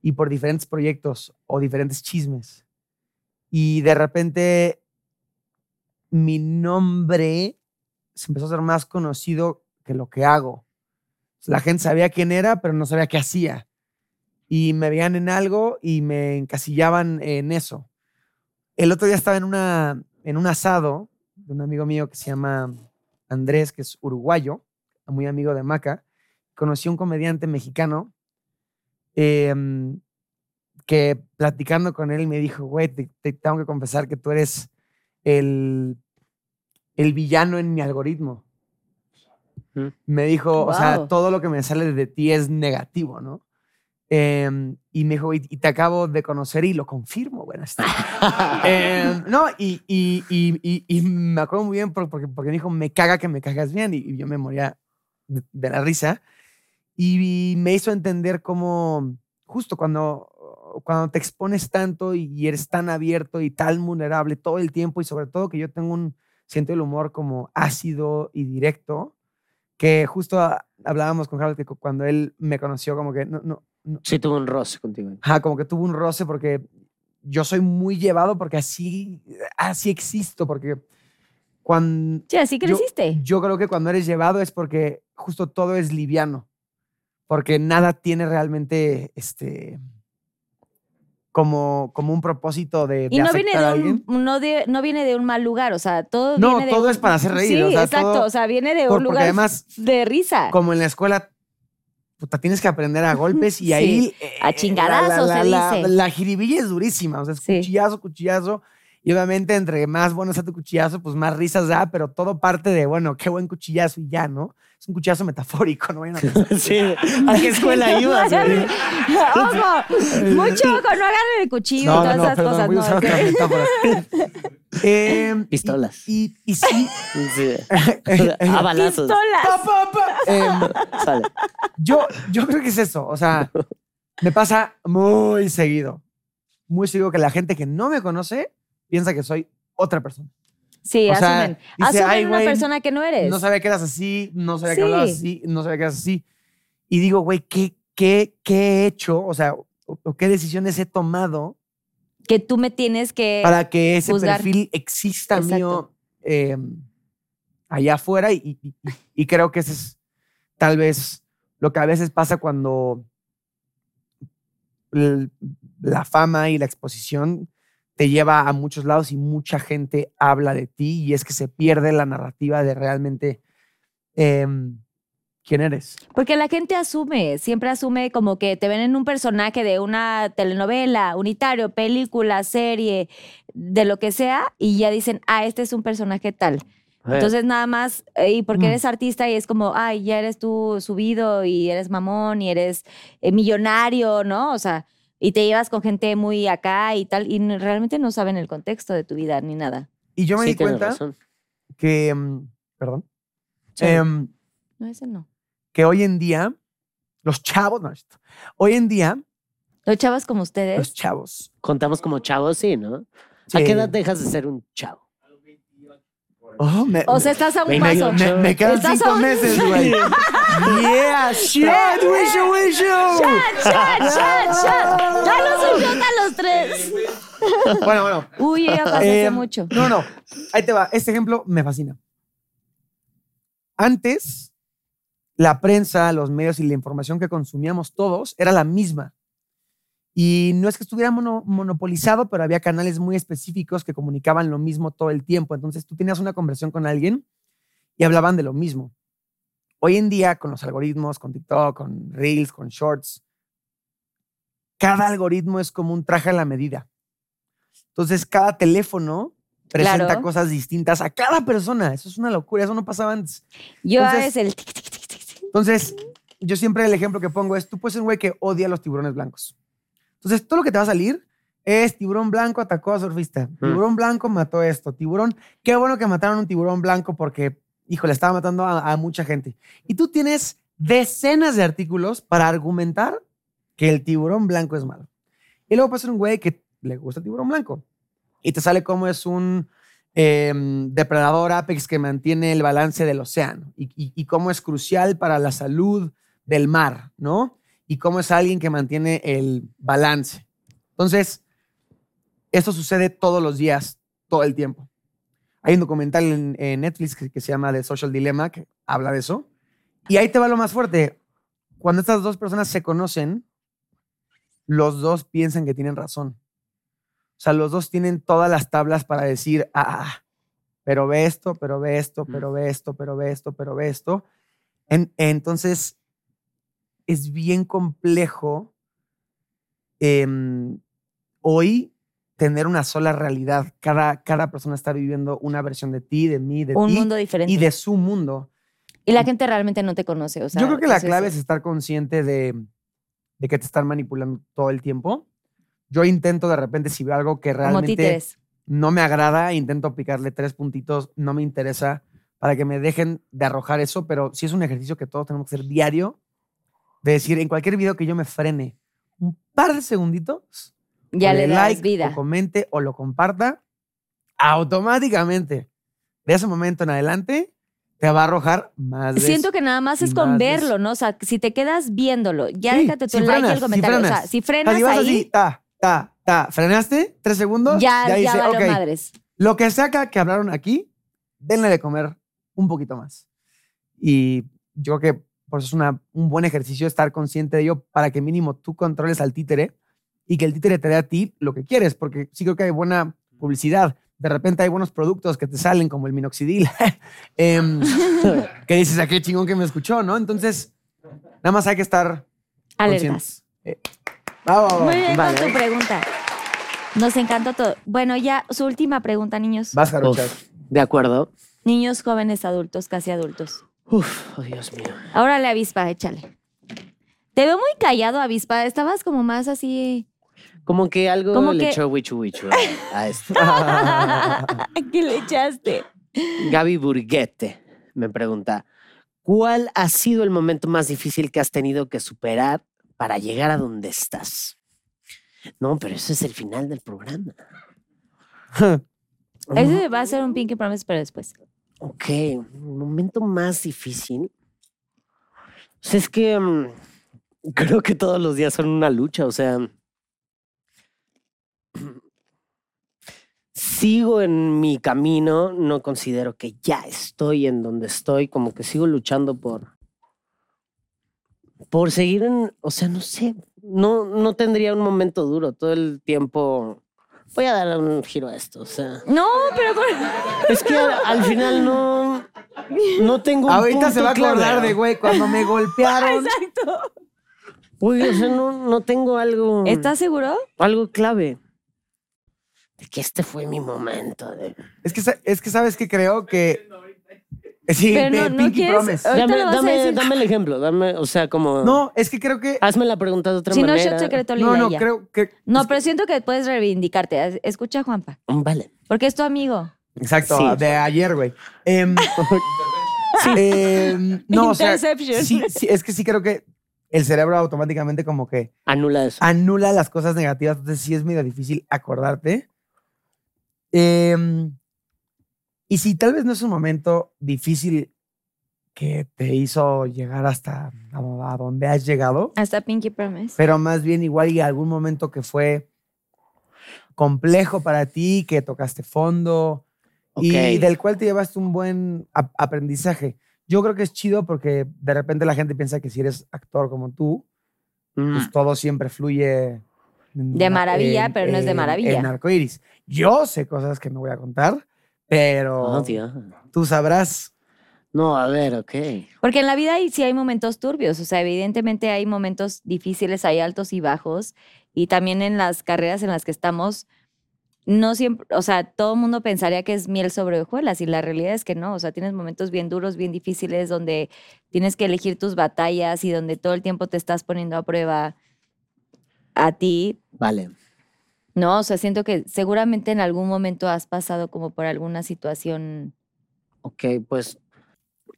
y por diferentes proyectos o diferentes chismes. Y de repente mi nombre se empezó a ser más conocido que lo que hago. La gente sabía quién era, pero no sabía qué hacía. Y me veían en algo y me encasillaban en eso. El otro día estaba en, una, en un asado de un amigo mío que se llama Andrés, que es uruguayo, muy amigo de Maca. Conocí a un comediante mexicano em, que platicando con él me dijo, güey, te, te tengo que confesar que tú eres el, el villano en mi algoritmo.
Mm.
Me dijo, o sea, todo lo que me sale de ti es negativo, ¿no? Em, y me dijo, "Güey, y te acabo de conocer y lo confirmo, bueno, está. Em, no, y, y, y, y, me acuerdo muy bien por- porque, porque me dijo, me caga que me cagas bien, y, yo me moría de, de la risa. Y me hizo entender cómo, justo cuando, cuando te expones tanto y, eres tan abierto y tan vulnerable todo el tiempo, y sobre todo que yo tengo un siento el humor como ácido y directo, que justo hablábamos con Harold que cu- cuando él me conoció, como que no, no,
Sí, tuvo un roce contigo.
Ajá, como que tuvo un roce porque yo soy muy llevado porque así, así existo, porque cuando...
Sí, así
yo-
creciste.
Yo, creo que cuando eres llevado es porque justo todo es liviano, porque nada tiene realmente este como, como un propósito de, de
y no viene
a
de
alguien.
un, no, de, no viene de un mal lugar, o sea, todo
No,
viene de
todo
un-
es para hacer reír,
Sí,
o sea,
exacto,
todo-
o sea, viene de
Por-
un lugar
además,
de risa.
como en la escuela, puta, tienes que aprender a golpes y ahí... eh,
a chingadazos,
la,
se
la,
dice.
La, jiribilla es durísima, o sea, es
Sí.
cuchillazo, cuchillazo. Y obviamente entre más bueno sea tu cuchillazo, pues más risas da, pero todo parte de, bueno, qué buen cuchillazo y ya, ¿no? Es un cuchillazo metafórico, no vayan a pensar.
Sí. ¿A qué escuela ibas, güey?
Ojo, mucho ojo, no agarren el cuchillo y todas
no, no,
esas
perdón,
cosas.
voy a
no,
usar. Em, y-
Pistolas.
Y, y, sí.
Sí. A balazos.
Pistolas.
Pa, pa, pa. Em,
Sale.
yo, yo creo que es eso. O sea, me pasa muy seguido. Muy seguido que la gente que no me conoce piensa que soy otra persona.
Sí,
O sea,
asumen.
dice,
asumen
"Ay,
una
güey,
persona que no eres.
No sabía que eras así, no sabía
Sí.
que hablabas así, no sabía que eras así. Y digo, güey, ¿qué, qué, ¿qué he hecho? O sea, o, o qué decisiones he tomado
que tú me tienes que.
para que ese
juzgar.
perfil exista
Exacto.
mío eh, allá afuera y, y- y- creo que ese es tal vez lo que a veces pasa cuando la fama y la exposición te lleva a muchos lados y mucha gente habla de ti y es que se pierde la narrativa de realmente em, quién eres.
Porque la gente asume, siempre asume como que te ven en un personaje de una telenovela, unitario, película, serie, de lo que sea, y ya dicen, ah, este es un personaje tal. Entonces nada más, eh, y porque
Mm.
eres artista y es como, ay, ya eres tú subido y eres mamón y eres eh, millonario, ¿no? O sea, y te llevas con gente muy acá y tal, y realmente no saben el contexto de tu vida ni nada.
Y yo me
sí,
di cuenta
razón.
que, em, perdón,
Sí.
em,
No, ese no.
que hoy en día, los chavos, no, esto, hoy en día,
Los chavos como ustedes.
los chavos.
Contamos como chavos, sí, ¿no? ¿A qué edad dejas de ser un chavo?
Oh, me,
O sea, estás a un paso.
me, me quedan
Estás
cinco meses, güey. yeah, shit, wishu, wishu.
¡Chat, chat, chat, chat! ¡Ya los un shot a los tres!
Bueno, bueno.
Uy, ya pasé hace
Eh,
mucho.
No, no. Ahí te va. Este ejemplo me fascina. Antes, la prensa, los medios y la información que consumíamos todos era la misma. Y no es que estuviera mono- monopolizado, pero había canales muy específicos que comunicaban lo mismo todo el tiempo. Entonces tú tenías una conversación con alguien y hablaban de lo mismo. Hoy en día, con los algoritmos, con TikTok, con Reels, con Shorts, cada algoritmo es como un traje a la medida. Entonces, cada teléfono presenta
Claro.
cosas distintas a cada persona. Eso es una locura, eso no pasaba antes.
Yo
entonces-
es el.
Entonces, yo siempre el ejemplo que pongo es, tú puedes ser un güey que odia los tiburones blancos. Entonces, todo lo que te va a salir es tiburón blanco atacó a surfista, tiburón blanco mató esto, tiburón, qué bueno que mataron un tiburón blanco porque, híjole, estaba matando a, a mucha gente. Y tú tienes decenas de artículos para argumentar que el tiburón blanco es malo. Y luego ser un güey que le gusta el tiburón blanco y te sale como es un em, depredador apex que mantiene el balance del océano y, y- y cómo es crucial para la salud del mar, ¿no? Y cómo es alguien que mantiene el balance. Entonces, esto sucede todos los días, todo el tiempo. Hay un documental en, en Netflix que, que se llama The Social Dilemma que habla de eso. Y ahí te va lo más fuerte. Cuando estas dos personas se conocen, los dos piensan que tienen razón. O sea, los dos tienen todas las tablas para decir, ah, pero ve esto, pero ve esto, pero ve esto, pero ve esto, pero ve esto. En- entonces, es bien complejo em, hoy tener una sola realidad. Cada, cada persona está viviendo una versión de ti, de mí, de
Un
ti
mundo diferente.
y de su mundo.
Y la gente realmente no te conoce. O sea,
Yo creo que la clave es estar consciente de, de que te están manipulando todo el tiempo. Yo intento de repente, si veo algo que realmente no me agrada, intento picarle tres puntitos, no me interesa, para que me dejen de arrojar eso, pero sí es un ejercicio que todos tenemos que hacer diario, de decir, en cualquier video que yo me frene un par de segunditos,
Ya
o
le das
like,
vida.
o comente, o lo comparta, automáticamente, de ese momento en adelante, te va a arrojar más
Siento
eso.
que nada más
y
es con verlo. ¿no? O sea, si te quedas viéndolo, ya
Sí,
déjate tu
si
like y
frenas,
el
si
comentario. o sea,
frenas.
si
O sea,
frenas
si vas
ahí,
así, ta, ta, ta, frenaste, tres segundos,
ya, ya,
dice,
valió
ok,
madres.
lo que saca que hablaron aquí, denle de comer un poquito más. Y yo creo que por eso es una, un buen ejercicio estar consciente de ello para que mínimo tú controles al títere y que el títere te dé a ti lo que quieres, porque sí creo que hay buena publicidad. De repente hay buenos productos que te salen, como el minoxidil, em, que dices, a qué chingón que me escuchó, ¿no? Entonces, nada más hay que estar
Alertas.
conscientes. Eh, bravo.
Muy bien
Vale.
con tu pregunta. Nos encantó todo. Bueno, ya su última pregunta, niños.
Vas, Jarocha.
De acuerdo.
Niños, jóvenes, adultos, casi adultos.
Uf, oh Dios mío.
Ahora la avispa, échale. Te veo muy callado, avispa. Estabas como más así.
Como que algo
Como
le
que-
echó Wichu Wichu a, a esto.
¿Qué le echaste?
Gaby Burguete me pregunta, ¿cuál ha sido el momento más difícil que has tenido que superar para llegar a donde estás? No, pero eso es el final del programa.
Ese va a ser un Pinky Promise, pero después.
Ok, el momento más difícil. Es que mm, creo que todos los días son una lucha, o sea. Sigo en mi camino, no considero que ya estoy en donde estoy, como que sigo luchando por por seguir en, o sea, no sé, no no tendría un momento duro, todo el tiempo voy a dar un giro a esto, o sea,
No, pero.
es que al, al final no no tengo un
Ahorita se va a acordar de, güey, cuando me golpearon.
Exacto.
Uy, o sea, no, no tengo algo.
¿Estás seguro?
Algo clave. De que este fue mi momento. De...
Es que, es que sabes que creo que. Sí,
Pero no-
Pinky
quieres-
Promise.
Ahorita
Dame,
lo vas a
dame,
decir.
dame el ejemplo. Dame, o sea, como.
No, es que creo que.
Hazme la pregunta de otra
Si no,
manera.
shot secreto
No,
Lila,
no,
ya.
creo que.
No, pero siento que puedes reivindicarte. Escucha a Juanpa.
Vale.
Porque es tu amigo.
Exacto,
Sí.
de ayer, güey. Em, em, no, o sea,
Interception.
sí, sí, es que sí creo que el cerebro automáticamente como que
Anula eso.
anula las cosas negativas, entonces sí es medio difícil acordarte. Em, Y si tal vez no es un momento difícil que te hizo llegar hasta a, a donde has llegado,
Hasta Pinky Promise.
pero más bien igual y algún momento que fue complejo para ti, que tocaste fondo y del cual te llevaste un buen ap- aprendizaje. Yo creo que es chido porque de repente la gente piensa que si eres actor como tú,
Mm.
pues todo siempre fluye.
De maravilla, pero no es de maravilla.
En arcoiris. Yo sé cosas que no voy a contar, pero
Oh, Dios.
tú sabrás.
No, a ver, ok.
Porque en la vida hay- sí hay momentos turbios, o sea, evidentemente hay momentos difíciles, hay altos y bajos, y también en las carreras en las que estamos, no siempre, o sea, todo el mundo pensaría que es miel sobre hojuelas, y la realidad es que no, o sea, tienes momentos bien duros, bien difíciles, donde tienes que elegir tus batallas y donde todo el tiempo te estás poniendo a prueba a ti,
Vale.
¿No? O sea, siento que seguramente en algún momento has pasado como por alguna situación.
Ok, pues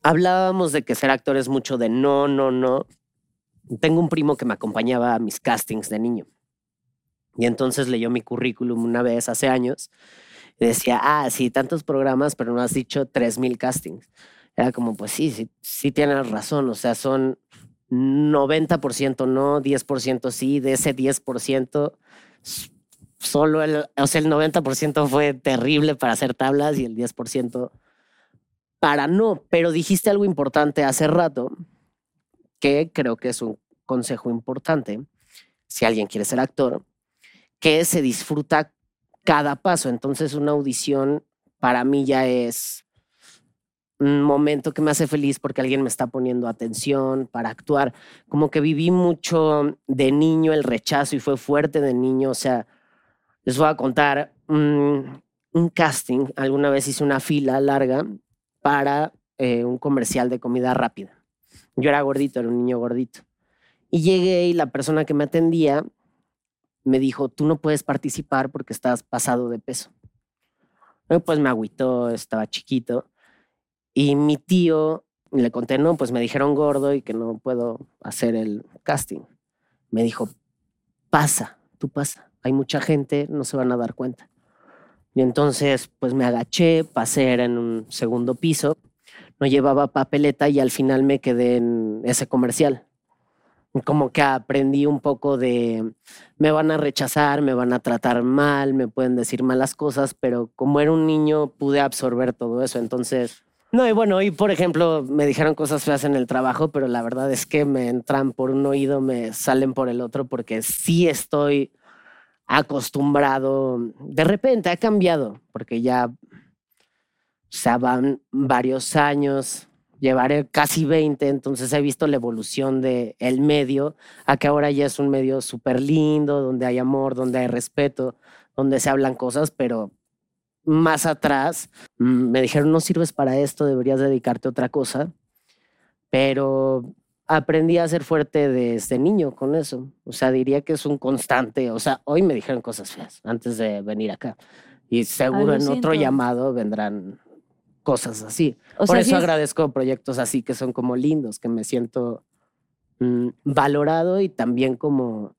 hablábamos de que ser actor es mucho de no, no, no. Tengo un primo que me acompañaba a mis castings de niño. Y entonces leyó mi currículum una vez hace años y decía, ah, sí, tantos programas, pero no has dicho 3.000 castings. Era como, pues sí, sí, sí tienes razón. O sea, son 90% no, 10% sí. De ese 10%, s- solo el, o sea, el 90% fue terrible para hacer tablas y el 10% para no. Pero dijiste algo importante hace rato, que creo que es un consejo importante, si alguien quiere ser actor, que se disfruta cada paso. Entonces una audición para mí ya es un momento que me hace feliz porque alguien me está poniendo atención para actuar. Como que viví mucho de niño el rechazo y fue fuerte de niño. O sea, les voy a contar un, un casting. Alguna vez hice una fila larga para eh, un comercial de comida rápida. Yo era gordito, era un niño gordito. Y llegué y la persona que me atendía me dijo, tú no puedes participar porque estás pasado de peso. Eh, Pues me agüitó, estaba chiquito. Y mi tío, le conté, no, pues me dijeron gordo y que no puedo hacer el casting. Me dijo, pasa, tú pasa. Hay mucha gente, no se van a dar cuenta. Y entonces, pues me agaché, pasé era en un segundo piso, no llevaba papeleta y al final me quedé en ese comercial. Como que aprendí un poco de, me van a rechazar, me van a tratar mal, me pueden decir malas cosas, pero como era un niño pude absorber todo eso. Entonces, no, y bueno, y por ejemplo, me dijeron cosas feas en el trabajo, pero la verdad es que me entran por un oído, me salen por el otro, porque sí estoy acostumbrado. De repente ha cambiado, porque ya, o van varios años, llevaré casi 20, entonces he visto la evolución del el medio a que ahora ya es un medio súper lindo, donde hay amor, donde hay respeto, donde se hablan cosas, pero más atrás mm, me dijeron, no sirves para esto, deberías dedicarte a otra cosa. Pero aprendí a ser fuerte desde niño con eso. O sea, diría que es un constante. O sea, hoy me dijeron cosas feas antes de venir acá. Y seguro en otro llamado vendrán cosas así.
O
Por
sea,
eso
es-
agradezco proyectos así que son como lindos, que me siento mm, valorado y también como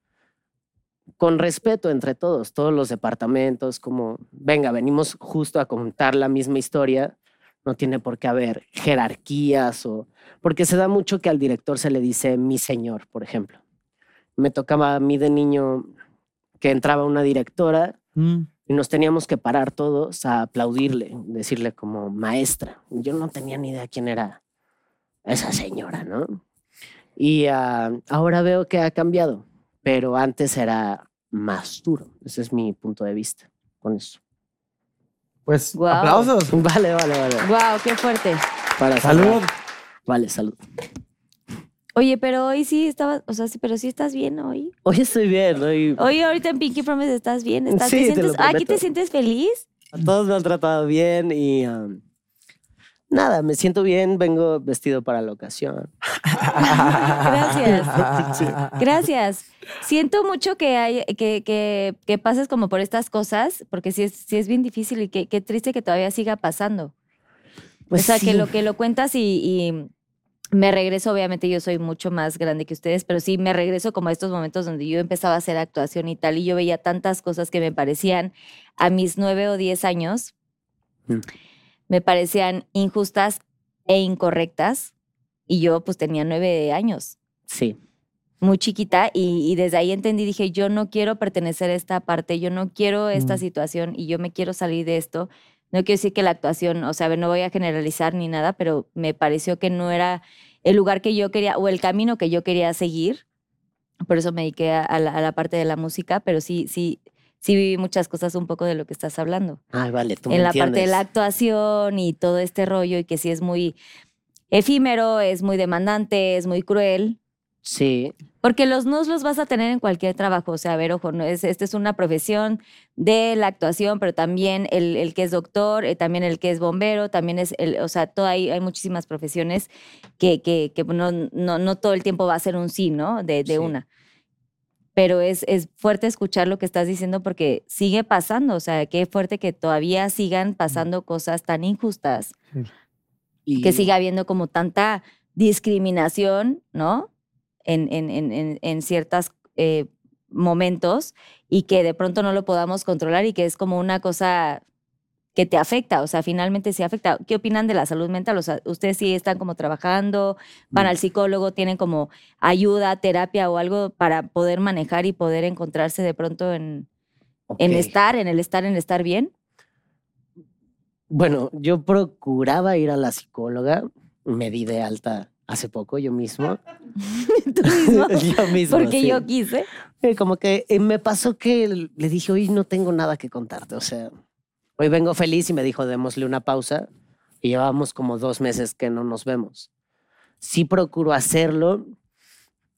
con respeto entre todos, todos los departamentos, como, venga, venimos justo a contar la misma historia, no tiene por qué haber jerarquías o, porque se da mucho que al director se le dice mi señor, por ejemplo. Me tocaba a mí de niño que entraba una directora y nos teníamos que parar todos a aplaudirle, decirle como maestra. Yo no tenía ni idea quién era esa señora, ¿no? Y ah, ahora veo que ha cambiado, pero antes era más duro. Ese es mi punto de vista con eso.
Pues aplausos.
Vale, vale, vale.
Wow, qué fuerte.
Para
Salud.
cerrar. Vale, salud.
Oye, pero hoy sí estabas, o sea, sí, pero sí estás bien hoy.
Hoy estoy bien, hoy
Hoy ahorita en Pinky Promise estás bien, estás,
Sí,
¿te
te lo
sientes, aquí te sientes feliz.
todos me han tratado bien y um, nada, me siento bien, vengo vestido para la ocasión.
Gracias. Gracias. Siento mucho que, hay, que, que, que pases como por estas cosas, porque sí es, sí es bien difícil y que- qué triste que todavía siga pasando.
Pues
o sea, que
sí.
lo que lo cuentas y, y me regreso, obviamente yo soy mucho más grande que ustedes, pero sí me regreso como a estos momentos donde yo empezaba a hacer actuación y tal, y yo veía tantas cosas que me parecían a mis nueve o diez años
Mm.
Me parecían injustas e incorrectas. Y yo pues tenía nueve años,
Sí.
muy chiquita, y, y desde ahí entendí, dije, yo no quiero pertenecer a esta parte, yo no quiero esta
Mm.
situación y yo me quiero salir de esto. No quiero decir que la actuación, o sea, no voy a generalizar ni nada, pero me pareció que no era el lugar que yo quería o el camino que yo quería seguir. Por eso me dediqué a, a la, a la parte de la música, pero sí, sí, sí viví muchas cosas un poco de lo que estás hablando
Ay, vale, tú me
en la parte de la actuación y todo este rollo y que sí es muy efímero, es muy demandante, es muy cruel.
Sí.
Porque los nos los vas a tener en cualquier trabajo. O sea, a ver, ojo, no es, esta es una profesión de la actuación, pero también el, el que es doctor, eh, también el que es bombero, también es, el, o sea, todo hay, hay muchísimas profesiones que, que, que no, no, no todo el tiempo va a ser un sí, ¿no? De, de
Sí.
una. Pero es, es fuerte escuchar lo que estás diciendo porque sigue pasando. O sea, qué fuerte que todavía sigan pasando cosas tan injustas
Y,
que siga habiendo como tanta discriminación, ¿no? En, en, en, en, en ciertos momentos y que de pronto no lo podamos controlar y que es como una cosa que te afecta, o sea, finalmente sí afecta. ¿Qué opinan de la salud mental? O sea, ustedes sí están como trabajando, van
Mm.
al psicólogo, tienen como ayuda, terapia o algo para poder manejar y poder encontrarse de pronto en, en
Ok.
estar, en el estar, en estar bien.
Bueno, yo procuraba ir a la psicóloga. Me di de alta hace poco yo mismo.
Tú mismo.
yo mismo.
Porque
sí.
yo quise.
Eh, Como que eh, me pasó que le dije, hoy no tengo nada que contarte. O sea, hoy vengo feliz y me dijo, démosle una pausa. Y llevamos como dos meses que no nos vemos. Sí procuro hacerlo.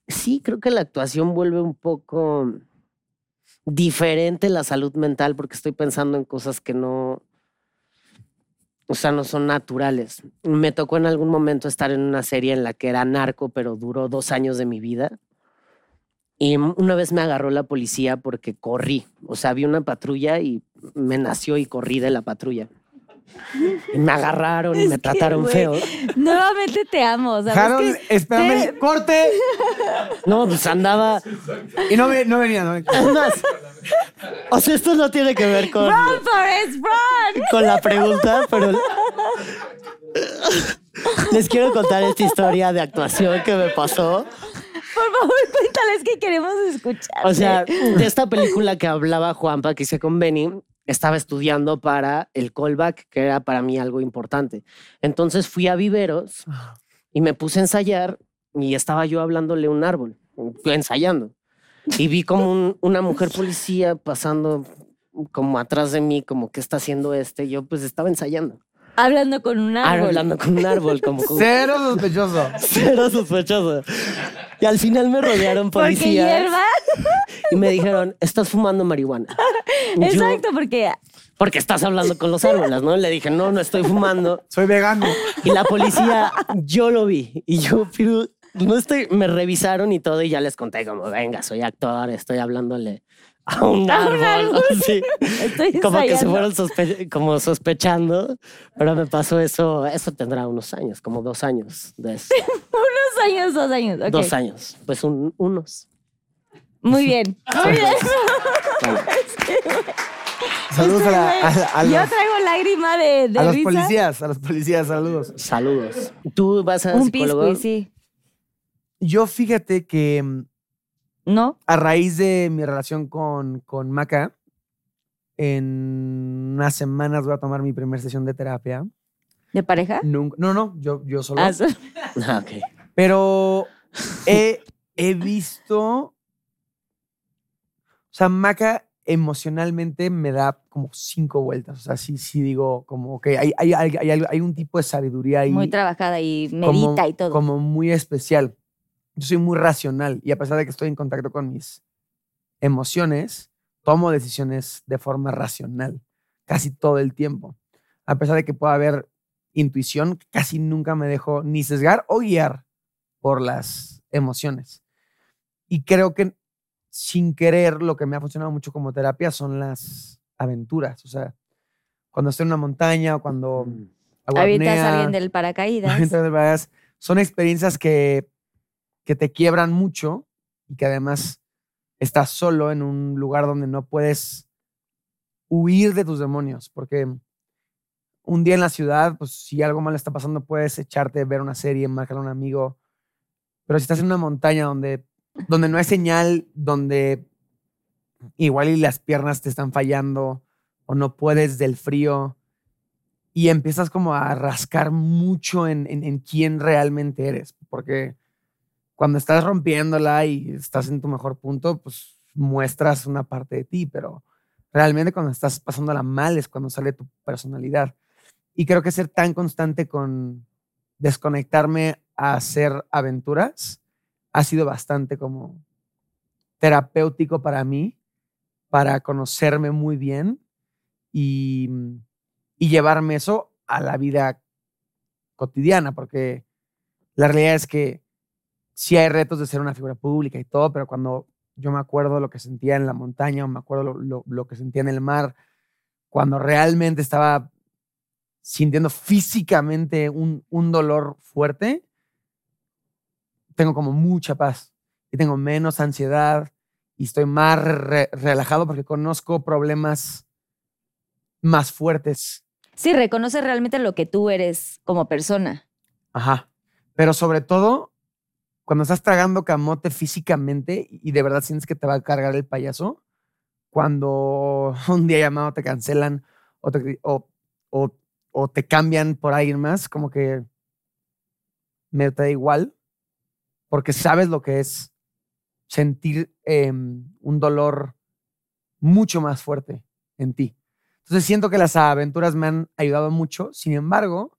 Sí, creo que la actuación vuelve un poco diferente la salud mental porque estoy pensando en cosas que no, o sea, no son naturales. Me tocó en algún momento estar en una serie en la que era narco, pero duró dos años de mi vida. Y una vez me agarró la policía porque corrí. O sea, vi una patrulla y me nació y corrí de la patrulla. Y me agarraron y me
que,
trataron feo.
Nuevamente te amo. ¿sabes
Harold,
qué?
espérame,
te-
corte.
No, pues andaba.
Y no, no venía, no venía.
Es más, o sea, esto no tiene que ver con,
Run, Forrest, run.
con la pregunta, pero les quiero contar esta historia de actuación que me pasó.
Por favor, cuéntales que queremos escuchar.
O sea, de esta película que hablaba Juanpa, que hice con Benny, estaba estudiando para el callback, que era para mí algo importante. Entonces fui a Viveros y me puse a ensayar y estaba yo hablándole a un árbol, ensayando. Y vi como un- una mujer policía pasando como atrás de mí, como que está haciendo este. Yo pues estaba ensayando.
Hablando con un árbol.
hablando con un árbol, como con
Cero sospechoso.
cero sospechoso. Y al final me rodearon
Porque
policías
hierba.
y me dijeron, estás fumando marihuana. Y yo,
Exacto, porque
porque estás hablando con los árboles, ¿no? Le dije, no, no estoy fumando.
Soy vegano.
Y la policía, yo lo vi. Y yo, pero no estoy, me revisaron y todo y ya les conté como, venga, soy actor, estoy hablándole a un
A un
árbol.
árbol.
Sí.
estoy
Como que se fueron sospe- como sospechando, pero me pasó eso, eso tendrá unos años, como dos años de eso.
Unos años, dos años.
Dos años, pues un- unos.
Muy bien. Muy bien.
Saludos a, la- a, a
Yo
los,
traigo lágrima de, de
a los
risa.
policías, a los policías, saludos.
saludos. ¿Tú vas a
Un
psicólogo?
pisco, sí.
Yo fíjate que mm,
¿No?
a raíz de mi relación con, con Maca, en unas semanas voy a tomar mi primera sesión de terapia.
¿De pareja?
Nunca- no, no, yo, yo solo.
Ah,
Ah, ok.
Pero he, he visto. O sea, Maca emocionalmente me da como cinco vueltas. O sea, sí, sí digo, como, ok, hay, hay, hay, hay un tipo de sabiduría ahí.
muy trabajada y
como-
medita y todo.
Como muy especial. Yo soy muy racional y a pesar de que estoy en contacto con mis emociones, tomo decisiones de forma racional casi todo el tiempo. A pesar de que pueda haber intuición, casi nunca me dejo ni sesgar o guiar por las emociones. Y creo que sin querer lo que me ha funcionado mucho como terapia son las aventuras. O sea, cuando estoy en una montaña o cuando
Mm.
hago
Avientas
apnea,
a alguien del paracaídas.
Avientas del paracaídas. Son experiencias que, que te quiebran mucho y que además estás solo en un lugar donde no puedes huir de tus demonios. Porque un día en la ciudad, pues si algo mal está pasando, puedes echarte, ver una serie, marcarle a un amigo. Pero si estás en una montaña donde, donde no hay señal, donde igual y las piernas te están fallando o no puedes del frío y empiezas como a rascar mucho en, en, en quién realmente eres. Porque cuando estás rompiéndola y estás en tu mejor punto, pues muestras una parte de ti, pero realmente cuando estás pasándola mal es cuando sale tu personalidad. Y creo que ser tan constante con desconectarme a hacer aventuras ha sido bastante como terapéutico para mí, para conocerme muy bien y, y llevarme eso a la vida cotidiana, porque la realidad es que sí hay retos de ser una figura pública y todo, pero cuando yo me acuerdo lo que sentía en la montaña, o me acuerdo lo, lo- lo que sentía en el mar, cuando realmente estaba sintiendo físicamente un, un dolor fuerte, tengo como mucha paz y tengo menos ansiedad y estoy más re- relajado porque conozco problemas más fuertes.
Sí, reconoce realmente lo que tú eres como persona.
Ajá. Pero sobre todo, cuando estás tragando camote físicamente y de verdad sientes que te va a cargar el payaso, cuando un día llamado te cancelan o te, cambian por alguien más, como que me da igual, porque sabes lo que es sentir em, un dolor mucho más fuerte en ti. Entonces siento que las aventuras me han ayudado mucho, sin embargo,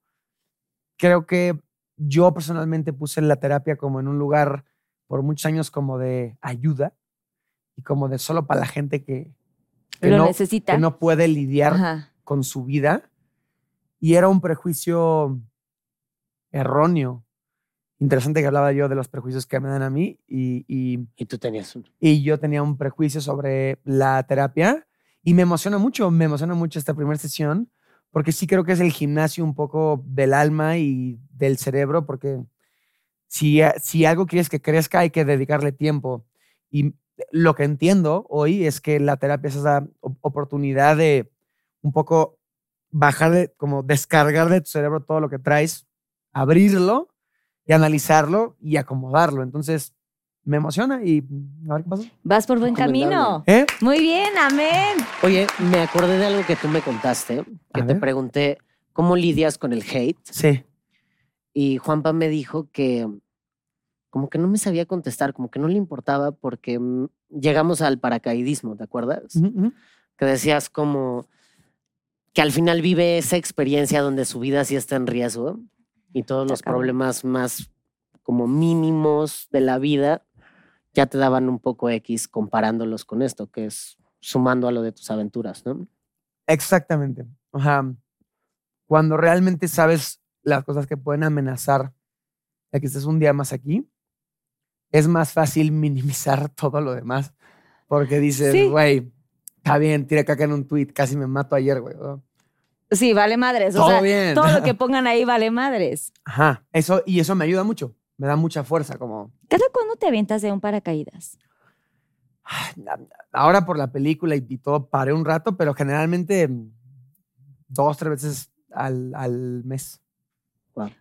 creo que yo personalmente puse la terapia como en un lugar por muchos años como de ayuda y como de solo para la gente que, que
Lo
no,
necesita.
que no puede lidiar
Ajá.
con su vida. Y era un prejuicio erróneo. Interesante que hablaba yo de los prejuicios que me dan a mí y, y,
Y tú tenías uno.
y yo tenía un prejuicio sobre la terapia y me emociona mucho, me emociona mucho esta primera sesión porque sí creo que es el gimnasio un poco del alma y del cerebro porque si, si algo quieres que crezca hay que dedicarle tiempo y lo que entiendo hoy es que la terapia es esa op- oportunidad de un poco bajar, de, como descargar de tu cerebro todo lo que traes, abrirlo y analizarlo y acomodarlo. Entonces, me emociona y a ver qué pasa.
Vas por buen camino.
¿Eh?
Muy bien, amén.
Oye, me acordé de algo que tú me contaste, que
A
te
ver.
pregunté, ¿cómo lidias con el hate?
Sí.
Y Juanpa me dijo que como que no me sabía contestar, como que no le importaba porque mm, llegamos al paracaidismo, ¿te acuerdas? Que decías como que al final vive esa experiencia donde su vida sí está en riesgo y todos los problemas más como mínimos de la vida ya te daban un poco X comparándolos con esto, que es sumando a lo de tus aventuras, ¿no?
Exactamente. O sea, cuando realmente sabes las cosas que pueden amenazar a que estés un día más aquí, es más fácil minimizar todo lo demás. Porque dices,
Sí.
güey, está bien, tira caca en un tweet, casi me mato ayer, güey. ¿no?
Sí, vale madres. O
Todo
sea,
bien.
todo lo que pongan ahí vale madres.
Ajá, eso, y eso me ayuda mucho. Me da mucha fuerza, como
¿Cada cuándo te avientas de un paracaídas?
ahora por la película y, y todo paré un rato, pero generalmente dos, tres veces al, al mes.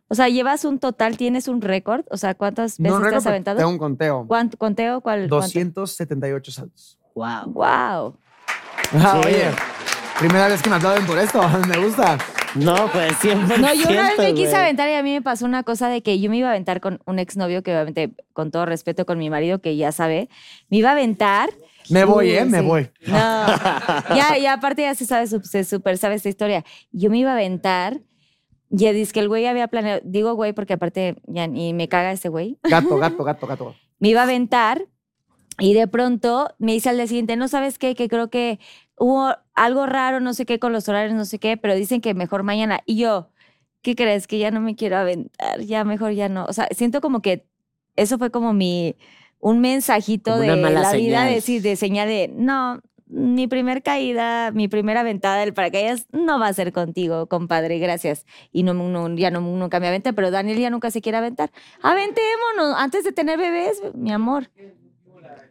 O sea, llevas un total, tienes un récord. O sea, ¿cuántas veces
No,
te has aventado?
Tengo un conteo.
¿Cuánto, ¿Conteo? ¿Cuál?
278 saltos.
Wow.
Wow.
Ah,
Sí.
Oye, primera vez que me aplauden por esto, me gusta.
No, pues siempre.
No, yo una vez me quise aventar y a mí me pasó una cosa de que yo me iba a aventar con un exnovio que obviamente, con todo respeto con mi marido, que ya sabe, me iba a aventar.
Me voy,
Uy,
¿eh? Me voy.
No, ya, ya aparte ya se sabe, se super sabe esta historia. Yo me iba a aventar y dice que el güey había planeado, digo güey porque aparte ya ni me caga ese güey,
Gato, gato, gato, gato.
me iba a aventar y de pronto me dice al día siguiente, no sabes qué, que creo que hubo algo raro, no sé qué, con los horarios, no sé qué, pero dicen que mejor mañana. Y yo, ¿qué crees? Que ya no me quiero aventar, ya mejor ya no. O sea, siento como que eso fue como mi, un mensajito
Como
de la vida, de, sí, de señal de, no, mi primer caída, mi primera aventada del paracaídas no va a ser contigo, compadre, gracias. Y no, no- ya no, nunca me aventé, pero Daniel ya nunca se quiere aventar. Aventémonos antes de tener bebés, mi amor.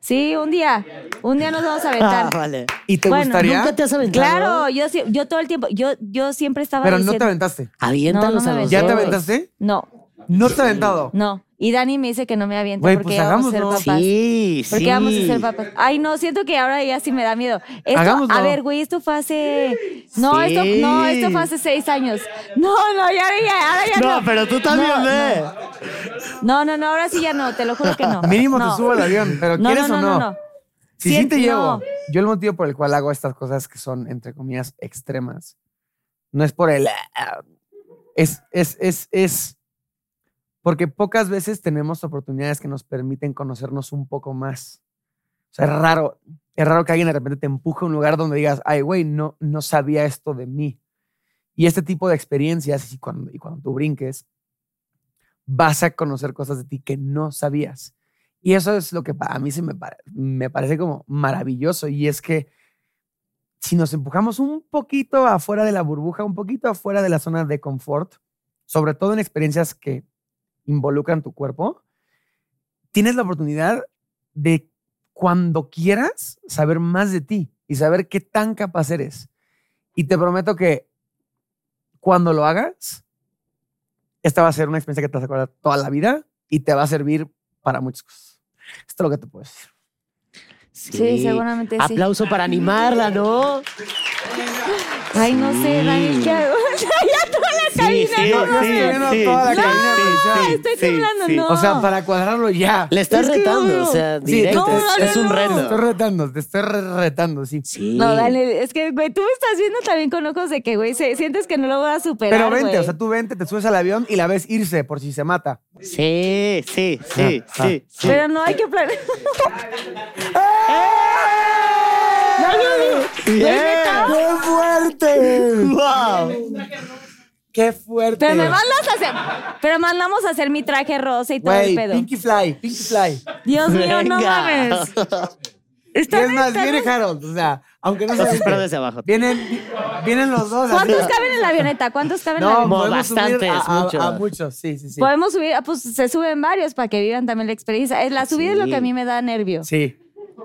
Sí, un día. Un día nos vamos a aventar.
Ah, vale.
¿Y te
Bueno,
gustaría?
¿Nunca te has aventado?
Claro, yo, sí- yo todo el tiempo, yo, yo siempre estaba
Pero no
diciendo...
te aventaste.
Aviéntalos
No, no me
a los
¿Ya te
dos.
aventaste?
No,
No te has aventado.
no. Y Dani me dice que no me aviente
Güey,
porque
pues
vamos a ser
hagámoslo.
papás.
Sí, sí.
Porque vamos a ser papás. Ay, no, siento que ahora ya sí me da miedo. Esto,
Hagámoslo.
a ver, güey, esto fue hace. No,
Sí.
esto, no, esto fue hace seis años. No, no, ya, ya, ahora ya no.
No, pero tú también
No,
ve.
No, no, no, ahora sí ya no, te lo juro que no.
Mínimo
No.
te subo al avión, pero
No,
¿quieres
no,
o
no,
no?
no, no.
Si sí
Siento-
te llevo.
no.
Yo el motivo por el cual hago estas cosas que son, entre comillas, extremas, no es por el... ah, Es, es, es, es porque pocas veces tenemos oportunidades que nos permiten conocernos un poco más. O sea, es raro, es raro que alguien de repente te empuje a un lugar donde digas, ay, güey, no, no sabía esto de mí. Y este tipo de experiencias, y cuando, tú brinques, vas a conocer cosas de ti que no sabías. Y eso es lo que a mí se me, me parece como maravilloso. Y es que si nos empujamos un poquito afuera de la burbuja, un poquito afuera de la zona de confort, sobre todo en experiencias que involucran tu cuerpo, tienes la oportunidad de cuando quieras saber más de ti y saber qué tan capaz eres. Y te prometo que cuando lo hagas, esta va a ser una experiencia que te vas a acordar toda la vida y te va a servir para muchas cosas. Esto es lo que te puedo decir.
Sí, seguramente sí.
Aplauso para animarla, ¿no?
Ay, no sé, Dani, ¿qué hago? cabina.
sí,
no,
estoy viendo toda la cabina producción.
estoy temblando, no.
O sea, para cuadrarlo ya.
Le estás retando,
no.
o sea,
Sí,
directo.
no,
es,
no,
es
no,
un
no.
Te
reto.
estoy retando, te estoy re- retando, sí.
Sí.
No, dale, es que, güey, tú me estás viendo también con ojos de que, güey, se- sientes que no lo voy a superar,
Pero vente, o sea, tú vente, te subes al avión y la ves irse por si se mata.
Sí, sí, sí,
Ah,
sí, sí.
Pero no hay que planear.
Bien.
¡Qué fuerte!
¡Wow!
¡Qué fuerte!
Pero me mandas a hacer. Pero mandamos a hacer mi traje rosa y todo el
Güey,
pedo.
Pinky Fly, Pinky Fly.
Dios mío, no
Venga.
mames.
Y
Está
es más, viene Harold, o sea, aunque no se
espero desde abajo.
Vienen, vienen los dos.
¿Cuántos
así.
caben en la avioneta? ¿Cuántos caben en la
No,
avioneta?
Subir
bastantes,
a, a-
muchos.
a muchos, sí, sí, sí.
Podemos subir, ah, pues se suben varios para que vivan también la experiencia. La subida es lo que a mí me da nervio.
Sí.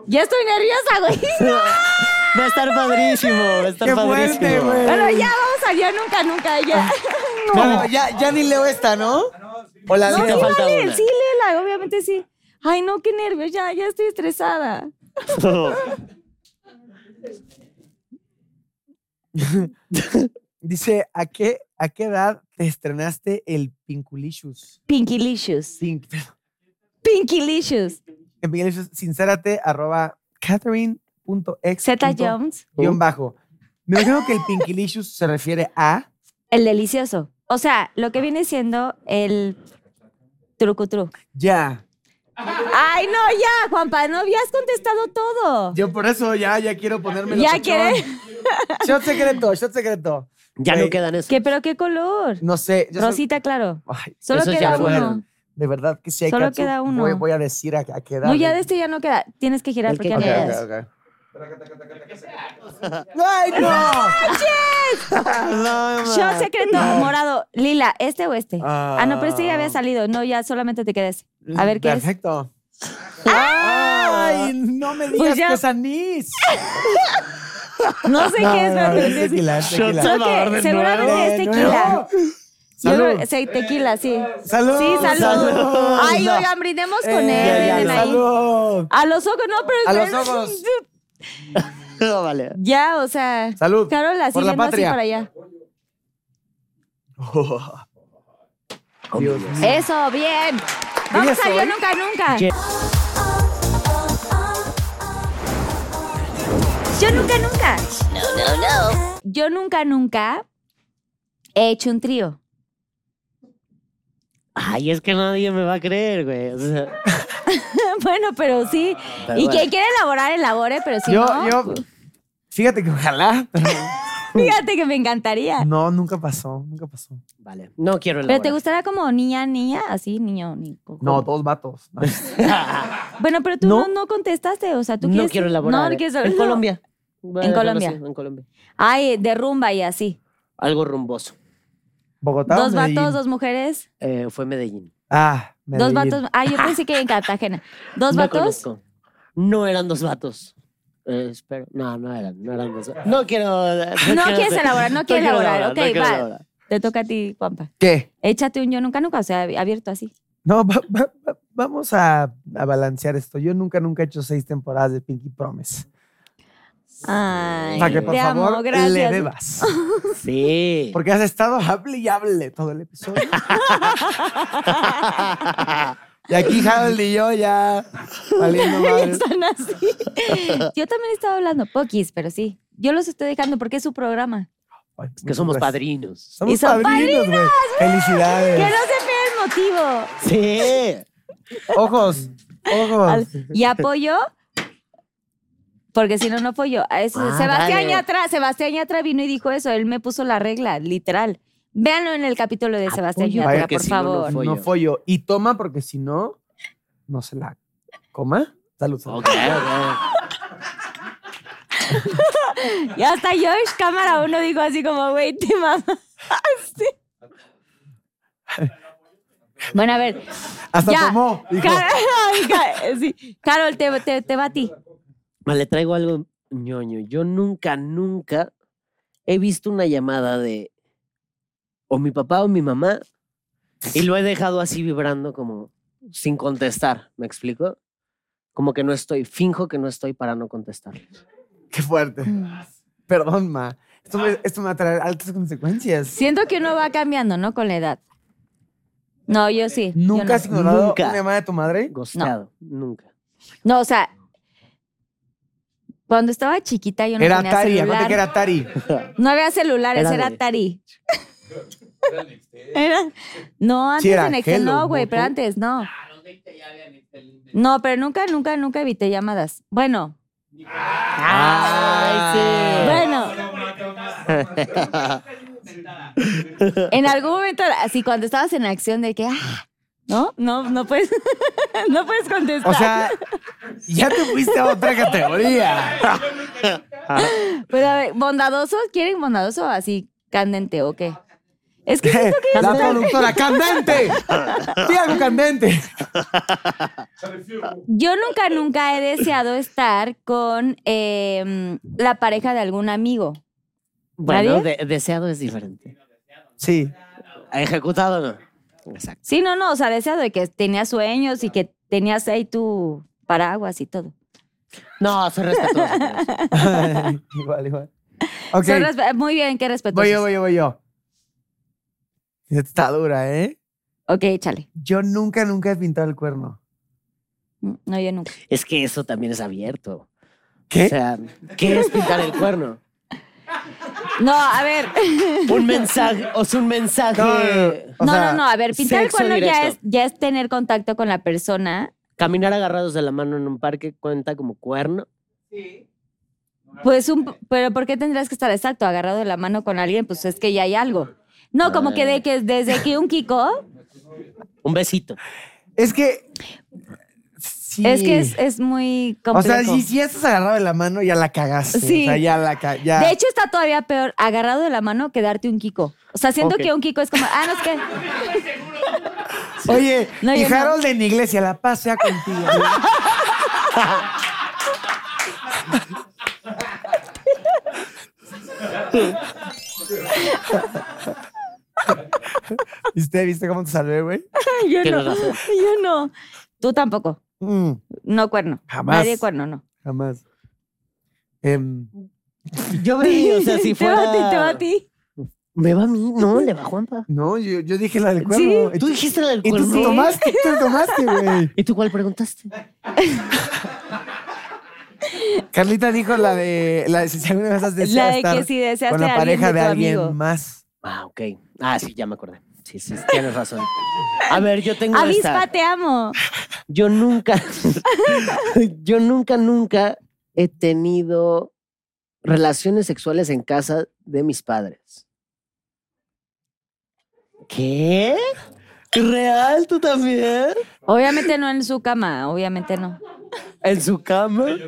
Ya estoy nerviosa, güey.
Va a estar padrísimo, va a estar
¡Qué
padrísimo.
fuerte, güey!
Pero ya vamos a ya nunca, nunca, ya. No.
No, ya, ya ni leo esta, ¿no? O la
No,
Sí falta
vale,
una.
sí, léela, obviamente sí. Ay, no, qué nervios, ya, ya estoy estresada.
Dice, ¿a qué, ¿a qué edad te estrenaste el Pinkulicious?
Pinkylicious.
Pink,
Pinkylicious.
en Pinkulicious, sincérate, arroba catherine.ex.
Z Jones.
Guión bajo. Me imagino que el Pinkylicious se refiere a...
El delicioso. O sea, lo que viene siendo el trucutru.
Ya.
Ay, no, ya, Juanpa, no habías contestado todo.
Yo por eso ya, ya quiero ponerme
¿Ya quieres?
Shot secreto, shot secreto.
Ya
Güey,
no quedan eso.
¿Qué, pero qué color?
No sé. yo soy-
Rosita, claro.
Ay,
Solo
Esos
queda
ya
uno.
fueron.
de verdad que sí hay
Solo queda uno.
Voy, voy a decir a, a qué edad.
No, ya de este ya no queda. Tienes que girar
El
porque
que
ya no
queda.
quedas.
Ok, ok, ok. ¡Ay, no!
No,
Shot secreto, morado, lila, ¿este o este?
Ah.
Ah, no, pero este ya había salido. No, ya solamente te quedes. A ver, ¿qué es?
Perfecto. ¡Ay! No me digas
Pues ya-
que es anís.
No sé qué es, pero
es tequila, es tequila.
Creo que seguramente
nuevo.
es tequila. Yo
Salud.
sí, tequila, sí.
Salud.
Sí, salud.
Salud.
Ay, oigan, brindemos con
Eh,
él. ahí.
Salud.
A los ojos, no, pero.
A los ojos.
No, vale.
Ya, o sea.
Salud.
Carol, así
Por la
viendo así
patria.
para allá.
Dios.
Eso, bien. Vamos a yo
eh?
nunca, nunca.
¿Qué?
Yo nunca, nunca. No, no, no. Yo nunca, nunca he hecho un trío.
Ay, es que nadie me va a creer, güey. O sea,
bueno, pero sí.
Pero
y
bueno.
quien quiere elaborar, elabore, pero si
yo,
no.
yo, fíjate que ojalá, pero
Fíjate que me encantaría.
no, nunca pasó, nunca pasó.
vale. No quiero
Pero te
elaborar.
gustaría como niña, niña, así, niño, ni.
No, todos vatos. No.
Bueno, pero tú
No.
no, no contestaste, o sea, tú
no
quieres.
quiero elaborar.
No, no quieres
En
no.
Colombia. Dejarlo
Colombia.
así, en Colombia.
Ay, de rumba y así.
Algo rumboso.
Bogotá.
Dos vatos, dos mujeres.
Eh, fue Medellín.
Ah,
Dos
Medellín.
vatos. Ah, yo pensé que en Cartagena. Dos
No
vatos.
conozco. no eran dos vatos. Eh, espero. No, no eran, no eran dos vatos. No quiero. No,
No
quiero
quieres elaborar, no quieres
quiero
elaborar.
no
Ok, va.
elaborar.
Te toca a ti, Juanpa.
¿Qué?
Échate un yo nunca, nunca, o sea, abierto así.
No, va- va- va- vamos a, a balancear esto. Yo nunca, nunca he hecho seis temporadas de Pinky Promise.
Ay,
Para que por
te amo,
favor
gracias.
le bebas.
Sí.
Porque has estado hable y hable todo el episodio. y aquí Harold y yo ya valiendo madre.
Están así. Yo también estaba hablando poquis, pero sí. Yo los estoy dejando porque es su programa.
Ay,
que somos
gracias.
padrinos.
Somos
Y son
padrinos, güey. Felicidades.
Que no se pierda el motivo.
Sí.
Ojos, ojos.
Al- Y apoyo, porque si no, no. A eso-
Ah,
Sebastián
vale.
Yatra, Sebastián Yatra vino y dijo eso. Él me puso la regla, literal. Véanlo en el capítulo de Sebastián
Apoyo,
Yatra, por
si no, no
favor.
fue.
No
Follo.
Y toma porque si no, no se la coma. Salud. salud.
Ok, ok.
Y hasta Josh, cámara uno, dijo así como, güey, te mamas. Sí. Bueno, a ver.
Hasta
ya.
tomó. Dijo,
Car- Ay, Ca- sí. Carol, te, te, te va a ti.
Le traigo algo ñoño. Yo nunca, nunca he visto una llamada de o mi papá o mi mamá y lo he dejado así vibrando como sin contestar. ¿Me explico? Como que no estoy, finjo que no estoy para no contestar.
Qué fuerte. Perdón, ma. Esto me, esto me va a traer altas consecuencias.
Siento que uno va cambiando, ¿no? Con la edad. No, yo sí. yo
¿Nunca
no.
has ignorado
Nunca.
una llamada de tu madre?
Gosteado. Nunca.
No, o sea, cuando estaba chiquita yo no
era
tenía
Atari,
celular.
que era Atari.
No había celulares,
Era
era, Atari. Era- No, antes
era
de Nextel
Hello,
no, güey, pero antes no. No, pero nunca, nunca, nunca evité llamadas. Bueno,
Ay,
bueno. En algún momento, así cuando estabas en acción de que, ah, no, no, no puedes, no puedes contestar.
O sea, ya te fuiste a otra categoría.
Pero a ver, bondadoso, ¿quieren bondadoso o así candente o qué? Es que siento que
La productora, candente. Di algo candente.
yo nunca, nunca he deseado estar con eh, la pareja de algún amigo.
Bueno, deseado es diferente.
Sí.
Ejecutado no. Exacto.
Sí, no, no, o sea, deseado de que tenías sueños y que tenías ahí tu paraguas y todo.
No, soy respetuoso.
igual, igual. Ok.
Son respe- Muy bien, qué respeto.
Voy yo, voy yo, voy yo. Está dura, ¿eh?
Ok, échale.
Yo nunca, nunca he pintado el cuerno.
Mm, No, yo nunca.
Es que eso también es abierto.
¿Qué?
O sea, ¿qué es pintar el cuerno?
No, a ver.
Un mensaje, o sea, un mensaje.
No, no, no. O
no,
sea,
no, no, a ver, pintar el cuerno ya es, ya es tener contacto con la persona.
Caminar agarrados de la mano en un parque cuenta como cuerno.
Pues un, pero ¿por qué tendrías que estar exacto agarrado de la mano con alguien? Pues es que ya hay algo. No, como que de que desde que un Kiko,
Un besito.
Es que. Sí.
es que es, es muy
O
complejo.
sea, si, si ya estás agarrado de la mano, ya la cagaste.
Sí.
O sea, ya la ca- ya.
De hecho, está todavía peor agarrado de la mano que darte un Kiko. O sea, siento que un Kiko es como, ah, no es que.
Oye,
No,
y
no.
En iglesia, la paz sea contigo. ¿Viste, ¿Viste cómo te salvé, güey?
yo no.
Razón.
Yo no. Tú tampoco.
Mm,
No cuerno.
Jamás.
Nadie cuerno, no.
jamás. Em,
Yo vi, o sea, si
Te va a ti, te va
fuera.
a ti.
¿Me va a mí? No, le va a Juanpa.
no, yo, yo dije la del cuerno.
Tú dijiste la del
Y tú
cuerno.
sí tomaste, tú tomaste, güey.
¿Y tú cuál preguntaste?
Carlita dijo la de la de si alguna vez has deseado
La de que
estar
si deseaste
con la
alguien
pareja
de
de,
tu
alguien
amigo.
más.
Ah, ok. Ah, sí, ya me acordé. Sí, sí, tienes razón. A ver, yo tengo
Avispa,
esta.
te amo.
Yo nunca, yo nunca, nunca he tenido relaciones sexuales en casa de mis padres. ¿Qué? ¿Real? ¿Tú también?
Obviamente no en su cama, obviamente no.
¿En su cama? le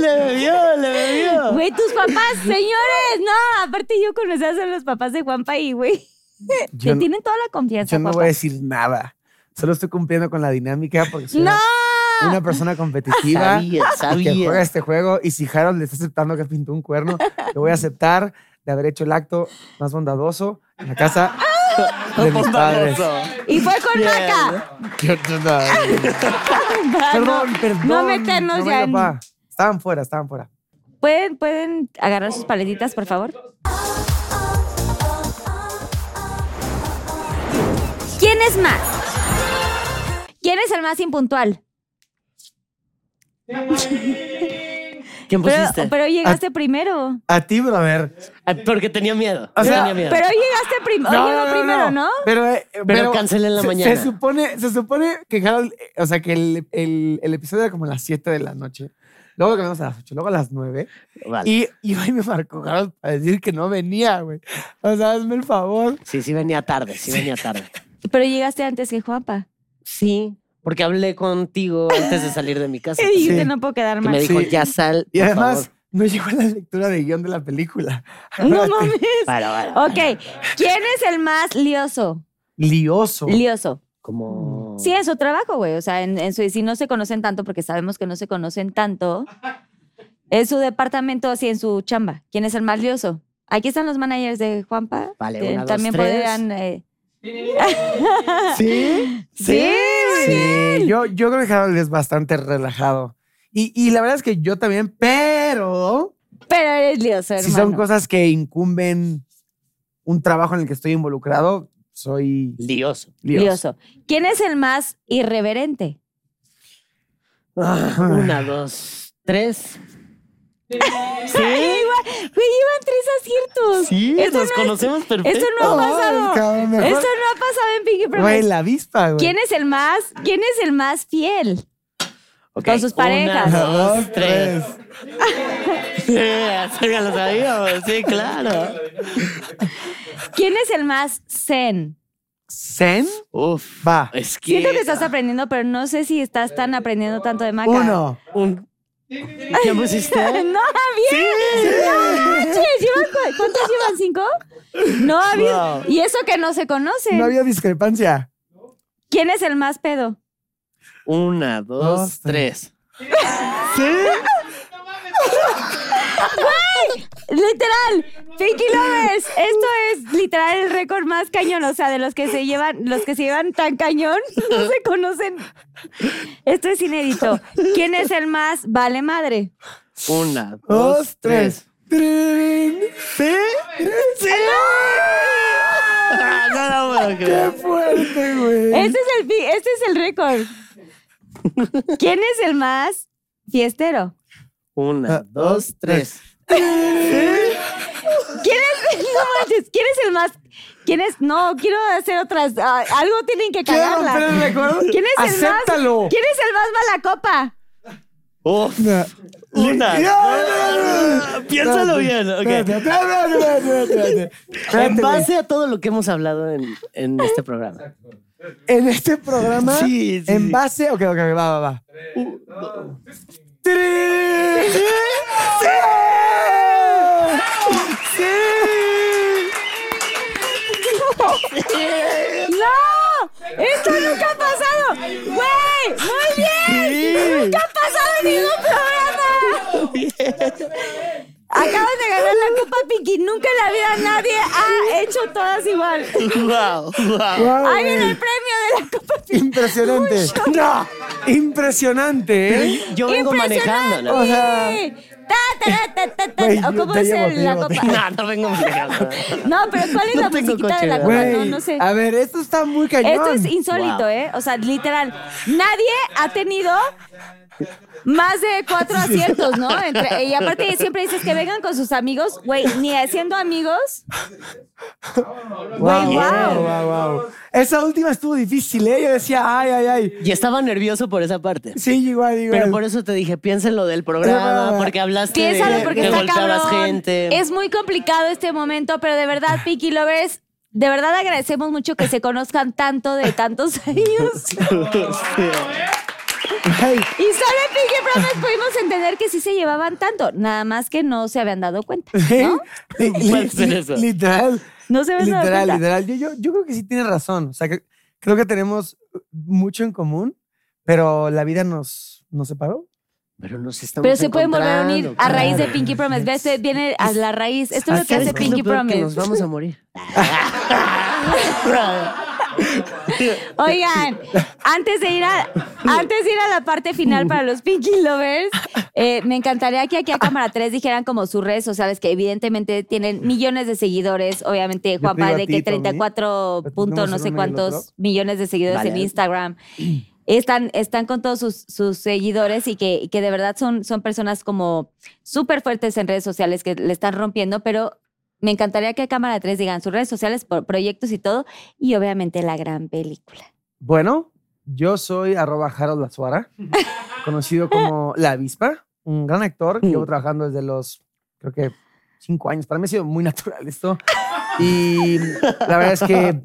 bebió, le bebió.
Güey, tus papás, señores, no, aparte yo conocí a los papás de Juanpa y güey, te
no-
tienen toda la confianza,
Yo no voy a decir nada. Solo estoy cumpliendo con la dinámica porque
¡No!
una persona competitiva.
Sabía,
que
sabía.
juega este juego y si Harold le está aceptando que pintó un cuerno, lo voy a aceptar de haber hecho el acto más bondadoso en la casa de mis padres.
Y fue con
Bien.
Maca.
Perdón, perdón.
No meternos
no,
ya
papá. Estaban fuera, estaban fuera.
¿Pueden, ¿Pueden agarrar sus paletitas, por favor? ¿Quién es más? ¿Quién es el más impuntual?
¿Quién
Pero,
pusiste?
pero llegaste primero.
A ti, brother.
Ah, Porque tenía miedo.
O sea,
tenía miedo.
Pero llegaste primero. llegó primero, ¿no?
Pero, eh, pero,
cancelé en la
se,
mañana.
Se supone, se supone que Harold, eh, o sea, que el, el- el episodio era como a las 7 de la noche. Luego lo cambiamos a las 8, luego a las 9.
Vale.
Y, y hoy me marcó Harold para decir que no venía, güey. O sea, hazme el favor.
Sí, sí venía tarde, sí venía tarde.
Pero llegaste antes que Juanpa.
Sí, porque hablé contigo antes de salir de mi casa.
Y dijiste,
Sí.
no puedo quedar
Que me dijo,
Sí.
ya sal.
Y
por
además,
favor".
no llegó a la lectura de guion de la película.
No mames.
Para, para.
Ok. ¿Quién es el más lioso?
Lioso.
Lioso.
Como.
Sí, en su trabajo, güey. O sea, en, en su, si no se conocen tanto, porque sabemos que no se conocen tanto, en su departamento, así en su chamba. ¿Quién es el más lioso? Aquí están los managers de Juanpa.
Vale, una, dos,
también
tres.
podrían. eh,
¿Sí?
Sí, muy
Sí, yo, yo creo que Harold es bastante relajado. Y, y la verdad es que yo también, pero
Pero eres lioso,
si
hermano.
son cosas que incumben un trabajo en el que estoy involucrado, soy
Lioso.
lioso.
lioso. ¿Quién es el más irreverente?
Ah, una, dos, tres.
Igual, güey, llevan tres aciertos.
Sí,
Esto
nos
no es-
conocemos perfecto.
Esto no ha pasado.
cabrón,
Esto no ha pasado en Pinky Promise.
Güey, la avispa, güey.
¿Quién es el más, quién es el más fiel? Con sus parejas?
Una, dos,
dos,
tres. Eso ya lo sabíamos, sí, claro.
¿Quién es el más zen?
¿Zen?
Uf.
Va.
Es que.
Siento que estás aprendiendo, pero no sé si estás tan aprendiendo tanto de Maca.
Uno.
Un... ¿Qué pusiste?
No, bien. No manches, ¿llevan cu- ¿Cuántos llevan? ¿Cinco? No.
Wow.
Y eso que no se conocen.
No había discrepancia.
¿Quién es el más pedo?
Una, dos,
Dos,
tres.
Literal, Pinky Lovers. Esto es literal el récord más cañón. O sea, de los que se llevan, los que se llevan tan cañón, no se conocen. Esto es inédito. ¿Quién es el más vale madre?
Una, dos,
Dos, tres. ¿Sí? ¡Sí!
Ah, no lo puedo
¡Qué
creer.
fuerte, güey!
Este es el, este es el récord. ¿Quién es el más fiestero?
Una,
Ah,
dos, tres.
¿Quién es? No manches, ¿quién es el más? ¿Quién es? No, quiero hacer otras. ah, algo tienen que
¿Quieres romper el
cagarla. ¿Quién es el
¡Acéptalo!
más? ¿Quién es el más mala copa?
Uf.
Una.
Piénsalo bien, ok. En base a todo lo que hemos hablado en, en este programa.
En este programa,
Sí, sí,
en
sí.
base. Ok, ok, va, va, va. ¡Trin! ¡Sí!
¡No! ¡Esto nunca ha pasado! ¡Güey! ¡Muy bien! ¡Nunca ha pasado en ningún programa! Acabas de ganar la Copa Pinky. Nunca en la vida nadie ha hecho todas igual.
Wow, wow.
Guau,
Ahí viene el premio de la Copa Pinky.
Impresionante. No, impresionante, ¿eh?
Yo vengo manejando, ¿no?
O sea,
¿O cómo es el- la copa?
No, no vengo manejando.
No, pero ¿cuál es
No
la
tengo
musiquita
coche,
de la copa? No, no sé.
a ver, esto está muy cañón.
Esto es insólito,
Wow.
¿eh? O sea, literal. Nadie ha tenido más de cuatro aciertos, ¿no? Entre- y aparte siempre dices que vengan con sus amigos. Güey, ni siendo amigos.
Wow, wow,
wow.
wow, wow. Esa última estuvo difícil, ¿eh? Yo decía, ay, ay, ay.
Y estaba nervioso por esa parte.
Sí, igual, igual.
Pero por eso te dije, piensa en lo del programa, porque hablaste
Piénsalo
de
porque
que
está cabrón.
gente.
Es muy complicado este momento, pero de verdad, Pinky Lovers, de verdad agradecemos mucho que se conozcan tanto de tantos años.
Ay,
Y solo en Pinky Promise pudimos entender que sí se llevaban tanto, nada más que no se habían dado cuenta, ¿no?
Puede ser eso.
Literal.
No se habían dado
Literal,
cuenta.
literal. Yo, yo, yo creo que sí tiene razón. O sea, que, creo que tenemos mucho en común, pero la vida nos, nos separó.
Pero nos estamos
Pero se pueden volver a unir a raíz de
claro.
Pinky Promise. ¿Ves? Se Viene a la raíz. Esto es lo que
¿Sabes
hace Pinky
peor? Que
Promise.
nos vamos a morir.
Oigan, antes de ir a antes de ir a la parte final para los Pinky Lovers, eh, me encantaría que aquí a Cámara 3 dijeran como sus redes sociales, que evidentemente tienen millones de seguidores. Obviamente, de
ti,
que
Tommy.
34
Pero
punto no sé cuántos millones de seguidores
Vale.
en Instagram. Están, están con todos sus, sus seguidores y que, que de verdad son, son personas como súper fuertes en redes sociales que le están rompiendo, pero me encantaría que Cámara 3 digan sus redes sociales, por proyectos y todo, y obviamente la gran película.
Bueno, yo soy arroba Harold Lazuara, conocido como La Avispa, un gran actor. que Llevo trabajando desde los, creo que, cinco años. Para mí ha sido muy natural esto. Y la verdad es que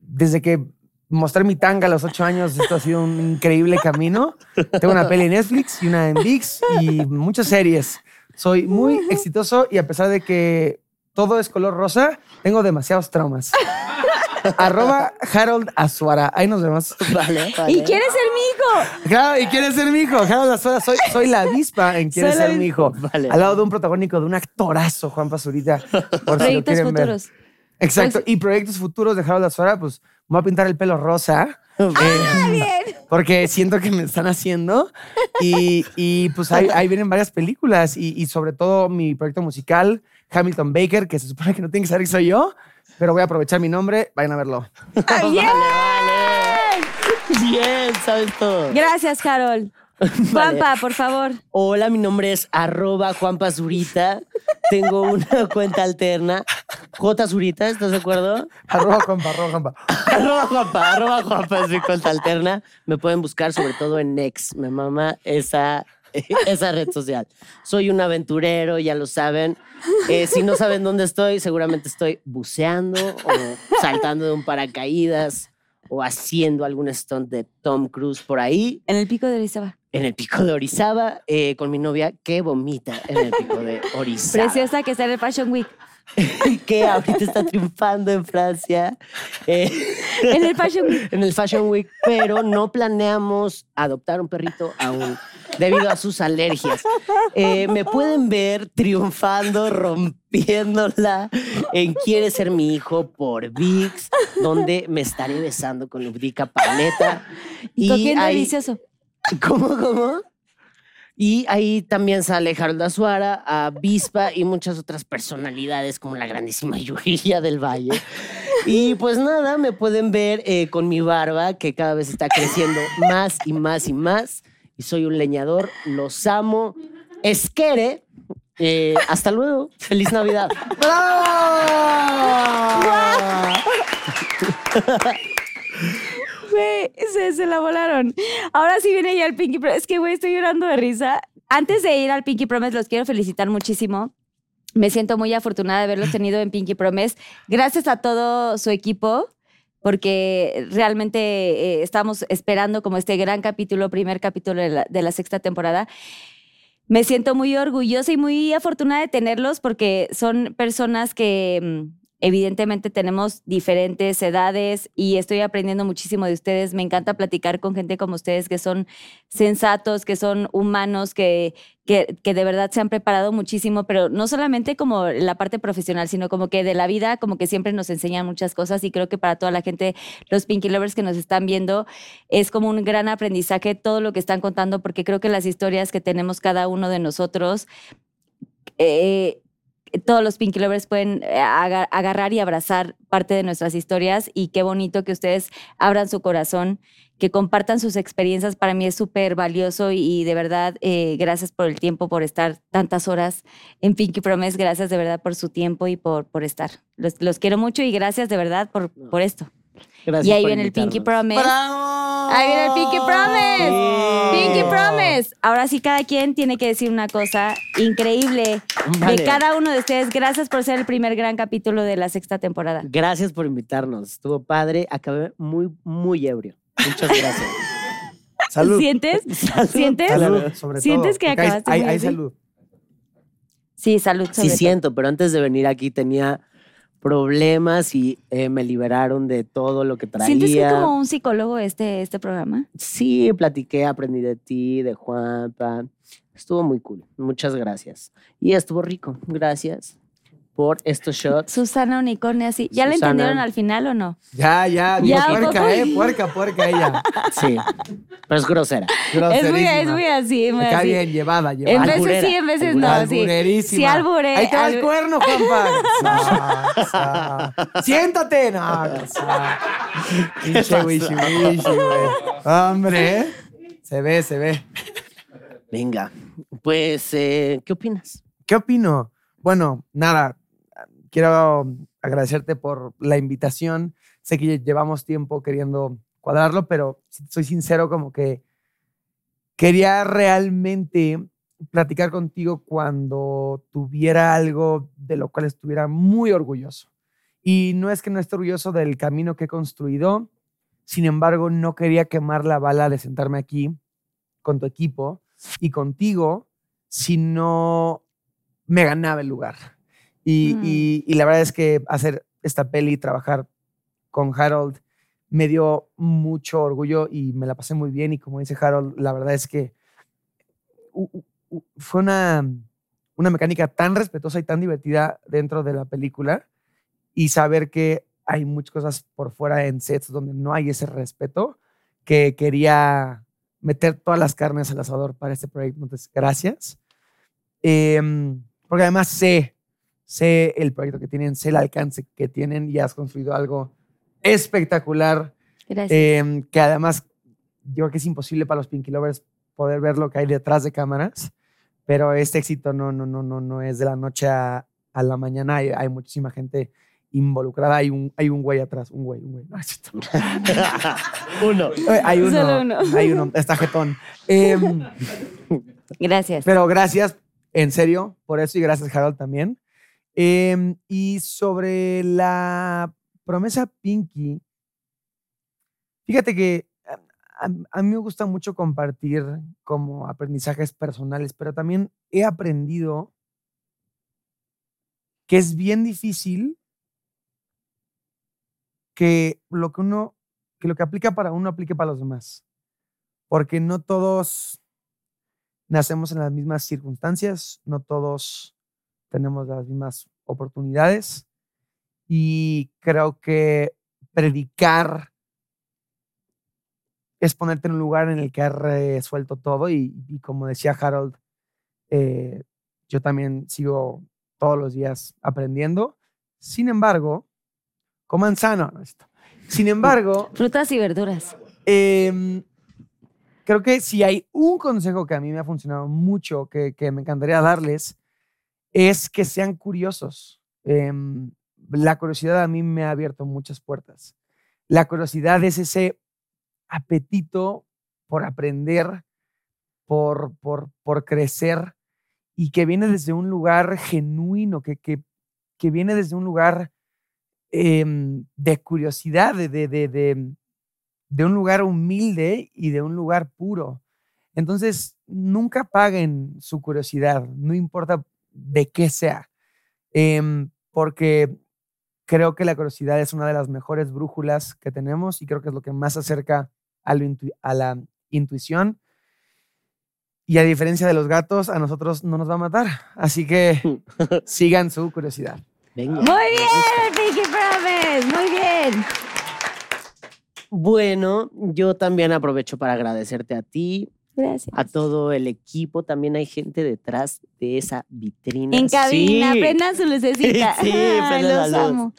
desde que mostré mi tanga a los ocho años, esto ha sido un increíble camino. Tengo una peli en Netflix y una en VIX y muchas series. Soy muy exitoso y a pesar de que todo es color rosa, tengo demasiados traumas. Arroba Harold Azuara. Ahí nos vemos.
Vale, vale.
¿Y quién es el mijo?
Claro, ¿y quién es ser mi hijo? Harold Azuara. Soy, soy la avispa en quién
Soy
es
la
ser mi hijo.
Vale.
Al lado de un protagónico, de un actorazo, Juan Pazurita. Por si lo
Proyectos
ver.
futuros.
Exacto. Y proyectos futuros de Harold Azuara, pues me voy a pintar el pelo rosa.
Ah,
eh, porque siento que me están haciendo. Y, y, pues ahí, ahí vienen varias películas. Y, y sobre todo mi proyecto musical, Hamilton Baker, que se supone que no tiene que saber que soy yo. Pero voy a aprovechar mi nombre. Vayan a verlo.
¡Bien!
Bien, sabes todo.
Gracias, Harold. Juanpa, por favor.
Hola, mi nombre es arroba Juan Pazurita. Tengo una cuenta alterna. J Zurita, ¿estás de acuerdo?
Arroba Juanpa, arroba Juanpa.
arroba Juanpa, arroba Juanpa es mi cuenta alterna. Me pueden buscar sobre todo en Next. Me mama esa, esa red social. Soy un aventurero, ya lo saben. Eh, si no saben dónde estoy, seguramente estoy buceando o saltando de un paracaídas o haciendo algún stunt de Tom Cruise por ahí.
En el pico de Orizaba.
en el pico de Orizaba eh, con mi novia que vomita en el pico de Orizaba.
Preciosa que está en el Fashion Week.
que ahorita está triunfando en Francia. eh,
En el Fashion Week.
en el Fashion Week, pero no planeamos adoptar un perrito aún debido a sus alergias. Eh, me pueden ver triunfando, rompiéndola en Quiere ser mi hijo por VIX, donde me estaré besando con Lubrica Paleta. Y
Cogiendo
ahí-
delicioso.
¿Cómo, cómo? Y ahí también sale Harold Azuara, a Vispa y muchas otras personalidades como la grandísima Yuria del Valle. Y pues nada, me pueden ver eh, con mi barba que cada vez está creciendo más y más y más. Y soy un leñador, los amo. Esquere. Eh, hasta luego. Feliz Navidad.
Güey, se, se la volaron. Ahora sí viene ya el Pinky Promise. Es que, güey, estoy llorando de risa. Antes de ir al Pinky Promise, los quiero felicitar muchísimo. Me siento muy afortunada de haberlos tenido en Pinky Promise. Gracias a todo su equipo, porque realmente eh, estamos esperando como este gran capítulo, primer capítulo de la, de la sexta temporada. Me siento muy orgullosa y muy afortunada de tenerlos porque son personas que mm, evidentemente tenemos diferentes edades y estoy aprendiendo muchísimo de ustedes. Me encanta platicar con gente como ustedes que son sensatos, que son humanos, que, que, que de verdad se han preparado muchísimo, pero no solamente como la parte profesional, sino como que de la vida, como que siempre nos enseñan muchas cosas y creo que para toda la gente, los Pinky Lovers que nos están viendo, es como un gran aprendizaje todo lo que están contando, porque creo que las historias que tenemos cada uno de nosotros, eh, todos los Pinky Lovers pueden eh, aga- agarrar y abrazar parte de nuestras historias y qué bonito que ustedes abran su corazón, que compartan sus experiencias. Para mí es súper valioso y, de verdad, eh, gracias por el tiempo, por estar tantas horas en Pinky Promise. Gracias de verdad por su tiempo y por, por estar. Los, los quiero mucho y gracias de verdad por, por esto.
Gracias
y ahí
por
viene el Pinky. Promise. Ahí viene el Pinky Promise. Pinky Promise. Ahora sí, cada quien tiene que decir una cosa increíble
Vale.
de cada uno de ustedes. Gracias por ser el primer gran capítulo de la sexta temporada.
Gracias por invitarnos. Estuvo padre. Acabé muy, muy ebrio. Muchas gracias.
Salud.
¿Sientes? ¿Sientes?
Salud, sobre
¿Sientes
todo,
que
porque
acabaste
hay, hay salud.
Sí, salud.
Sí
sobre todo.
siento, pero antes de venir aquí tenía problemas y eh, me liberaron de todo lo que traía.
¿Sientes que como un psicólogo este, este programa?
Sí, platiqué, aprendí de ti, de Juanpa. Estuvo muy cool. Muchas gracias. Y estuvo rico. Gracias por estos shots.
Susana Unicornia, así. ¿Ya la
Susana.
entendieron al final o no?
Ya, ya,
Ya,
puerca. ¿eh? Puerca, puerca ella.
Sí, pero es grosera.
Es muy, es muy así, muy
Me cae
así.
bien, llevada,
En
llevada.
veces
Alburera,
sí, en veces no, sí.
Alburerísima.
Sí, alburé.
Ahí te va el cuerno, sa. Siéntate. No. Hombre, ¿eh? Se ve, se ve.
Venga, pues, eh, ¿qué opinas?
¿Qué opino? Bueno, nada, quiero agradecerte por la invitación. Sé que llevamos tiempo queriendo cuadrarlo, pero soy sincero, como que quería realmente platicar contigo cuando tuviera algo de lo cual estuviera muy orgulloso. Y no es que no esté orgulloso del camino que he construido, sin embargo, no quería quemar la bala de sentarme aquí con tu equipo y contigo si no me ganaba el lugar. Y,
Mm.
y- y la verdad es que hacer esta peli, trabajar con Harold, me dio mucho orgullo y me la pasé muy bien. Y como dice Harold, la verdad es que fue una, una mecánica tan respetuosa y tan divertida dentro de la película. Y saber que hay muchas cosas por fuera en sets donde no hay ese respeto, que quería meter todas las carnes al asador para este proyecto. Entonces, gracias. Em, porque además sé, sé el proyecto que tienen, sé el alcance que tienen y has construido algo espectacular,
Gracias.
em, que además yo creo que es imposible para los Pinky Lovers poder ver lo que hay detrás de cámaras, pero este éxito no, no, no, no, no es de la noche a, a la mañana, hay, hay muchísima gente involucrada, hay un, hay un güey atrás, un güey, un güey. No.
Uno.
Eh, hay uno,
Solo uno.
hay uno, está jetón. Em,
Gracias.
pero gracias, en serio, por eso y gracias, Harold, también. Em, y sobre la promesa Pinky, fíjate que a, a- a mí me gusta mucho compartir como aprendizajes personales, pero también he aprendido que es bien difícil que lo que uno, que lo que aplica para uno aplique para los demás. Porque no todos nacemos en las mismas circunstancias, no todos tenemos las mismas oportunidades y creo que predicar es ponerte en un lugar en el que has resuelto todo y, y como decía Harold, eh, yo también sigo todos los días aprendiendo. Sin embargo, coman sano. Sin embargo,
Frutas y verduras.
Em, creo que si hay un consejo que a mí me ha funcionado mucho, que, que me encantaría darles, es que sean curiosos. Em, la curiosidad a mí me ha abierto muchas puertas. La curiosidad es ese apetito por aprender, por, por, por crecer y que viene desde un lugar genuino, que, que, que viene desde un lugar em, de curiosidad, de, de, de, de, de un lugar humilde y de un lugar puro. Entonces, nunca paguen su curiosidad, no importa de qué sea, em, porque creo que la curiosidad es una de las mejores brújulas que tenemos y creo que es lo que más acerca a, lo intu- a la intuición. Y a diferencia de los gatos, a nosotros no nos va a matar. Así que sigan su curiosidad.
Venga.
Muy bien, Pinky Promise. Muy bien.
Bueno, yo también aprovecho para agradecerte a ti,
Gracias.
a todo el equipo. También hay gente detrás de esa vitrina.
En cabina,
Sí.
prendan su lucecita.
Sí,
Ay,
la
los
luz.
amo.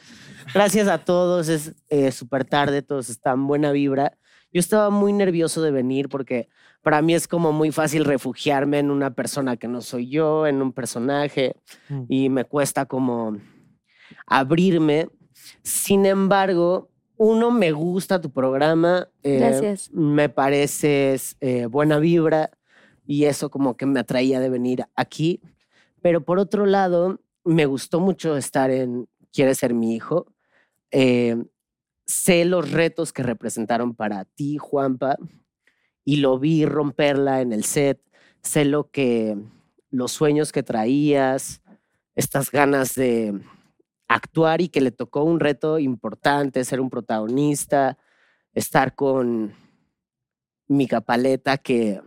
Gracias a todos, es eh, súper tarde, todos están buena vibra. Yo estaba muy nervioso de venir porque para mí es como muy fácil refugiarme en una persona que no soy yo, en un personaje,
Mm.
y me cuesta como abrirme. Sin embargo, uno, me gusta tu programa. eh,
Gracias.
Me pareces eh, buena vibra y eso como que me atraía de venir aquí. Pero por otro lado, me gustó mucho estar en Quieres ser mi hijo. Eh, sé los retos que representaron para ti, Juanpa, y lo vi romperla en el set. Sé lo que, los sueños que traías, estas ganas de actuar y que le tocó un reto importante, ser un protagonista, estar con Mica Paleta, que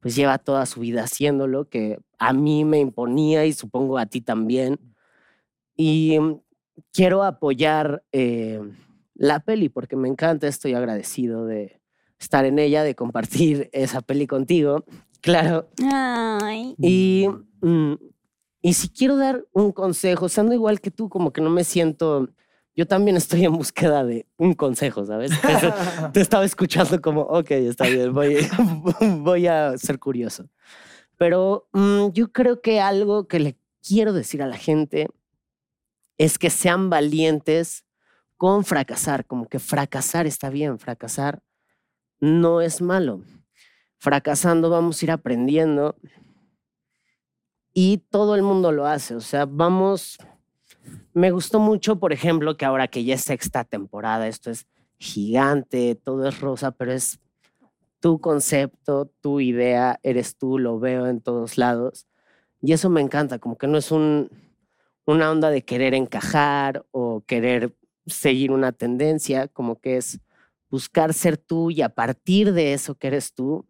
pues lleva toda su vida haciéndolo, que a mí me imponía y supongo a ti también. Y quiero apoyar eh, la peli porque me encanta, estoy agradecido de estar en ella, de compartir esa peli contigo. Claro,
Ay.
y, mm, y si quiero dar un consejo, siendo igual que tú, como que no me siento. Yo también estoy en búsqueda de un consejo, ¿sabes? Te estaba escuchando como, ok, está bien, voy, voy a ser curioso. Pero mm, yo creo que algo que le quiero decir a la gente es que sean valientes con fracasar, como que fracasar está bien, fracasar no es malo. Fracasando vamos a ir aprendiendo y todo el mundo lo hace. O sea, vamos. Me gustó mucho, por ejemplo, que ahora que ya es sexta temporada, esto es gigante, todo es rosa, pero es tu concepto, tu idea, eres tú, lo veo en todos lados. Y eso me encanta, como que no es un, una onda de querer encajar o querer seguir una tendencia, como que es buscar ser tú y a partir de eso que eres tú,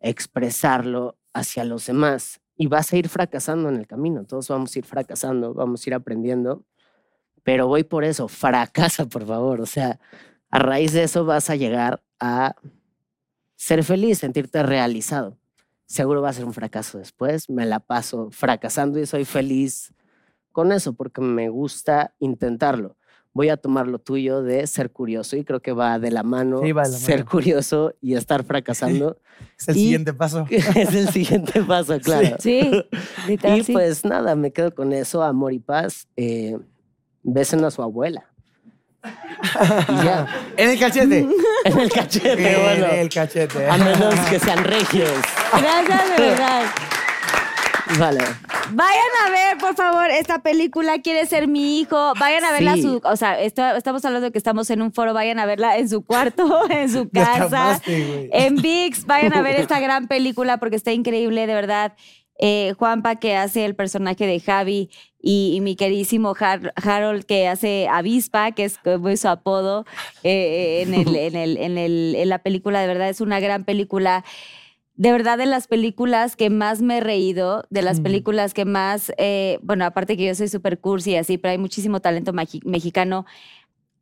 expresarlo hacia los demás. Y vas a ir fracasando en el camino, todos vamos a ir fracasando, vamos a ir aprendiendo, pero voy por eso, fracasa por favor, o sea, a raíz de eso vas a llegar a ser feliz, sentirte realizado. Seguro va a ser un fracaso después, me la paso fracasando y soy feliz con eso porque me gusta intentarlo. Voy a tomar lo tuyo de ser curioso y creo que va de la mano,
Sí, va de la
ser curioso y estar fracasando.
Es el
Y-
siguiente paso.
es el siguiente paso, claro.
Sí, literal,
Y
sí.
pues nada, me quedo con eso, amor y paz. Eh, besen a su abuela. Y ya,
En el cachete.
en el cachete,
en
bueno.
el cachete.
A menos que sean regios.
Gracias, de verdad.
Vale.
Vayan a ver, por favor, esta película Quiere ser mi hijo. Vayan a verla,
Sí.
su, o sea, estamos hablando de que estamos en un foro. Vayan a verla en su cuarto, en su casa, en VIX. Vayan a ver esta gran película porque está increíble, de verdad. Eh, Juanpa, que hace el personaje de Javi, y, y mi queridísimo Har- Harold, que hace Avispa, que es como su apodo eh, en, el, en, el, en, el, en la película. De verdad, es una gran película de verdad de las películas que más me he reído, de las
Mm.
películas que más, eh, bueno, aparte que yo soy super cursi y así, pero hay muchísimo talento mexicano.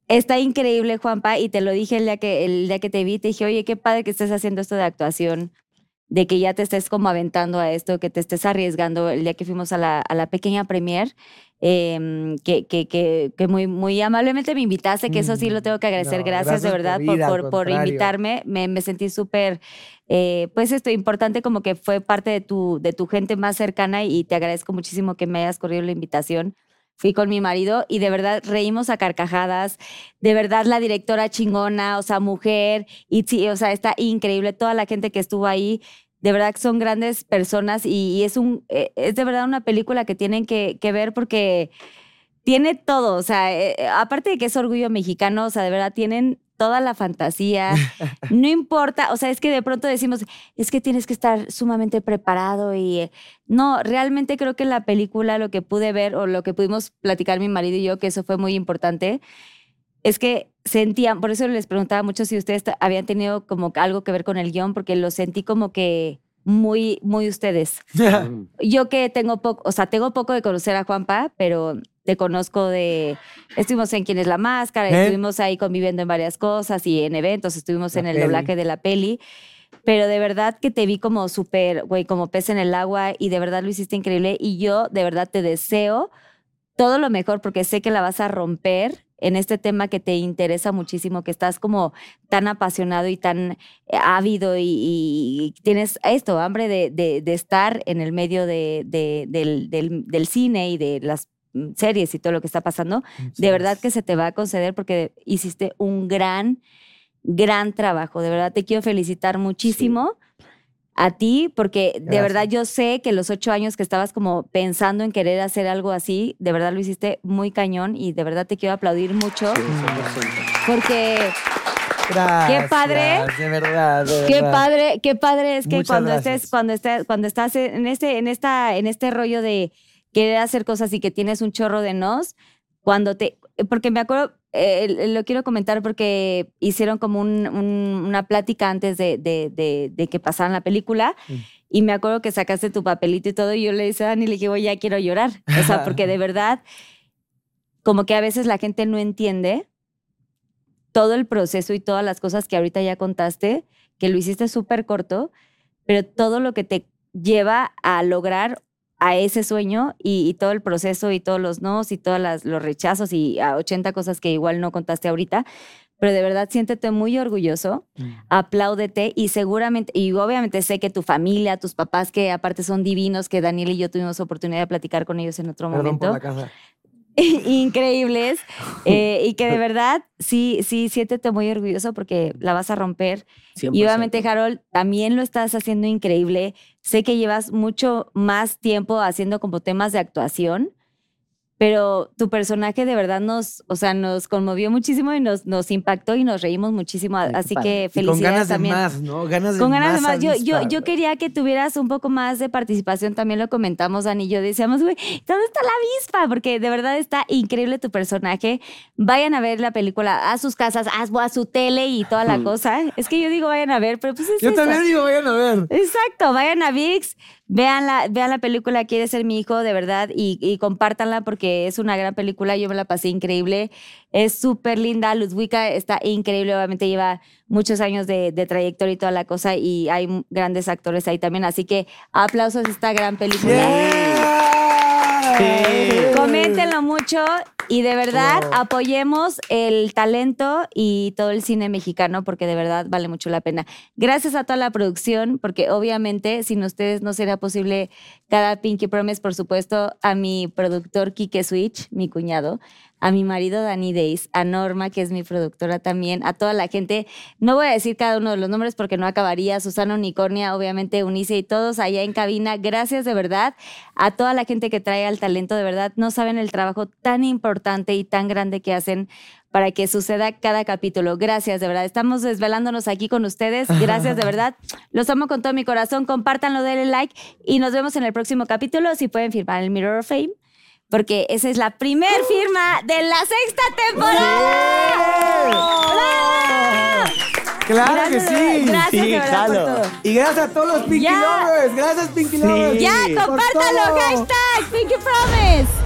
Está increíble, Juanpa, y te lo dije el día, que, el día que te vi, te dije, oye, qué padre que estés haciendo esto de actuación, de que ya te estés como aventando a esto, que te estés arriesgando. El día que fuimos a la, a la pequeña premier, em, que, que, que, que muy, muy amablemente me invitaste, que eso sí lo tengo que agradecer.
No,
gracias, de
gracias
verdad por, por, por invitarme. Me, me sentí súper eh, pues esto importante como que fue parte de tu, de tu gente más cercana y te agradezco muchísimo que me hayas corrido la invitación. Fui con mi marido y de verdad reímos a carcajadas, de verdad la directora chingona, o sea, mujer, y sí, o sea, está increíble toda la gente que estuvo ahí. De verdad que son grandes personas y, y es, un, eh, es de verdad una película que tienen que, que ver porque tiene todo, o sea, eh, eh, aparte de que es orgullo mexicano, o sea, de verdad tienen toda la fantasía, no importa, o sea, es que de pronto decimos, es que tienes que estar sumamente preparado y eh, no, realmente creo que la película lo que pude ver o lo que pudimos platicar mi marido y yo, que eso fue muy importante, es que sentían, por eso les preguntaba mucho si ustedes habían tenido como algo que ver con el guion, porque lo sentí como que muy, muy ustedes yo que tengo poco, o sea, tengo poco de conocer a Juanpa, pero te conozco de, estuvimos en Quién es la Máscara,
¿Eh?
estuvimos ahí conviviendo en varias cosas y en eventos, estuvimos
La
en el
peli.
doblaje de la peli, pero de verdad que te vi como súper, güey, como pez en el agua y de verdad lo hiciste increíble y yo de verdad te deseo todo lo mejor porque sé que la vas a romper en este tema que te interesa muchísimo, que estás como tan apasionado y tan eh, ávido y, y tienes esto, hambre de, de- de estar en el medio de, de- del, del- del cine y de las mm, series y todo lo que está pasando, de verdad que se te va a conceder porque hiciste un gran, gran trabajo. De verdad te quiero felicitar muchísimo a ti porque de
Gracias.
verdad yo sé que los ocho años que estabas como pensando en querer hacer algo así, de verdad lo hiciste muy cañón y de verdad te quiero aplaudir mucho porque
Gracias,
Qué padre.
De verdad. de
Qué
verdad.
padre, qué padre es que
Muchas
cuando
gracias.
estés, cuando estés, cuando estás en este, en esta, en este rollo de querer hacer cosas y que tienes un chorro de nos, cuando te, porque me acuerdo, eh, lo quiero comentar porque hicieron como un- un- una plática antes de, de- de- de que pasaran la película
Mm.
y me acuerdo que sacaste tu papelito y todo y yo le dije a Dani, le dije, "Oye, ya quiero llorar. O sea, porque de verdad, como que a veces la gente no entiende todo el proceso y todas las cosas que ahorita ya contaste, que lo hiciste súper corto, pero todo lo que te lleva a lograr a ese sueño y, y todo el proceso y todos los nos y todos las- los rechazos y a 80 cosas que igual no contaste ahorita. Pero de verdad siéntete muy orgulloso, apláudete y seguramente, y obviamente sé que tu familia, tus papás, que aparte son divinos, que Daniel y yo tuvimos oportunidad de platicar con ellos en otro
Perdón por
momento
la casa.
increíbles eh, y que de verdad sí, sí, siéntete muy orgulloso porque la vas a romper. Y
100%.
obviamente, Harold, también lo estás haciendo increíble. Sé que llevas mucho más tiempo haciendo como temas de actuación, pero tu personaje de verdad nos, o sea, nos conmovió muchísimo y nos, nos impactó y nos reímos muchísimo. Así que
Y
felicidades
con ganas de más, ¿no? Ganas de
Con ganas de más. Yo, yo, yo quería que tuvieras un poco más de participación, también lo comentamos, Dani y yo. Decíamos, güey, ¿dónde está la avispa? Porque de verdad está increíble tu personaje. Vayan a ver la película a sus casas, a, su- a su tele y toda la cosa. Es que yo digo, vayan a ver, pero pues es
Yo
eso.
también digo, vayan a ver.
Exacto, vayan a VIX, vean la, vean la película Quiere ser mi hijo, de verdad, y, compártanla porque es una gran película, yo me la pasé increíble, es súper linda, Ludwika está increíble, obviamente lleva muchos años de, trayectoria y toda la cosa, y hay grandes actores ahí también, así que aplausos a esta gran película. Coméntenlo mucho y de verdad apoyemos el talento y todo el cine mexicano porque de verdad vale mucho la pena. Gracias a toda la producción porque obviamente sin ustedes no sería posible cada Pinky Promise, por supuesto, a mi productor Kike Switch, mi cuñado, a mi marido Danny Days, a Norma, que es mi productora también, a toda la gente. No voy a decir cada uno de los nombres porque no acabaría. Susana Unicornia, obviamente Unice y todos allá en cabina. Gracias de verdad a toda la gente que trae al talento. De verdad, no saben el trabajo tan importante y tan grande que hacen para que suceda cada capítulo. Gracias, de verdad. Estamos desvelándonos aquí con ustedes. Gracias, de verdad. Los amo con todo mi corazón. Compártanlo, denle like y nos vemos en el próximo capítulo. Si pueden firmar el Mirror of Fame, porque esa es la primer firma de la sexta temporada. ¡Bravo!
Claro
Gracias,
que sí.
Gracias,
Sí,
de verdad, por todo.
Y gracias a todos los Pinky
Ya.
Lovers. Gracias, Pinky Lovers.
Ya, compártalo. Hashtag Pinky Promise.